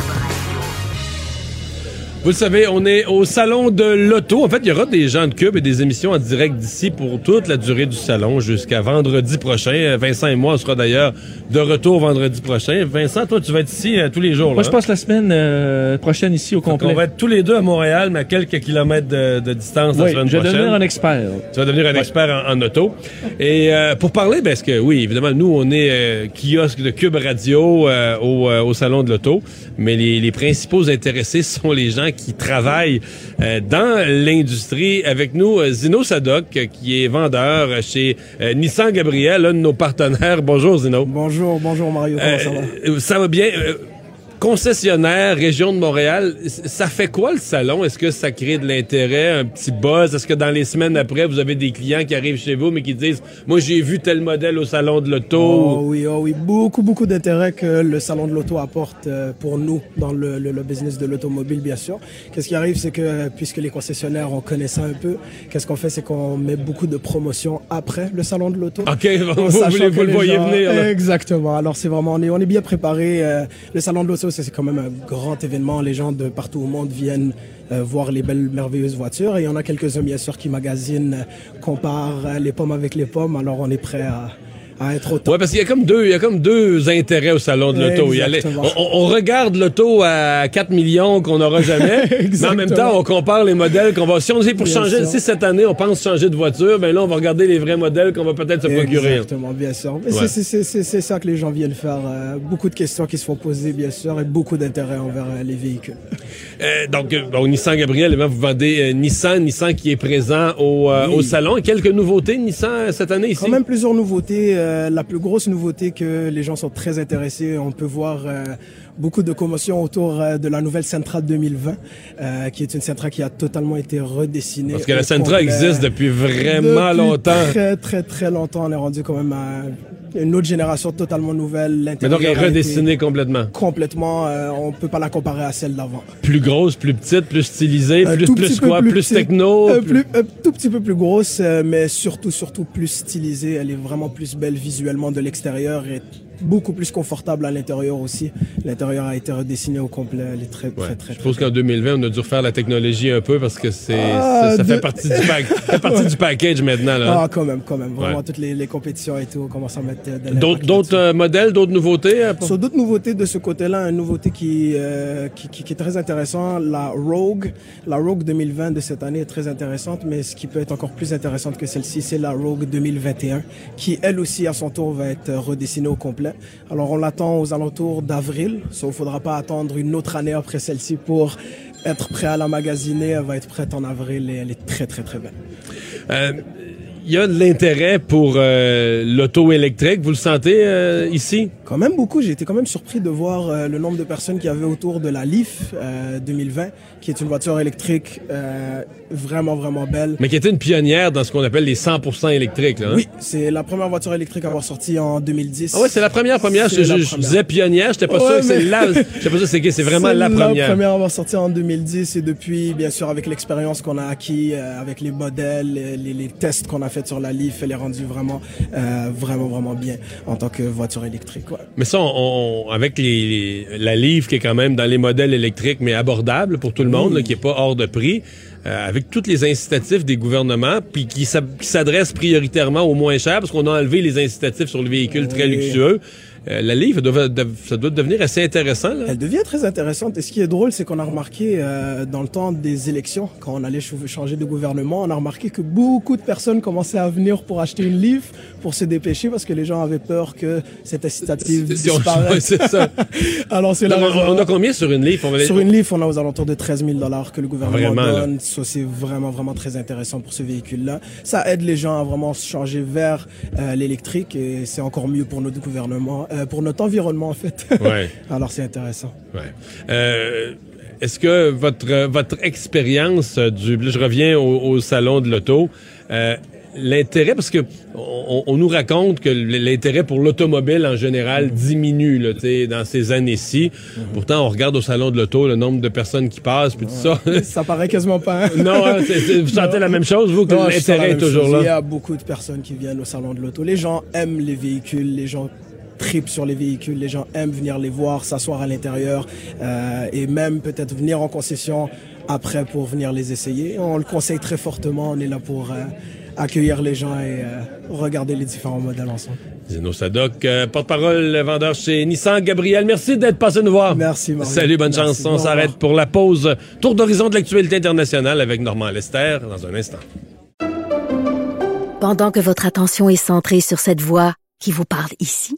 Vous le savez, on est au salon de l'auto. En fait, il y aura des gens de Cube et des émissions en direct d'ici pour toute la durée du salon jusqu'à vendredi prochain. Vincent et moi, on sera d'ailleurs de retour vendredi prochain. Vincent, toi, tu vas être ici euh, tous les jours. Moi, je hein? passe la semaine euh, prochaine ici au complet. On va être tous les deux à Montréal, mais à quelques kilomètres de, de distance la Oui, semaine je vais prochaine. devenir un expert. Tu vas devenir un expert en, en auto. Et euh, pour parler, parce que oui, évidemment, nous, on est euh, kiosque de Cube Radio euh, au, euh, au Salon de l'Auto, mais les, les principaux intéressés sont les gens qui travaillent euh, dans l'industrie. Avec nous, euh, Zino Sadok, euh, qui est vendeur chez euh, Nissan Gabriel, l'un de nos partenaires. Bonjour, Zino. Bonjour, bonjour Mario, comment ça va? Ça va bien? Concessionnaire, région de Montréal, ça fait quoi le salon? Est-ce que ça crée de l'intérêt, un petit buzz? Est-ce que dans les semaines après, vous avez des clients qui arrivent chez vous, mais qui disent, moi, j'ai vu tel modèle au salon de l'auto? Oh oui, oh oui, beaucoup, beaucoup d'intérêt que le salon de l'auto apporte euh, pour nous dans le, le, le business de l'automobile, bien sûr. Qu'est-ce qui arrive, c'est que euh, puisque les concessionnaires, on connaît ça un peu, qu'est-ce qu'on fait, c'est qu'on met beaucoup de promotions après le salon de l'auto. OK, vous, le voyez gens- venir. là. Exactement. Alors c'est vraiment, on est, on est bien préparé. euh, le salon de l'auto, c'est quand même un grand événement. Les gens de partout au monde viennent euh, voir les belles, merveilleuses voitures. Et il y en a quelques-uns, bien sûr, qui magasinent, euh, comparent euh, les pommes avec les pommes. Alors on est prêt à, Ouais, parce qu'il y a comme deux, il y a comme deux intérêts au salon de l'auto. On, on regarde l'auto à 4 millions qu'on n'aura jamais, mais en même temps, on compare les modèles qu'on va. Si on dit pour Bien changer, sûr. si cette année on pense changer de voiture, ben là on va regarder les vrais modèles qu'on va peut-être se procurer. Exactement, bien sûr. Mais Ouais. c'est- c'est- c'est c'est ça que les gens viennent faire. euh, beaucoup de questions qui se font poser, bien sûr, et beaucoup d'intérêt envers euh, les véhicules. Euh, donc, bon, Nissan Gabriel, évidemment, vous vendez Nissan, Nissan qui est présent au, Oui. au salon. Quelques nouveautés Nissan cette année ici? Quand même plusieurs nouveautés. Euh, la plus grosse nouveauté que les gens sont très intéressés, on peut voir euh, beaucoup de commotion autour euh, de la nouvelle Sentra 2020, euh, qui est une Sentra qui a totalement été redessinée. Parce que la Sentra existe depuis vraiment Depuis longtemps. Très, très, très longtemps. On est rendu quand même à une autre génération totalement nouvelle. Mais donc, elle est redessinée complètement. Complètement. euh, on peut pas la comparer à celle d'avant. Plus grosse, plus petite, plus stylisée, plus, plus quoi, plus, techno. un, plus- tout petit peu plus grosse, euh, mais surtout, surtout plus stylisée. Elle est vraiment plus belle visuellement de l'extérieur et beaucoup plus confortable à l'intérieur aussi. L'intérieur a été redessiné au complet. Elle est très, très, très, Je pense qu'en 2020, on a dû refaire la technologie un peu parce que c'est Ah, ça, ça fait partie, du, pack- ça fait partie du package maintenant. Là. Ah, quand même, quand même. Vraiment, Ouais. toutes les, les compétitions et tout, on commence à mettre euh, D'autres d'autres, euh, modèles, d'autres nouveautés? pour- Sur d'autres nouveautés de ce côté-là, une nouveauté qui, euh, qui, qui, qui est très intéressant, la Rogue. La Rogue 2020 de cette année est très intéressante, mais ce qui peut être encore plus intéressante que celle-ci, c'est la Rogue 2021, qui elle aussi à son tour va être redessinée au complet. Alors on l'attend aux alentours d'avril, sauf faudra pas attendre une autre année après celle-ci pour être prêt à la magasiner. Elle va être prête en avril et elle est très très très belle. Euh, Il y a de l'intérêt pour euh, l'auto électrique. Vous le sentez euh, ici? Quand même beaucoup. J'ai été quand même surpris de voir euh, le nombre de personnes qu'il y avait autour de la Leaf euh, 2020, qui est une voiture électrique euh, vraiment, vraiment belle. Mais qui était une pionnière dans ce qu'on appelle les 100% électriques. Là, hein? Oui, c'est la première voiture électrique à avoir sorti en 2010. Ah ouais, c'est la première première. Je, la je- je disais pionnière, j'étais pas Ouais, sûr que c'est la. J'étais pas sûr que c'est c'est vraiment la première. La première à avoir sorti en 2010 et depuis, bien sûr, avec l'expérience qu'on a acquis, euh, avec les modèles, les, les- les tests qu'on a fait sur la Leaf, elle est rendue vraiment, euh, vraiment, vraiment bien en tant que voiture électrique. Ouais. Mais ça, on, on- avec les, la livre qui est quand même dans les modèles électriques, mais abordable pour tout le monde, là, qui est pas hors de prix, euh, avec tous les incitatifs des gouvernements, puis qui s'adressent prioritairement aux moins chers, parce qu'on a enlevé les incitatifs sur le véhicule très luxueux. Euh, la livre, ça doit devenir assez intéressant. Là. Elle devient très intéressante. Et ce qui est drôle, c'est qu'on a remarqué euh, dans le temps des élections, quand on allait ch- changer de gouvernement, on a remarqué que beaucoup de personnes commençaient à venir pour acheter une livre, pour se dépêcher, parce que les gens avaient peur que cette incitative disparaisse. c'est ça. Alors c'est raison. on, on a combien sur une livre? On Sur une livre, on a aux alentours de 13 000 dollars que le gouvernement Vraiment, là. donne. Ça, c'est vraiment, vraiment très intéressant pour ce véhicule-là. Ça aide les gens à vraiment se changer vers euh, l'électrique et c'est encore mieux pour notre gouvernement, euh, pour notre environnement, en fait. Ouais. Alors, c'est intéressant. Ouais. Euh, Est-ce que votre votre expérience du, là, je reviens au, au salon de l'auto, euh, l'intérêt parce que on, on nous raconte que l'intérêt pour l'automobile en général diminue là, dans ces années-ci. Pourtant, on regarde au salon de l'auto le nombre de personnes qui passent puis tout ça. Ça paraît quasiment pas. hein? non, hein, c'est- c'est- vous sentez la même chose vous que Non, l'intérêt est toujours chose. Il y là. a beaucoup de personnes qui viennent au salon de l'auto. Les gens aiment les véhicules, les gens tripent sur les véhicules, les gens aiment venir les voir, s'asseoir à l'intérieur euh, et même peut-être venir en concession après pour venir les essayer. On le conseille très fortement. On est là pour euh, accueillir les gens et euh, regarder les différents modèles ensemble. Zeno Sadok, euh, porte-parole vendeur chez Nissan. Gabriel, merci d'être passé nous voir. Merci, Mario. Salut, bonne Merci, chance. On s'arrête pour la pause. Tour d'horizon de l'actualité internationale avec Normand Lester dans un instant. Pendant que votre attention est centrée sur cette voix qui vous parle ici,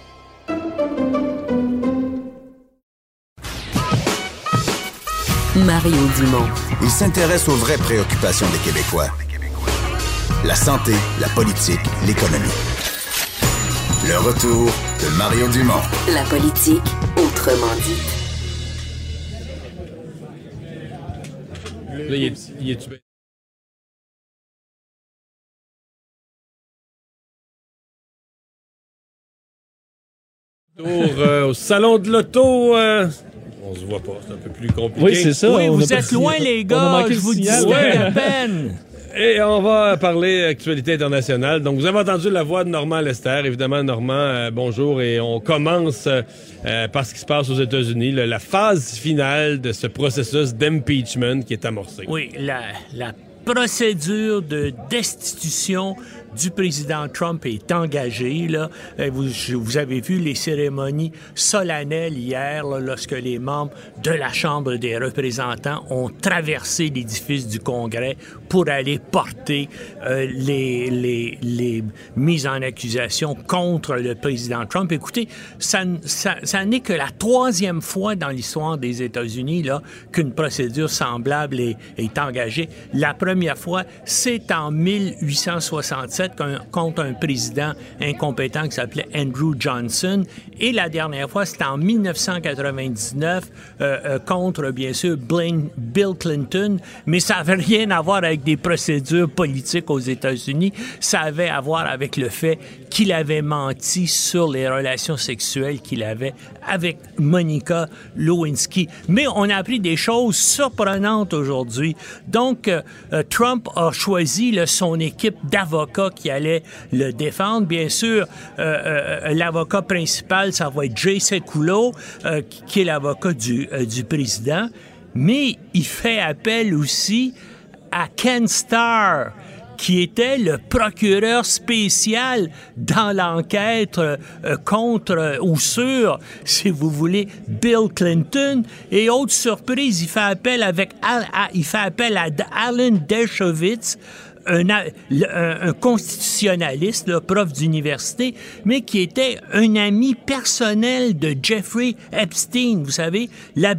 Mario Dumont. Il s'intéresse aux vraies préoccupations des Québécois. La santé, la politique, l'économie. Le retour de Mario Dumont. La politique, autrement dit. Là, il est, il est- Retour, euh, au salon de l'auto. euh, on se voit pas, c'est un peu plus compliqué. Oui, c'est ça. Oui, on vous êtes si- loin, les on a gars. Je vous dis ouais. À peine. Et on va parler actualité internationale. Donc, vous avez entendu la voix de Normand Lester. Évidemment, Normand, euh, bonjour. Et on commence euh, par ce qui se passe aux États-Unis, la phase finale de ce processus d'impeachment qui est amorcé. Oui, la, la procédure de destitution du président Trump est engagée. Là. Euh, Vous, avez vu les cérémonies solennelles hier, lorsque les membres de la Chambre des représentants ont traversé l'édifice du Congrès pour aller porter euh, les, les, les mises en accusation contre le président Trump. Écoutez, ça, n'est que la troisième fois dans l'histoire des États-Unis qu'une procédure semblable est, est engagée. La première fois, c'est en 1867 contre un président incompétent qui s'appelait Andrew Johnson. Et la dernière fois, c'était en 1999 euh, euh, contre, bien sûr, Bill Clinton. Mais ça n'avait rien à voir avec des procédures politiques aux États-Unis. Ça avait à voir avec le fait qu'il avait menti sur les relations sexuelles qu'il avait avec Monica Lewinsky. Mais on a appris des choses surprenantes aujourd'hui. Donc, euh, Trump a choisi son équipe d'avocats qui allait le défendre. Bien sûr, euh, euh, l'avocat principal, ça va être Jay Sekulow, qui- est l'avocat du président. Mais il fait appel aussi à Ken Starr, qui était le procureur spécial dans l'enquête euh, contre ou sur, si vous voulez, Bill Clinton. Et autre surprise, il fait appel avec Al- à- il fait appel à Alan Dershowitz, un, un- un constitutionnaliste, là, prof d'université, mais qui était un ami personnel de Jeffrey Epstein, vous savez, euh,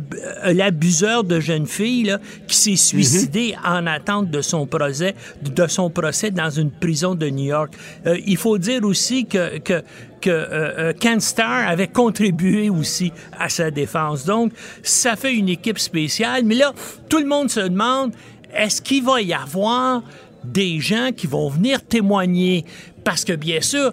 l'abuseur de jeunes filles là, qui s'est suicidé en attente de son procès, de son procès dans une prison de New York. Euh, il faut dire aussi que, que que euh, euh, Ken Starr avait contribué aussi à sa défense. Donc, ça fait une équipe spéciale. Mais là, tout le monde se demande, est-ce qu'il va y avoir des gens qui vont venir témoigner? Parce que, bien sûr,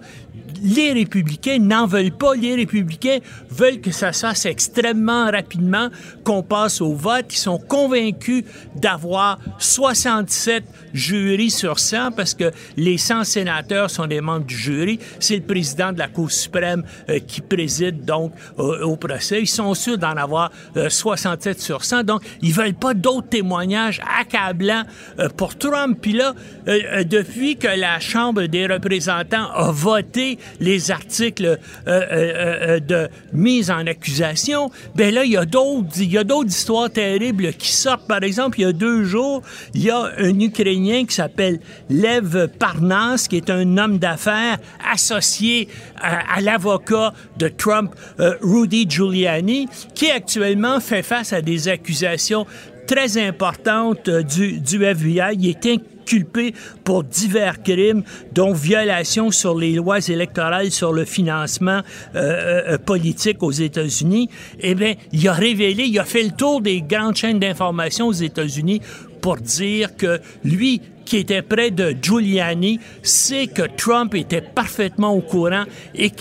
les républicains n'en veulent pas. Les républicains veulent que ça se fasse extrêmement rapidement, qu'on passe au vote. Ils sont convaincus d'avoir 67 jurys sur 100 parce que les 100 sénateurs sont des membres du jury. C'est le président de la Cour suprême euh, qui préside donc euh, au procès. Ils sont sûrs d'en avoir euh, 67 sur 100. Donc, ils veulent pas d'autres témoignages accablants euh, pour Trump. Puis là, euh, euh, depuis que la Chambre des représentants a voté les articles euh, euh, euh, de mise en accusation, ben là, il y a d'autres, il y a d'autres histoires terribles qui sortent. Par exemple, il y a deux jours, il y a un Ukrainien qui s'appelle Lev Parnas, qui est un homme d'affaires associé à, l'avocat de Trump, Rudy Giuliani, qui actuellement fait face à des accusations très importantes euh, du, FBI. Il est inculpé pour divers crimes, dont violation sur les lois électorales sur le financement euh, euh, politique aux États-Unis. Eh bien, il a révélé, il a fait le tour des grandes chaînes d'information aux États-Unis pour dire que lui, qui était près de Giuliani, sait que Trump était parfaitement au courant et,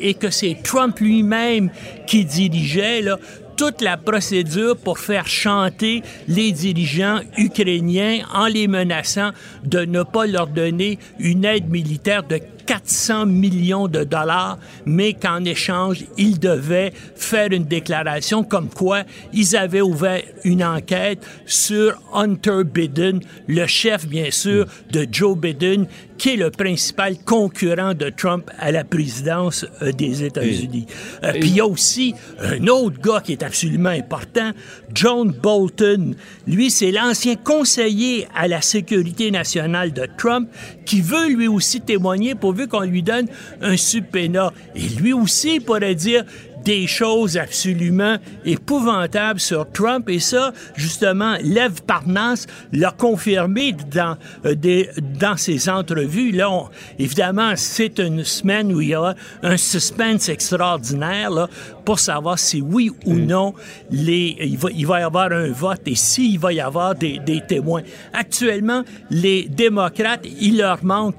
et que c'est Trump lui-même qui dirigeait là, toute la procédure pour faire chanter les dirigeants ukrainiens en les menaçant de ne pas leur donner une aide militaire de 400 millions de dollars, mais qu'en échange, ils devaient faire une déclaration comme quoi ils avaient ouvert une enquête sur Hunter Biden, le chef, bien sûr, de Joe Biden, qui est le principal concurrent de Trump à la présidence euh, des États-Unis. Euh, Puis il y a aussi un autre gars qui est absolument important, John Bolton. Lui, c'est l'ancien conseiller à la sécurité nationale de Trump qui veut lui aussi témoigner pourvu qu'on lui donne un subpoena. Et lui aussi pourrait dire des choses absolument épouvantables sur Trump. Et ça, justement, Lev Parnas l'a confirmé dans, euh, des, dans ses entrevues. Là, on- évidemment, c'est une semaine où il y a un suspense extraordinaire là, pour savoir si oui ou non les, il, va, il va y avoir un vote et s'il va y avoir des, des témoins. Actuellement, les démocrates, il leur manque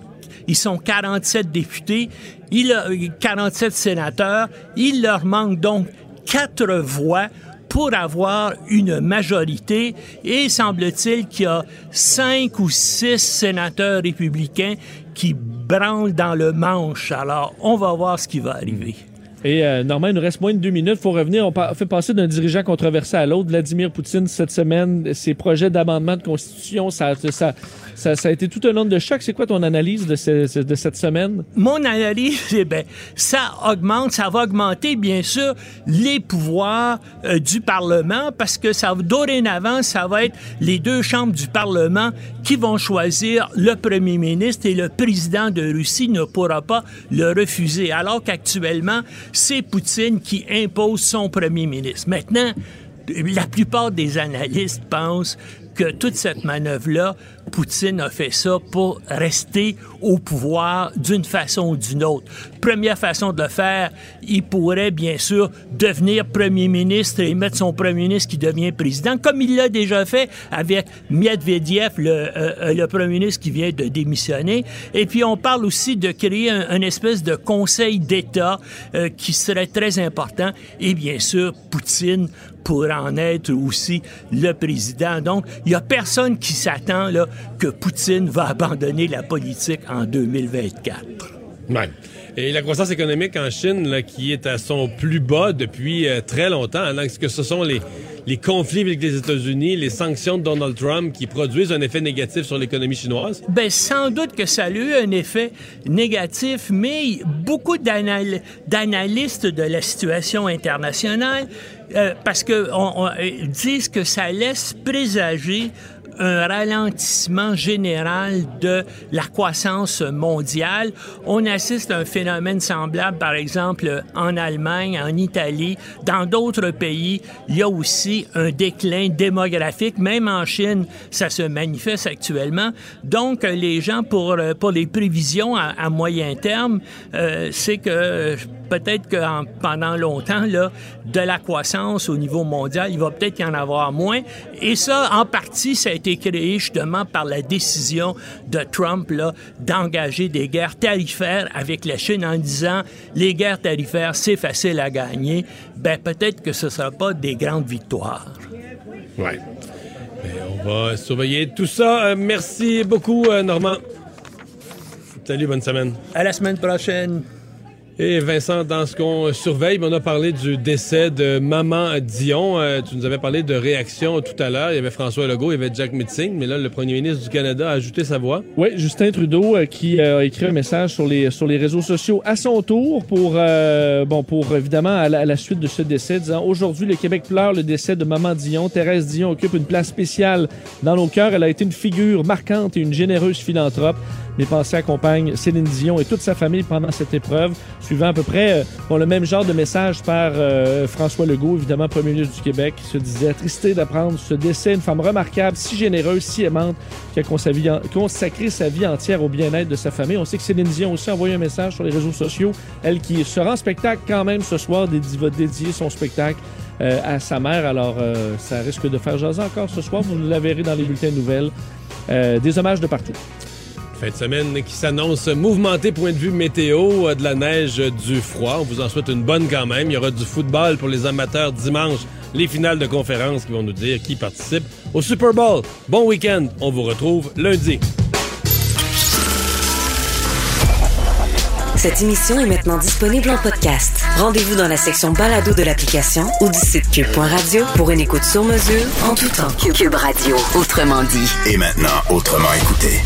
ils sont 47 députés, il a 47 sénateurs. Il leur manque donc quatre voix pour avoir une majorité et semble-t-il qu'il y a cinq ou six sénateurs républicains qui branlent dans le manche. Alors, on va voir ce qui va arriver. Et euh, Normand, il nous reste moins de deux minutes. Il faut revenir. On fait passer d'un dirigeant controversé à l'autre. Vladimir Poutine, cette semaine, ses projets d'amendement de constitution, ça, ça, ça, a été tout un onde de choc. C'est quoi ton analyse de, ce- de cette semaine? Mon analyse, eh ben, ça augmente, ça va augmenter, bien sûr, les pouvoirs euh, du Parlement parce que ça, dorénavant, ça va être les deux chambres du Parlement qui vont choisir le premier ministre et le président de Russie ne pourra pas le refuser. Alors qu'actuellement, c'est Poutine qui impose son premier ministre. Maintenant, la plupart des analystes pensent que toute cette manœuvre-là, Poutine a fait ça pour rester au pouvoir d'une façon ou d'une autre. Première façon de le faire, il pourrait bien sûr devenir premier ministre et mettre son premier ministre qui devient président, comme il l'a déjà fait avec Medvedev, le, euh, euh, le premier ministre qui vient de démissionner. Et puis on parle aussi de créer un, espèce de conseil d'État euh, qui serait très important. Et bien sûr, Poutine pour en être aussi le président. Donc, il n'y a personne qui s'attend là, que Poutine va abandonner la politique en 2024. Ouais. Et la croissance économique en Chine, là, qui est à son plus bas depuis euh, très longtemps, alors que ce sont les, les conflits avec les États-Unis, les sanctions de Donald Trump qui produisent un effet négatif sur l'économie chinoise? Ben, sans doute que ça a eu un effet négatif, mais beaucoup d'anal- d'analystes de la situation internationale, euh, parce que on, on- euh, disent que ça laisse présager un ralentissement général de la croissance mondiale. On assiste à un phénomène semblable, par exemple, en Allemagne, en Italie, dans d'autres pays. Il y a aussi un déclin démographique. Même en Chine, ça se manifeste actuellement. Donc, les gens, pour, pour les prévisions à, à moyen terme, euh, c'est que euh, peut-être que en- pendant longtemps, là, de la croissance au niveau mondial, il va peut-être y en avoir moins. Et ça, en partie, ça a été créé justement par la décision de Trump là, d'engager des guerres tarifaires avec la Chine en disant les guerres tarifaires, c'est facile à gagner. Ben peut-être que ce ne sera pas des grandes victoires. Ouais. On va surveiller tout ça. Euh, merci beaucoup, euh, Normand. Salut, bonne semaine. À la semaine prochaine. Et Vincent, dans ce qu'on surveille, on a parlé du décès de Maman Dion. Euh, tu nous avais parlé de réaction tout à l'heure. Il y avait François Legault, il y avait Jack Mitzing, mais là, le premier ministre du Canada a ajouté sa voix. Oui, Justin Trudeau euh, qui euh, a écrit un message sur les, sur les réseaux sociaux à son tour pour, bon, pour évidemment, à la, à la suite de ce décès, disant Aujourd'hui, le Québec pleure le décès de Maman Dion. Thérèse Dion occupe une place spéciale dans nos cœurs. Elle a été une figure marquante et une généreuse philanthrope. Mes pensées accompagnent Céline Dion et toute sa famille pendant cette épreuve, suivant à peu près euh, bon, le même genre de message par euh, François Legault, évidemment premier ministre du Québec, qui se disait attristé d'apprendre ce décès, une femme remarquable, si généreuse, si aimante, qui a consacré, sa vie entière au bien-être de sa famille. On sait que Céline Dion aussi a envoyé un message sur les réseaux sociaux, elle qui sera en spectacle quand même ce soir, va dédier son spectacle euh, à sa mère. Alors, euh, ça risque de faire jaser encore ce soir. Vous la verrez dans les bulletins de nouvelles. Des hommages de partout. Fin de semaine qui s'annonce mouvementée point de vue météo, euh, de la neige, euh, du froid. On vous en souhaite une bonne quand même. Il y aura du football pour les amateurs dimanche. Les finales de conférence qui vont nous dire qui participe au Super Bowl. Bon week-end. On vous retrouve lundi. Cette émission est maintenant disponible en podcast. Rendez-vous dans la section balado de l'application ou du site cube.radio pour une écoute sur mesure en tout temps. Cube Radio, autrement dit. Et maintenant, autrement écouté.